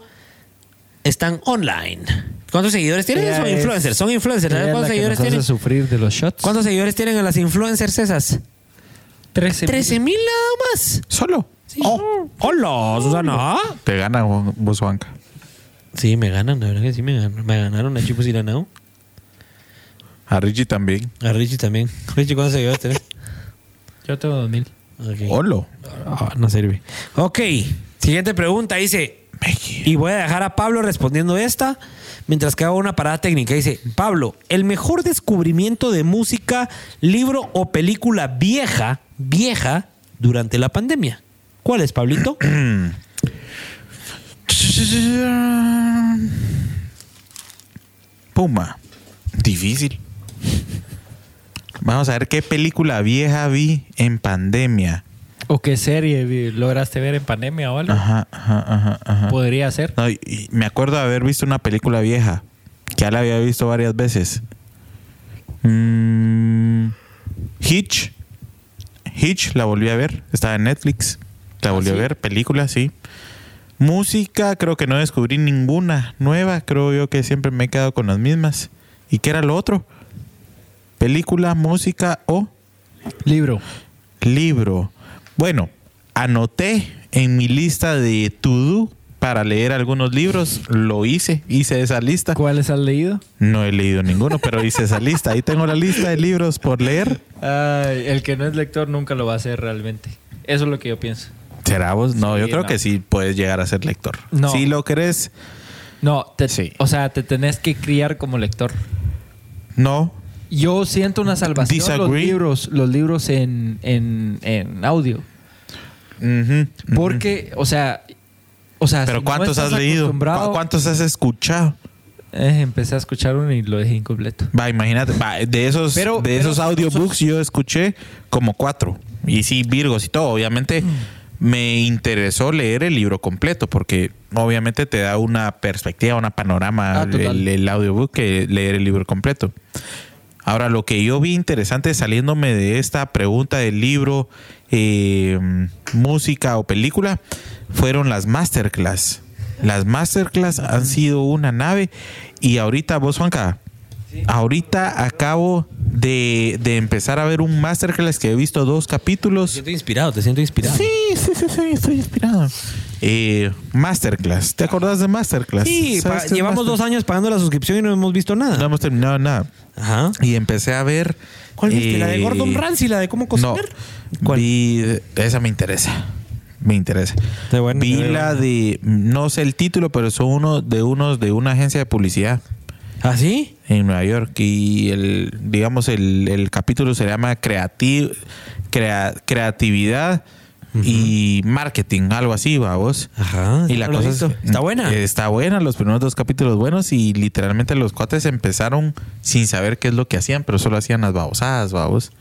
Están online. ¿Cuántos seguidores tienen? Son influencers, son influencers. ella ¿Sabes es cuántos seguidores tienen? sufrir de los shots. ¿Cuántos seguidores tienen a las influencers esas? 13. 13 mil nada más. Solo. Oh, hola, Susana. Te gana vos, Juanca. Sí, me ganan, la verdad que sí me ganaron. Me ganaron a Chipus y la Nago. A Richie también. A Richie también. Richie, ¿cuántos seguidores tenés? Yo tengo 2000. Ok. Olo. Ah, no sirve. Ok, siguiente pregunta. Dice, y voy a dejar a Pablo respondiendo esta mientras que hago una parada técnica. Dice, Pablo, el mejor descubrimiento de música, libro o película vieja, vieja, durante la pandemia. ¿Cuál es, Pablito? Puma. Difícil. Vamos a ver qué película vieja vi en pandemia. ¿O qué serie lograste ver en pandemia o algo? Ajá, ajá, ajá, ajá. Podría ser. No, y- y me acuerdo de haber visto una película vieja que ya la había visto varias veces. Mm, Hitch. Hitch la volví a ver. Estaba en Netflix. La volví a ver. Película, sí. Música, creo que no descubrí ninguna nueva. Creo yo que siempre me he quedado con las mismas. ¿Y qué era lo otro? Película, música o Libro. libro. Bueno, anoté en mi lista de to-do para leer algunos libros. Lo hice, hice esa lista. ¿Cuáles has leído? No he leído ninguno, pero hice esa lista. Ahí tengo la lista de libros por leer. Ay, el que no es lector nunca lo va a hacer realmente. Eso es lo que yo pienso. ¿Será vos? No, Sí, yo creo no. que sí puedes llegar a ser lector. No. Si lo crees, No, te- Sí. o sea, te tenés que criar como lector. no. Yo siento una salvación los Disagree. libros, los libros en, en, en audio. Porque, o sea, o sea, Pero si ¿cuántos has leído? acostumbrado- ¿Cu- ¿Cuántos has escuchado? Eh, empecé a escuchar uno y lo dejé incompleto. Va, imagínate, va, de esos, Pero- de pero- esos audiobooks yo escuché como cuatro. Y sí, Virgos y todo. Obviamente me interesó leer el libro completo porque obviamente te da una perspectiva, una panorama Ah, el audiobook que leer el libro completo. Ahora, lo que yo vi interesante saliéndome de esta pregunta del libro, eh, música o película, fueron las masterclass. Las masterclass han sido una nave y ahorita vos, Juanca, ahorita acabo de, de empezar a ver un masterclass que he visto dos Te capítulos. siento inspirado, te siento inspirado. Sí, sí, sí, sí, estoy inspirado. Eh, masterclass, ¿te acordás de masterclass? Sí, ¿Sabes pa- qué es llevamos master- dos años pagando la suscripción y no hemos visto nada. No hemos terminado nada. Ajá. Y empecé a ver. ¿Cuál viste? ¿La de eh, Gordon Ramsay? ¿La de cómo cocinar? No. Vi, esa me interesa. Me interesa. Buena, Vi la de. No sé el título, pero son uno de unos de una agencia de publicidad ¿Ah, sí? en Nueva York. Y el, digamos, el, el capítulo se llama creati- crea- creatividad y marketing, algo así, vamos. Ajá. Y la cosa es-. Está buena. eh, Está buena, los primeros dos capítulos buenos y literalmente los cuates empezaron sin saber qué es lo que hacían, pero solo hacían las babosadas, babos.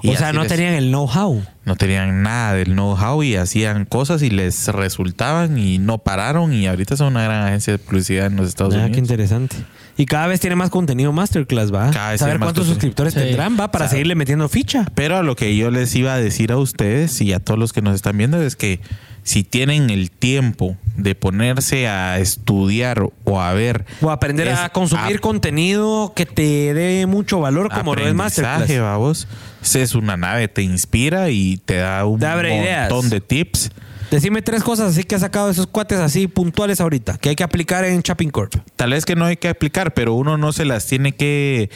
Y o sea, no les- tenían el know-how. no tenían nada del know-how y hacían cosas y les resultaban y no pararon y ahorita son una gran agencia de publicidad en los Estados Ah, qué Unidos. interesante. Y cada vez tiene más contenido masterclass, ¿va? Cada vez Saber tiene más cuántos contenido. suscriptores Sí. tendrán, ¿va? Para seguirle metiendo ficha. Pero a lo que yo les iba a decir a ustedes y a todos los que nos están viendo es que si tienen el tiempo de ponerse a estudiar o a ver O aprender es a consumir ap- contenido que te dé mucho valor como lo es aprendizaje, Masterclass. vamos. Es una nave, te inspira y te da un Te abre montón ideas. de tips. Decime tres cosas así que has sacado esos cuates así puntuales ahorita, que hay que aplicar en Shopping Corp. Tal vez que no hay que aplicar, pero uno no se las tiene que,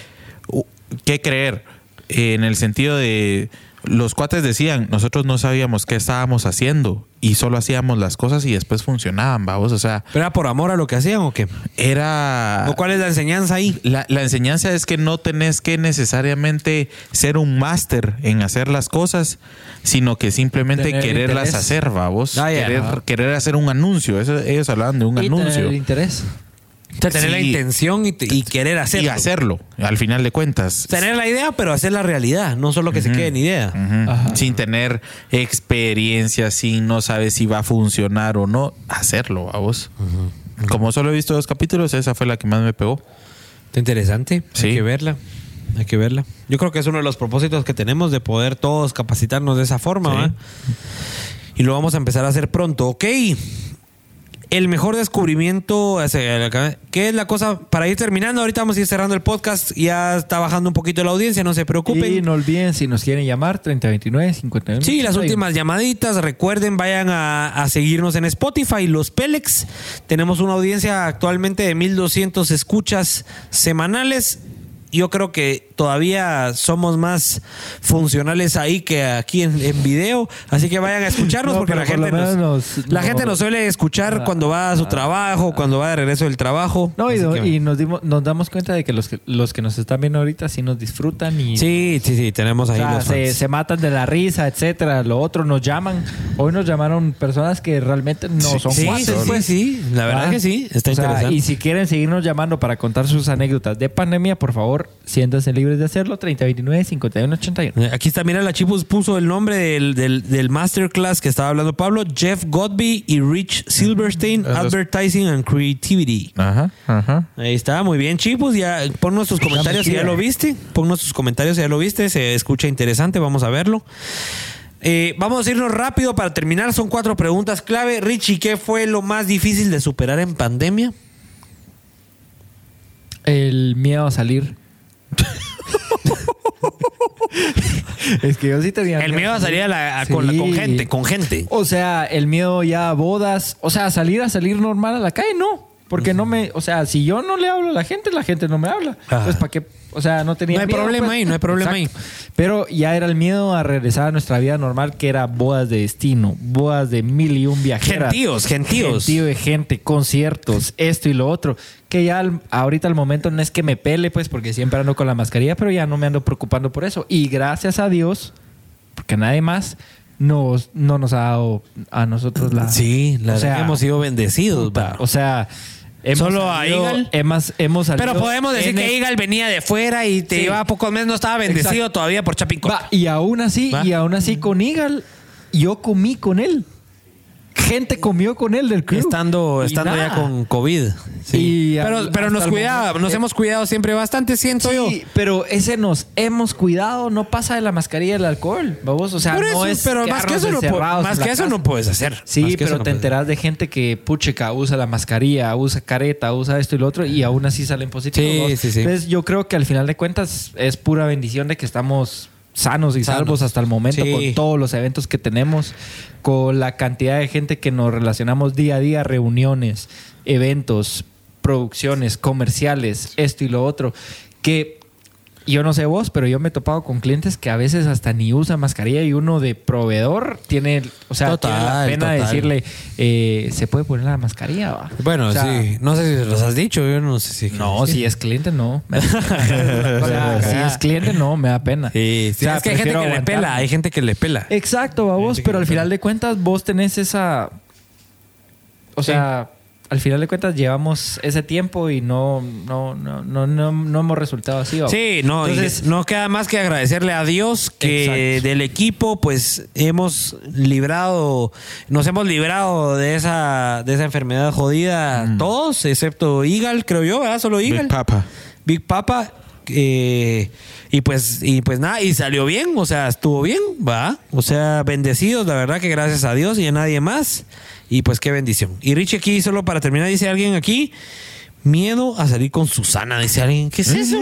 que creer. En el sentido de, los cuates decían, nosotros no sabíamos qué estábamos haciendo y solo hacíamos las cosas y después funcionaban, vamos. O sea, ¿Pero era por amor a lo que hacían o qué? era... ¿O cuál es la enseñanza ahí? La, la enseñanza es que no tenés que necesariamente ser un máster en hacer las cosas, sino que simplemente Tener quererlas interés. hacer, vamos. Ah, querer, hacer un anuncio. Eso, ellos hablaban de un Y tener anuncio. el interés. O sea, tener la intención y, querer hacerlo. Y hacerlo, al final de cuentas. Tener la idea, pero hacer la realidad, no solo que se quede en idea. Sin tener experiencia, sin no sabes si va a funcionar o no, hacerlo, vamos. Como solo he visto dos capítulos, esa fue la que más me pegó. Está interesante. Sí. Hay que verla. Hay que verla. Yo creo que es uno de los propósitos que tenemos de poder todos capacitarnos de esa forma. Sí. ¿va? Y lo vamos a empezar a hacer pronto. Ok. El mejor descubrimiento, ¿qué es la cosa? Para ir terminando, ahorita vamos a ir cerrando el podcast. Ya está bajando un poquito la audiencia, no se preocupen. Y no olviden si nos quieren llamar 3029 51. Sí, las últimas llamaditas. Recuerden, vayan a, a seguirnos en Spotify, los Pelex. Tenemos una audiencia actualmente de 1200 escuchas semanales. Yo creo que todavía somos más funcionales ahí que aquí en, en video. Así que vayan a escucharnos No, porque la gente, nos, la no- gente nos suele escuchar Ah, cuando va a su trabajo, cuando va de regreso del trabajo. No, y, Así que- y nos, dimos, nos damos cuenta de que los, que los que nos están viendo ahorita sí nos disfrutan y Sí, sí, sí, tenemos o ahí sea, los se, se matan de la risa, etcétera. Lo otro nos llaman. Hoy nos llamaron personas que realmente no son sí, cuates, sí, pues. sí, la verdad Ah. que sí, está O sea, interesante. Y si quieren seguirnos llamando para contar sus anécdotas de pandemia, por favor, siéntanse libres de hacerlo. 3029 5181. Aquí está, mira, la Chipus puso el nombre del, del, del masterclass que estaba hablando Pablo, Jeff Godby y Rich Silverstein, Esos- Advertising and Creativity. Ajá, ajá. Ahí está, muy bien, Chipus. Ya ponnos tus comentarios si ya lo viste. Ponnos tus comentarios si ya lo viste. Se escucha interesante, vamos a verlo. Eh, vamos a irnos rápido para terminar. Son cuatro preguntas clave. Richie, ¿qué fue lo más difícil de superar en pandemia? El miedo a salir. es que yo sí tenía El miedo a salir a la- a- con, gente, con gente. O sea, el miedo ya a bodas. O sea, salir a salir normal a la calle, no. Porque no me. O sea, si yo no le hablo a la gente, la gente no me habla. Ajá. Pues, ¿para qué? O sea, no tenía No hay miedo, problema pues. ahí, no hay problema Exacto. Pero ya era el miedo a regresar a nuestra vida normal, que era bodas de destino, bodas de mil y un viajeras. Gentíos, gentíos. Gentío de gente, conciertos, esto y lo otro. Que ya al- ahorita al momento no es que me pele, pues, porque siempre ando con la mascarilla, pero ya no me ando preocupando por eso. Y gracias a Dios, porque nadie más nos, no nos ha dado a nosotros la. Sí, la o sea, hemos sido bendecidos. puta, o sea, hemos Solo a Eagle. Hemos, hemos salido Pero podemos decir que Eagle venía de fuera y te Sí. llevaba pocos meses, no estaba bendecido Exacto. todavía por Chapin Corp. Va, y aún así, Va. y aún así con Eagle, yo comí con él. Gente comió con él del crew. Estando, estando ya con COVID. Sí. Y pero al- pero nos cuidaba, nos hemos cuidado siempre bastante, siento yo. Sí, pero ese nos hemos cuidado, no pasa de la mascarilla del alcohol, vamos, o sea, Por no es pero más que eso, no, po- encerrados más en la que eso casa. no puedes hacer. Sí, pero no te enteras de gente que pucheca usa la mascarilla, usa careta, usa esto y lo otro y aún así salen positivos. Sí, sí, sí. Entonces yo creo que al final de cuentas es pura bendición de que estamos sanos y Sanos. salvos hasta el momento Sí. con todos los eventos que tenemos, con la cantidad de gente que nos relacionamos día a día, reuniones, eventos, producciones, comerciales, esto y lo otro, que yo no sé vos, pero yo me he topado con clientes que a veces hasta ni usan mascarilla y uno de proveedor tiene, o sea, Total, tiene la pena de total. decirle, eh, ¿se puede poner la mascarilla? va?" Bueno, O sea, sí. No sé si se los has dicho, yo no sé si. No, si es cliente, no. o sea, si es cliente, no, me da pena. Sí, sí. O sea, es que hay gente prefiero que le pela, hay gente que le pela. Exacto, vos, pero al final de cuentas vos tenés esa... O sea, al final de cuentas llevamos ese tiempo y no, no, no, no, no, no hemos resultado así. Sí, no, y Entonces- no queda más que agradecerle a Dios que Exacto. del equipo pues hemos librado, nos hemos librado de esa, de esa enfermedad jodida todos, excepto Igal, creo yo, ¿verdad? Solo Igal. Big Papa. Big Papa. eh, y pues, y pues nada, y salió bien, o sea, estuvo bien, va. O sea, bendecidos, la verdad que gracias a Dios y a nadie más. Y pues qué bendición. Y Richie aquí, solo para terminar, dice alguien aquí. Miedo a salir con Susana, dice alguien. ¿Qué es eso?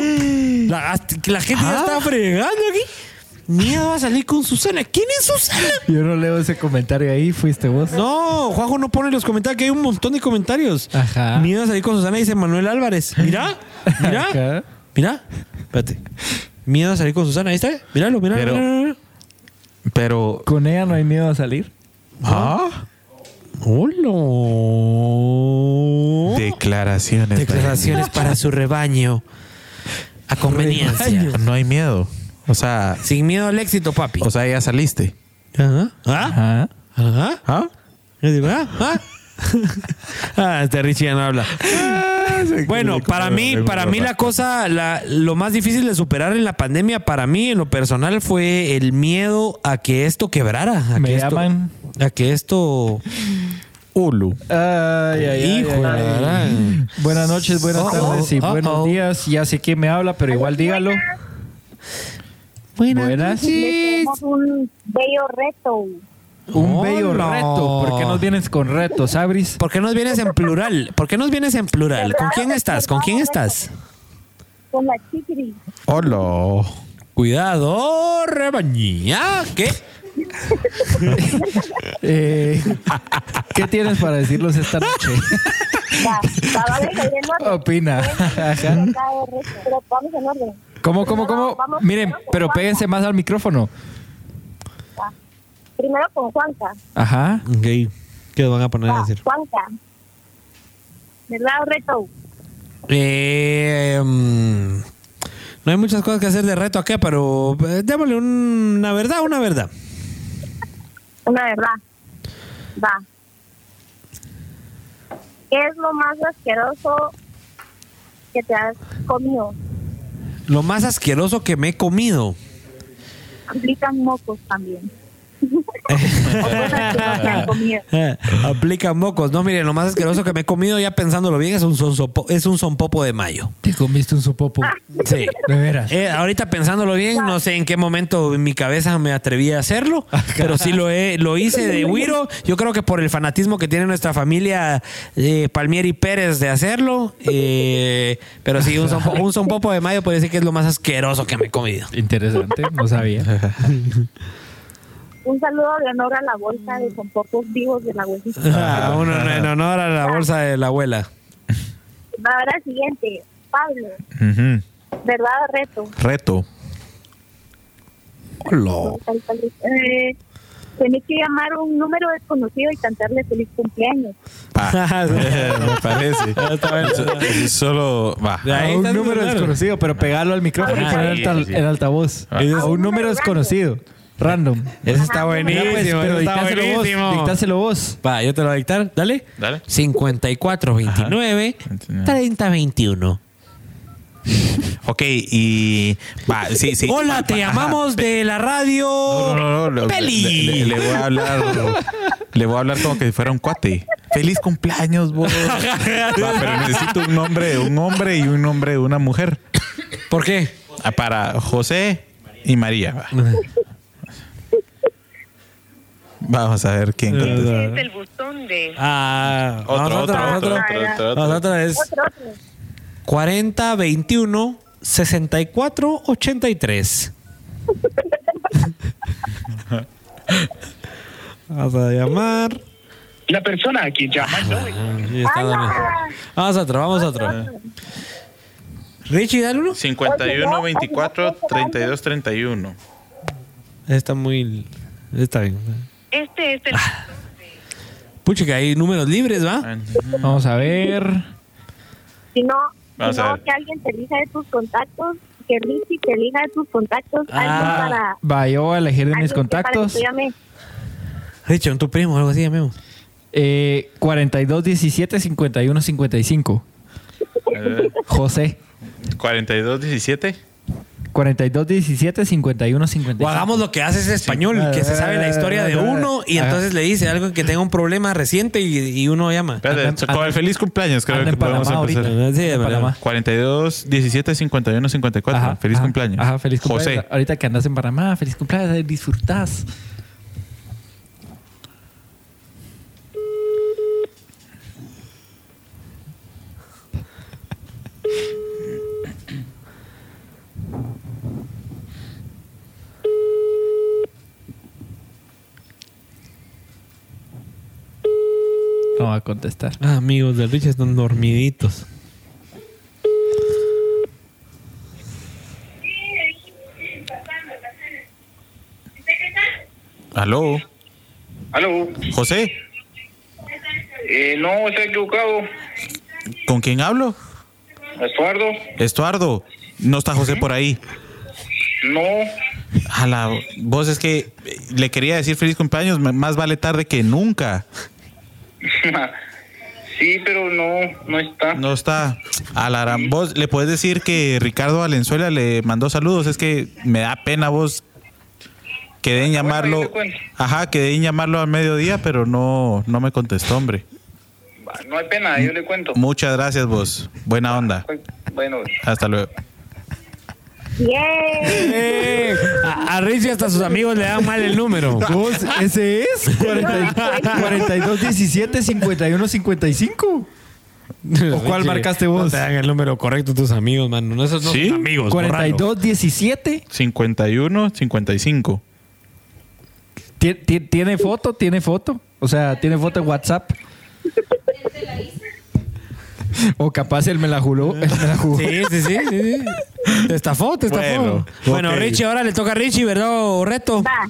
La, gente ya está fregando aquí. Miedo a salir con Susana. ¿Quién es Susana? Yo no leo ese comentario ahí, fuiste vos. No, Juanjo no pone los comentarios, que hay un montón de comentarios. Ajá. Miedo a salir con Susana, dice Manuel Álvarez. Mira, mira. Ajá. Mira, espérate. Miedo a salir con Susana, ahí está. Míralo, míralo. Pero- míralo. Pero. Con ella no hay miedo a salir. ¿Ah? Hola. Declaraciones. Declaraciones para su rebaño. A conveniencia. No hay miedo. O sea, Sin miedo al éxito, papi. o sea, ya saliste. Ajá. ¿Ah? Ajá. Ajá. ¿Ah? Yo digo, ¿ah? ¿Ah? ah, este Richie ya no habla. Bueno, para mí, para mí la cosa, la, lo más difícil de superar en la pandemia, para mí, en lo personal, fue el miedo a que esto quebrara. A Me que esto, llaman. A que esto. Ulu. Ay, ay, ay, Hijo ay, ay. Buenas noches, buenas Oh, tardes y oh, buenos oh. días. Ya sé quién me habla, pero igual dígalo. Buenas. Tenemos un bello reto. Un bello reto. ¿Por qué nos vienes con retos, Abris? ¿Por qué nos vienes en plural? ¿Por qué nos vienes en plural? ¿Con quién estás? ¿Con quién estás? Con la chiquiri. Hola. Cuidado, rebañía. ¿Qué? Eh, ¿Qué tienes para decirnos esta noche? Opina. ¿Cómo, cómo, cómo? Miren, pero péguense más al micrófono. Primero con Juanca. Ajá. Ok. ¿Qué van a poner a decir? Juanca. ¿Verdad o reto? Eh, mm, no hay muchas cosas que hacer de reto acá, pero eh, démosle un- una verdad, una verdad. Una verdad. Va. ¿Qué es lo más asqueroso que te has comido? Lo más asqueroso que me he comido. Aplican mocos también. Aplica mocos. No, miren, lo más asqueroso que me he comido, ya pensándolo bien, es un sonsopo, es un sonpopo de mayo. Te comiste un sopopo. Sí. De veras. Eh, ahorita pensándolo bien, no sé en qué momento en mi cabeza me atreví a hacerlo, pero sí lo he, lo hice de Wiro. Yo creo que por el fanatismo que tiene nuestra familia eh, Palmieri Pérez de hacerlo, eh, pero sí, un, sonpo- un sonpopo de mayo puede decir que es lo más asqueroso que me he comido. Interesante, no sabía. Un saludo de honor a la bolsa de con pocos vivos de la abuelita. Ah, uno en honor a la bolsa de la abuela. Ahora siguiente. Pablo. ¿verdad o reto? Reto. Hola. Eh, tenés que llamar a un número desconocido y cantarle feliz cumpleaños. Pa. Me parece. So- Solo va. A un número desconocido, pero pegarlo al micrófono y Ah, poner sí, el, tal- sí. el altavoz. Ah. A un número desconocido. Random. Ese está buenísimo. Mira, pues, pero ese está dictáselo vos. buenísimo. Dictáselo vos. Va, yo te lo voy a dictar. Dale. Dale. 54 29 30 21. Ok, y. Va, sí, sí. Hola, te Ajá. llamamos de la radio. No, no, no, no. le- Peli. Le, le- le voy a hablar. Le voy a hablar como que si fuera un cuate. Feliz cumpleaños, vos. Va, pero necesito un nombre de un hombre y un nombre de una mujer. ¿Por qué? Ah, Para José y María. va. Vamos a ver quién contesta. Es el buzón de... Ah, Otro, otro, otro, otro, otro. nosotros es Otro, otro. 40 21 64 83. Vamos a llamar. La persona a quien llama no Ahí está, dale. Vamos a otro, vamos a otro. Richie, dale uno. 51, 24, 32, 31. Está muy. Está bien. Este es el... Pucha, que hay números libres, ¿va? Vamos a ver. Si no, Vamos si a no ver. que alguien te elija de tus contactos, que Richie te elija de tus contactos, Ah. alguien para... Va, yo voy a elegir de mis contactos. Richie, un tu primo o algo así, amigo. Eh, 42 17 51 55. José. 42, 17. 42 17 51 55. O hagamos lo que hace ese español, que se sabe la historia de uno y Ajá. entonces le dice algo que tenga un problema reciente y, y uno llama. Espérate, con el feliz cumpleaños creo que en podemos empezar. ahorita. Sí, de verdad. Panamá. 42, 17, 51, 54. Ajá, feliz ajá, cumpleaños. Ajá, feliz cumpleaños. José. Ahorita que andas en Panamá, feliz cumpleaños, eh, disfrutás. No va a contestar. Ah, amigos del Rich están dormiditos. Aló. Aló. José, Eh, no, está equivocado. ¿con quién hablo? Estuardo. Estuardo. No está José por ahí. No. A la vos es que le quería decir feliz cumpleaños, más vale tarde que nunca. sí, pero no, no está. No está. A la gran- le puedes decir que Ricardo Valenzuela le mandó saludos, es que me da pena vos quedé en Bueno, llamarlo. Ajá, quedé en llamarlo al mediodía, pero no no me contestó, hombre. No hay pena, yo le cuento. Muchas gracias vos. Buena onda. Bueno, Hasta luego. Eh, a, a hasta sus amigos le dan mal el número. ¿Vos, ¿Ese es? 40 42 17 51 55. ¿O cuál Richie, marcaste No vos? te dan el número correcto tus amigos, mano. No, esos no ¿Sí? son amigos. bórralo. 42 17. 51, 55. Ti- ti- ¿Tiene foto? ¿Tiene foto? O sea, ¿tiene foto en WhatsApp? O capaz él me la juró. Él me la jugó. Sí, sí, sí, sí, sí. Te estafó, te estafó. Bueno. Richie, ahora le toca a Richie, ¿verdad, o reto? Va.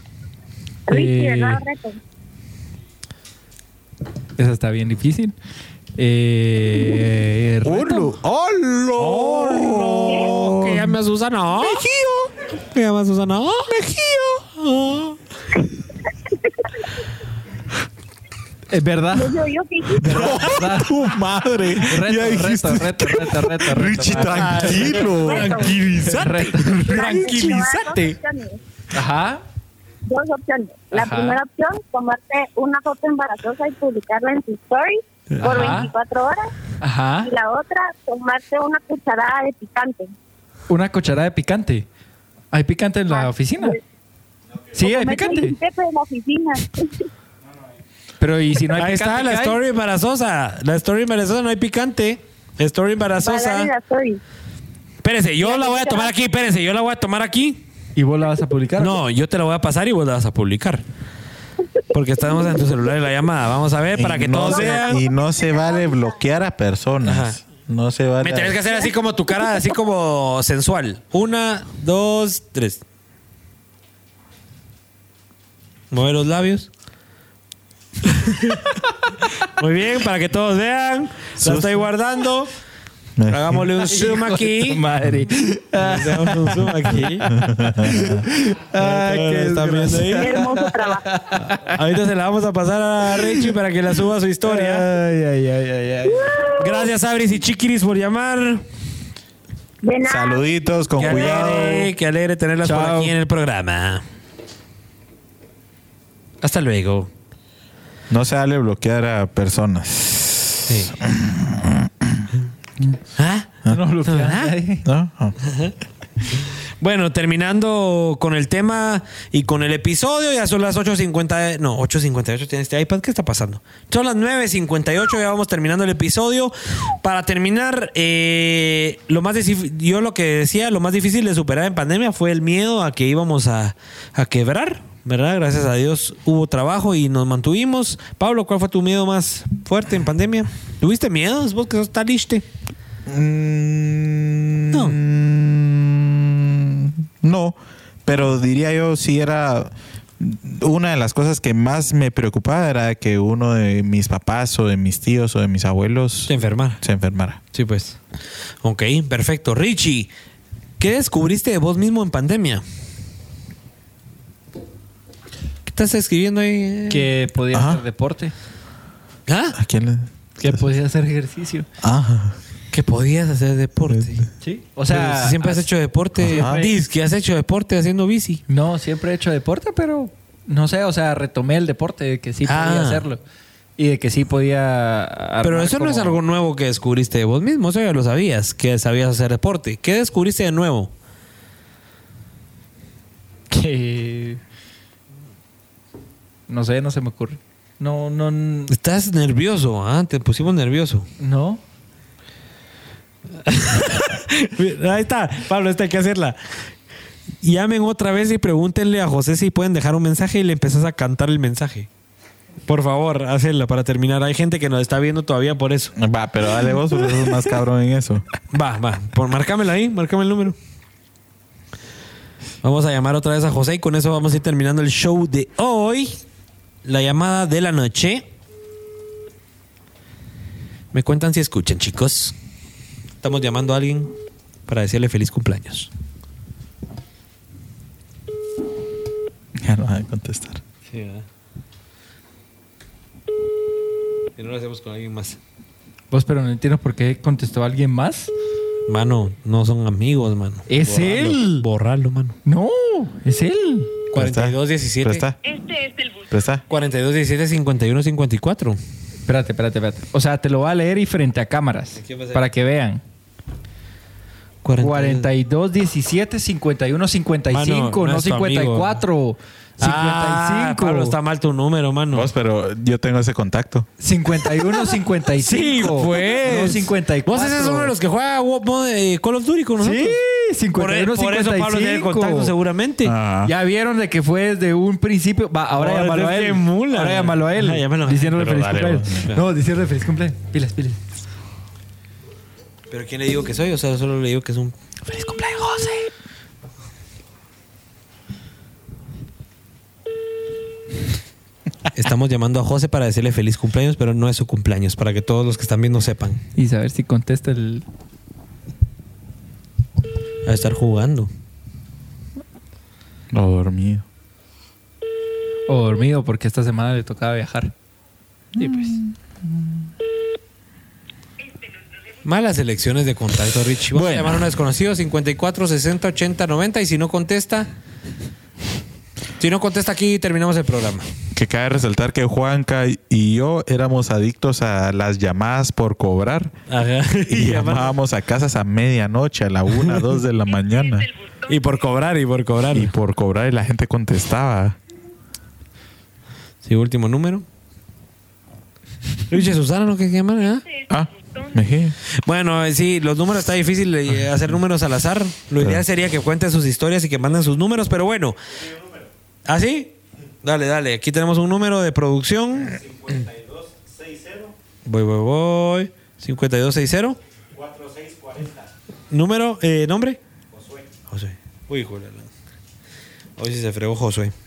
Richie, Eh, ¿verdad? Reto. Esa está bien difícil. Eh, reto. Oh, que llame a Susana. Mejío. Que llame a Susana. Mejío. Es verdad. Yo, yo, ¿qué hiciste? ¿Verdad? ¡Tu madre! Reto, reto, reto, reto, reto, reto. Richie, Ah, tranquilo. Tranquilízate. Reto. Tranquilízate. Dos opciones. Ajá. Dos opciones. La Ajá. primera opción, tomarte una foto embarazosa y publicarla en tu story por Ajá. 24 horas. Ajá. Y la otra, tomarte una cucharada de picante. Una cucharada de picante. ¿Hay picante en la oficina? Sí, hay picante. pepe de la oficina. Pero ¿y si no hay Ahí picante? está la story embarazosa. La story embarazosa no hay picante. Story embarazosa. Espérese, yo la voy a tomar aquí. Espérese, yo la voy a tomar aquí. ¿Y vos la vas a publicar? No, yo te la voy a pasar y vos la vas a publicar. Porque estamos en tu celular y la llamada. Vamos a ver para que no todos se- vean. Y no se vale bloquear a personas. Ajá. No se vale. Me tenés que hacer así como tu cara, así como sensual. Una, dos, tres. Mueve los labios. Muy bien, para que todos vean. La estoy guardando. Hagámosle un zoom aquí. Madre. Hagamos un zoom aquí. Ay, qué ¿Están viendo ahí? Qué hermoso trabajo. Ahorita se la vamos a pasar a Richie para que la suba a su historia. Ay, ay, ay, ay, ay. Gracias, Abris y Chiquiris, por llamar. De nada. Saluditos, con Qué cuidado. alegre, qué alegre tenerlas por Chao. aquí en el programa. Hasta luego. No se vale bloquear a personas. Sí. ¿Ah? No bloqueas a ¿Ah? nadie. ¿No? Bueno, terminando con el tema y con el episodio, ya son las 8.50, no, 8.58 tiene este iPad, ¿qué está pasando? Son las 9.58, ya vamos terminando el episodio. Para terminar, eh, lo más yo lo que decía, lo más difícil de superar en pandemia fue el miedo a que íbamos a, a quebrar, ¿verdad? Gracias a Dios hubo trabajo y nos mantuvimos. Pablo, ¿cuál fue tu miedo más fuerte en pandemia? ¿Tuviste miedo? ¿Vos que sos tan liste? No. No, pero diría yo si era una de las cosas que más me preocupaba era que uno de mis papás o de mis tíos o de mis abuelos Se enfermar. se enfermara. Sí, pues. Ok, perfecto. Richie, ¿qué descubriste de vos mismo en pandemia? ¿Qué estás escribiendo ahí? Que podía Ajá. hacer deporte. ¿Ah? ¿A quién le.? Que podía hacer ejercicio. Ah. Que podías hacer deporte. Sí. O sea, Pero si siempre has hecho deporte. Diz que has hecho deporte haciendo bici. No, siempre he hecho deporte, pero no sé, o sea, retomé el deporte de que sí podía Ah. hacerlo. Y de que sí podía. Pero eso no es algo nuevo que descubriste de vos mismo. Eso ya lo sabías, que sabías hacer deporte. ¿Qué descubriste de nuevo? que. No sé, no se me ocurre. No, no. Estás nervioso, ¿ah? Te pusimos nervioso. No. Ahí está, Pablo, esta hay que hacerla. Llamen otra vez y pregúntenle a José si pueden dejar un mensaje y le empezás a cantar el mensaje. Por favor, hacerla para terminar. Hay gente que nos está viendo todavía por eso. Va, pero dale vos, porque sos más cabrón en eso. Va, va. Por, márcamelo ahí, márcame el número. Vamos a llamar otra vez a José y con eso vamos a ir terminando el show de hoy. La llamada de la noche. Me cuentan si escuchan, chicos. Estamos llamando a alguien para decirle feliz cumpleaños. Ya no va a contestar. Sí, ¿verdad? Y no lo hacemos con alguien más. Vos, pero no entiendo por qué contestó alguien más. Mano, no son amigos, mano. Es Borralo, él. Borralo, mano. No, es él. 42 17 Presta. Este es el bus. Presta. 42 17 51 54. Espérate, espérate, espérate. O sea, te lo voy a leer y frente a cámaras. Aquí va a ser. Para que vean. 42, 17, 51, 55, Mano, no no es tu 54. Ah, 55. Pablo, está mal tu número, mano. Vos, pero yo tengo ese contacto. 51, 55. Sí, pues. No 54. Vos ese es uno de los que juega eh, Call of Duty con nosotros. Sí, 51, por, por eso Pablo tiene 55. contacto seguramente. Ah. Ya vieron de que fue desde un principio. Va, ahora Ahora llámalo a él. mula. Ahora llámalo a él. Ah, llámalo. Diciéndole Pero feliz cumpleaños. No, diciéndole feliz cumpleaños. Pilas, pilas. Pero ¿quién le digo que soy? O sea, solo le digo que es un feliz cumpleaños, José. Estamos llamando a José para decirle feliz cumpleaños, pero no es su cumpleaños, para que todos los que están viendo sepan. Y saber si contesta el. A estar jugando. Lo dormido. O dormido, porque esta semana le tocaba viajar. Sí, pues. Malas elecciones de contacto, Richie. Vamos a llamar a un desconocido 54 60 80 90 y si no contesta, si no contesta aquí terminamos el programa. Que cabe resaltar que Juanca y yo éramos adictos a las llamadas por cobrar. Ajá. Y llamábamos a casas a medianoche, a la una, dos de la mañana. Y por cobrar y por cobrar. Y por cobrar y la gente contestaba. Sí, último número. Richie Susana, ¿no? ¿Qué se llama? ¿eh? Ah, Mejía. Bueno, eh, sí, los números está difícil eh, hacer números al azar. Lo ideal sería que cuenten sus historias y que manden sus números, pero bueno. ¿Ah, sí? Dale, dale. Aquí tenemos un número de producción. 5260. Voy, voy, voy. 5260. 4640. Número, eh, nombre. Josué. Josué. Uy, hijo de la- Hoy sí se fregó Josué.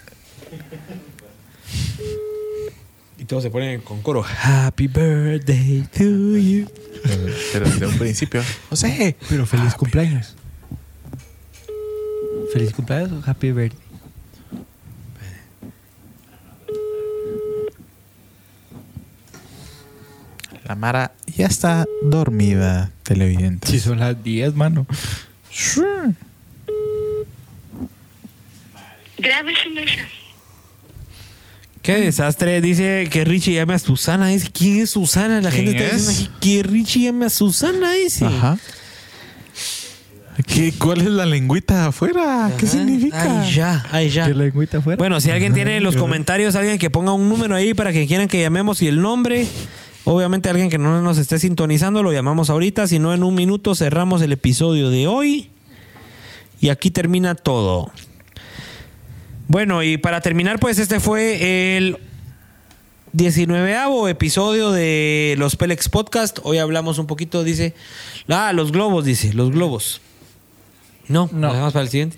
Todos se ponen con coro. Happy birthday to you. Pero desde un principio. José. Pero feliz cumpleaños. Feliz cumpleaños o happy birthday. La Mara ya está dormida, televidente. Si son las 10, mano. Grabe su mensaje. Qué desastre. Dice que Richie llame a Susana. Dice, ¿quién es Susana? La gente ¿Quién está es? diciendo aquí que Richie llame a Susana. Dice. Ajá. ¿Qué, ¿Cuál es la lengüita afuera? ¿Qué Ajá. significa? Ay, ya, ay, ya. ¿Qué lengüita afuera? Bueno, si alguien tiene en los comentarios, alguien que ponga un número ahí para que quieran que llamemos y el nombre. Obviamente alguien que no nos esté sintonizando, lo llamamos ahorita. Si no, en un minuto cerramos el episodio de hoy. Y aquí termina todo. Bueno, y para terminar, pues este fue el 19 episodio de los Pelex Podcast. Hoy hablamos un poquito, dice. Ah, los globos, dice, los globos. No, No. no. dejamos para el siguiente.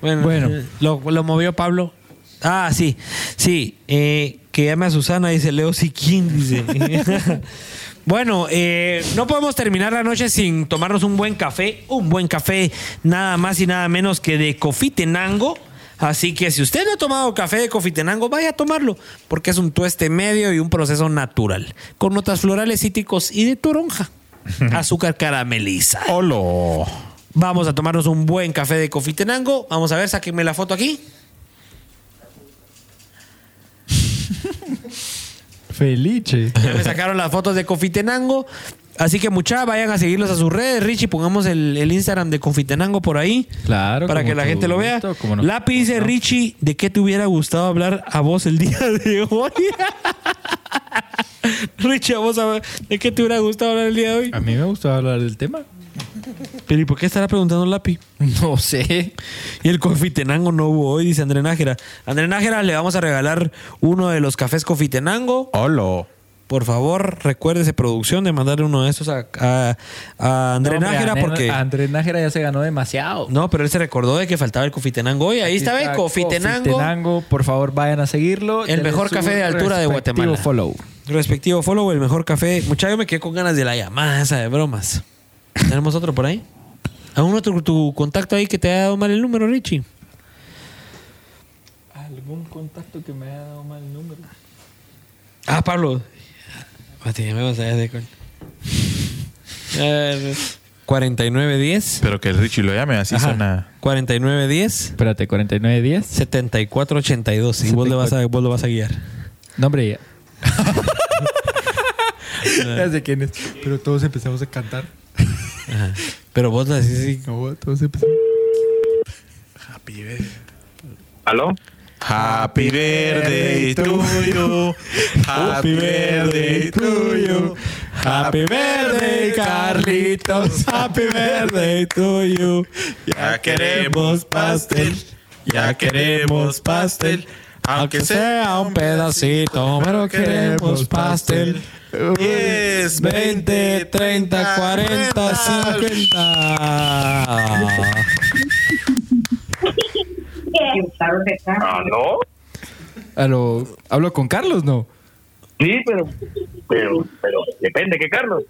Bueno, Bueno. eh, Lo, lo movió Pablo. Ah, sí, sí. eh, que llame a Susana, dice Leo Siquín, dice. bueno, eh, no podemos terminar la noche sin tomarnos un buen café. Un buen café, nada más y nada menos que de Cofitenango. Así que si usted no ha tomado café de Cofitenango, vaya a tomarlo, porque es un tueste medio y un proceso natural, con notas florales, cítricos y de toronja. Azúcar carameliza. ¡Holo! Vamos a tomarnos un buen café de Cofitenango. Vamos a ver, sáquenme la foto aquí. Felice. Ya me sacaron las fotos de Confitenango. Así que mucha, vayan a seguirlos a sus redes. Richie, pongamos el, el Instagram de Confitenango por ahí. Claro. Para que la gente lo vea. no. Lápiz dice Richie, ¿de qué te hubiera gustado hablar a vos el día de hoy? Richie, a vos, a ver, ¿de qué te hubiera gustado hablar el día de hoy? A mí me gustó hablar del tema. Pero ¿y por qué estará preguntando Lápiz? No sé. Y el Confitenango no hubo hoy, dice André Nájera. André Nájera, le vamos a regalar uno de los cafés Confitenango. ¡Holo! Por favor, recuérdese, producción, de mandarle uno de estos a, a, a André No, Nájera André- porque... Andrés Nájera ya se ganó demasiado. No, pero él se recordó de que faltaba el Confitenango hoy. Ahí está, Está Confitenango. Cofitenango, por favor, vayan a seguirlo. El mejor café de altura de respectivo Guatemala. follow. Respectivo follow, el mejor café. Muchacho, yo me quedé con ganas de la llamada esa de bromas. ¿Tenemos otro por ahí? ¿Algún otro tu contacto ahí que te haya dado mal el número, Richie? ¿Algún contacto que me haya dado mal número? Ah, Pablo. Ya me vas a de. Eh, 4910. Pero que el Richie lo llame, así Ajá. suena. 4910. Espérate, 4910. 7482. Y vos, le vas a, vos lo vas a guiar. No, hombre, ya. ya sé quién es. Pero todos empezamos a cantar. Pero vos así. No, todos empezamos. ¿Aló? Happy birthday to you. Happy birthday to you. Happy birthday, Carlitos. Happy birthday to you. Ya queremos pastel. Ya queremos pastel. Aunque sea un pedacito, pero queremos pastel. 10, 20, 30, 40, 50. ¿Aló? Aló, ¿Hablo con Carlos, no? Sí, pero, pero, pero, depende, ¿qué, Carlos?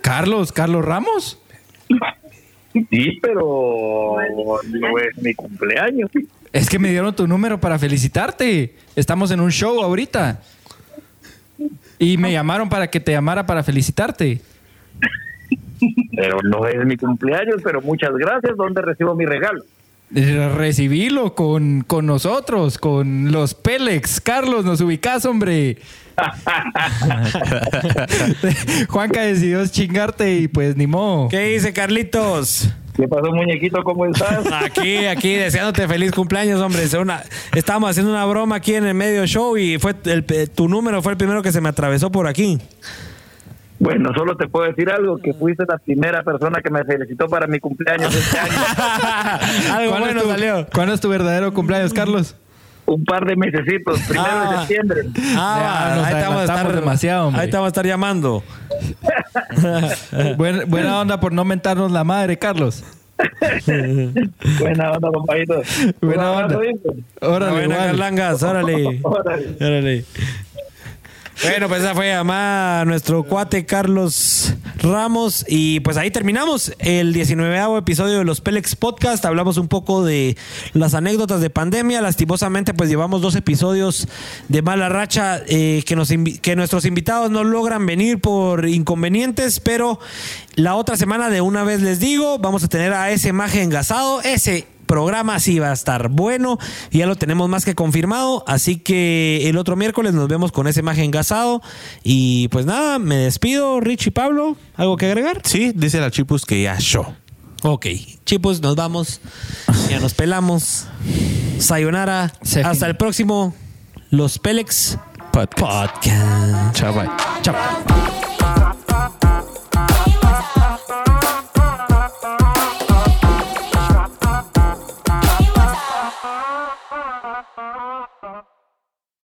Carlos, Carlos Ramos. Sí, pero no es mi cumpleaños. Es que me dieron tu número para felicitarte. Estamos en un show ahorita. Y me llamaron para que te llamara para felicitarte. Pero no es mi cumpleaños, pero muchas gracias. ¿Dónde recibo mi regalo? Recibilo con, con nosotros, con los Pélex. Carlos, nos ubicás, hombre. Juanca decidió chingarte y pues ni modo. ¿Qué dice Carlitos? ¿Qué pasó, muñequito? ¿Cómo estás? Aquí, aquí, deseándote feliz cumpleaños, hombre. Una- estábamos haciendo una broma aquí en el medio show y fue el- tu número fue el primero que se me atravesó por aquí. Bueno, solo te puedo decir algo, que fuiste la primera persona que me felicitó para mi cumpleaños este año. Algo ¿Cuándo bueno es tu- salió. ¿Cuándo es tu verdadero cumpleaños, Carlos? Un par de mesecitos, primero Ah. de septiembre. Ah, Ya, nos ahí te vamos a estar demasiado, hombre. Ahí te vamos a estar llamando. Buen- buena onda por no mentarnos la madre, Carlos. Buena onda, compadito. Buena onda. Órale, Buena. Carlangas, órale. Órale. Órale. Bueno, pues esa fue llamada nuestro cuate Carlos Ramos. Y pues ahí terminamos el 19 episodio de los Pelex Podcast. Hablamos un poco de las anécdotas de pandemia. Lastimosamente, pues llevamos dos episodios de mala racha eh, que, nos que nuestros invitados no logran venir por inconvenientes. Pero la otra semana, de una vez les digo, vamos a tener a ese maje engasado. Ese programa sí va a estar bueno. y Ya lo tenemos más que confirmado. Así que el otro miércoles nos vemos con ese imagen engasado. Y pues nada, me despido, Rich y Pablo. ¿Algo que agregar? Sí, dice la Chipus que ya show. Ok, chicos, nos vamos. Ya nos pelamos. Sayonara. Se Hasta fin. el próximo. Los Pélex Podcast. Podcast. Chao, bye. Chao. Uh-huh.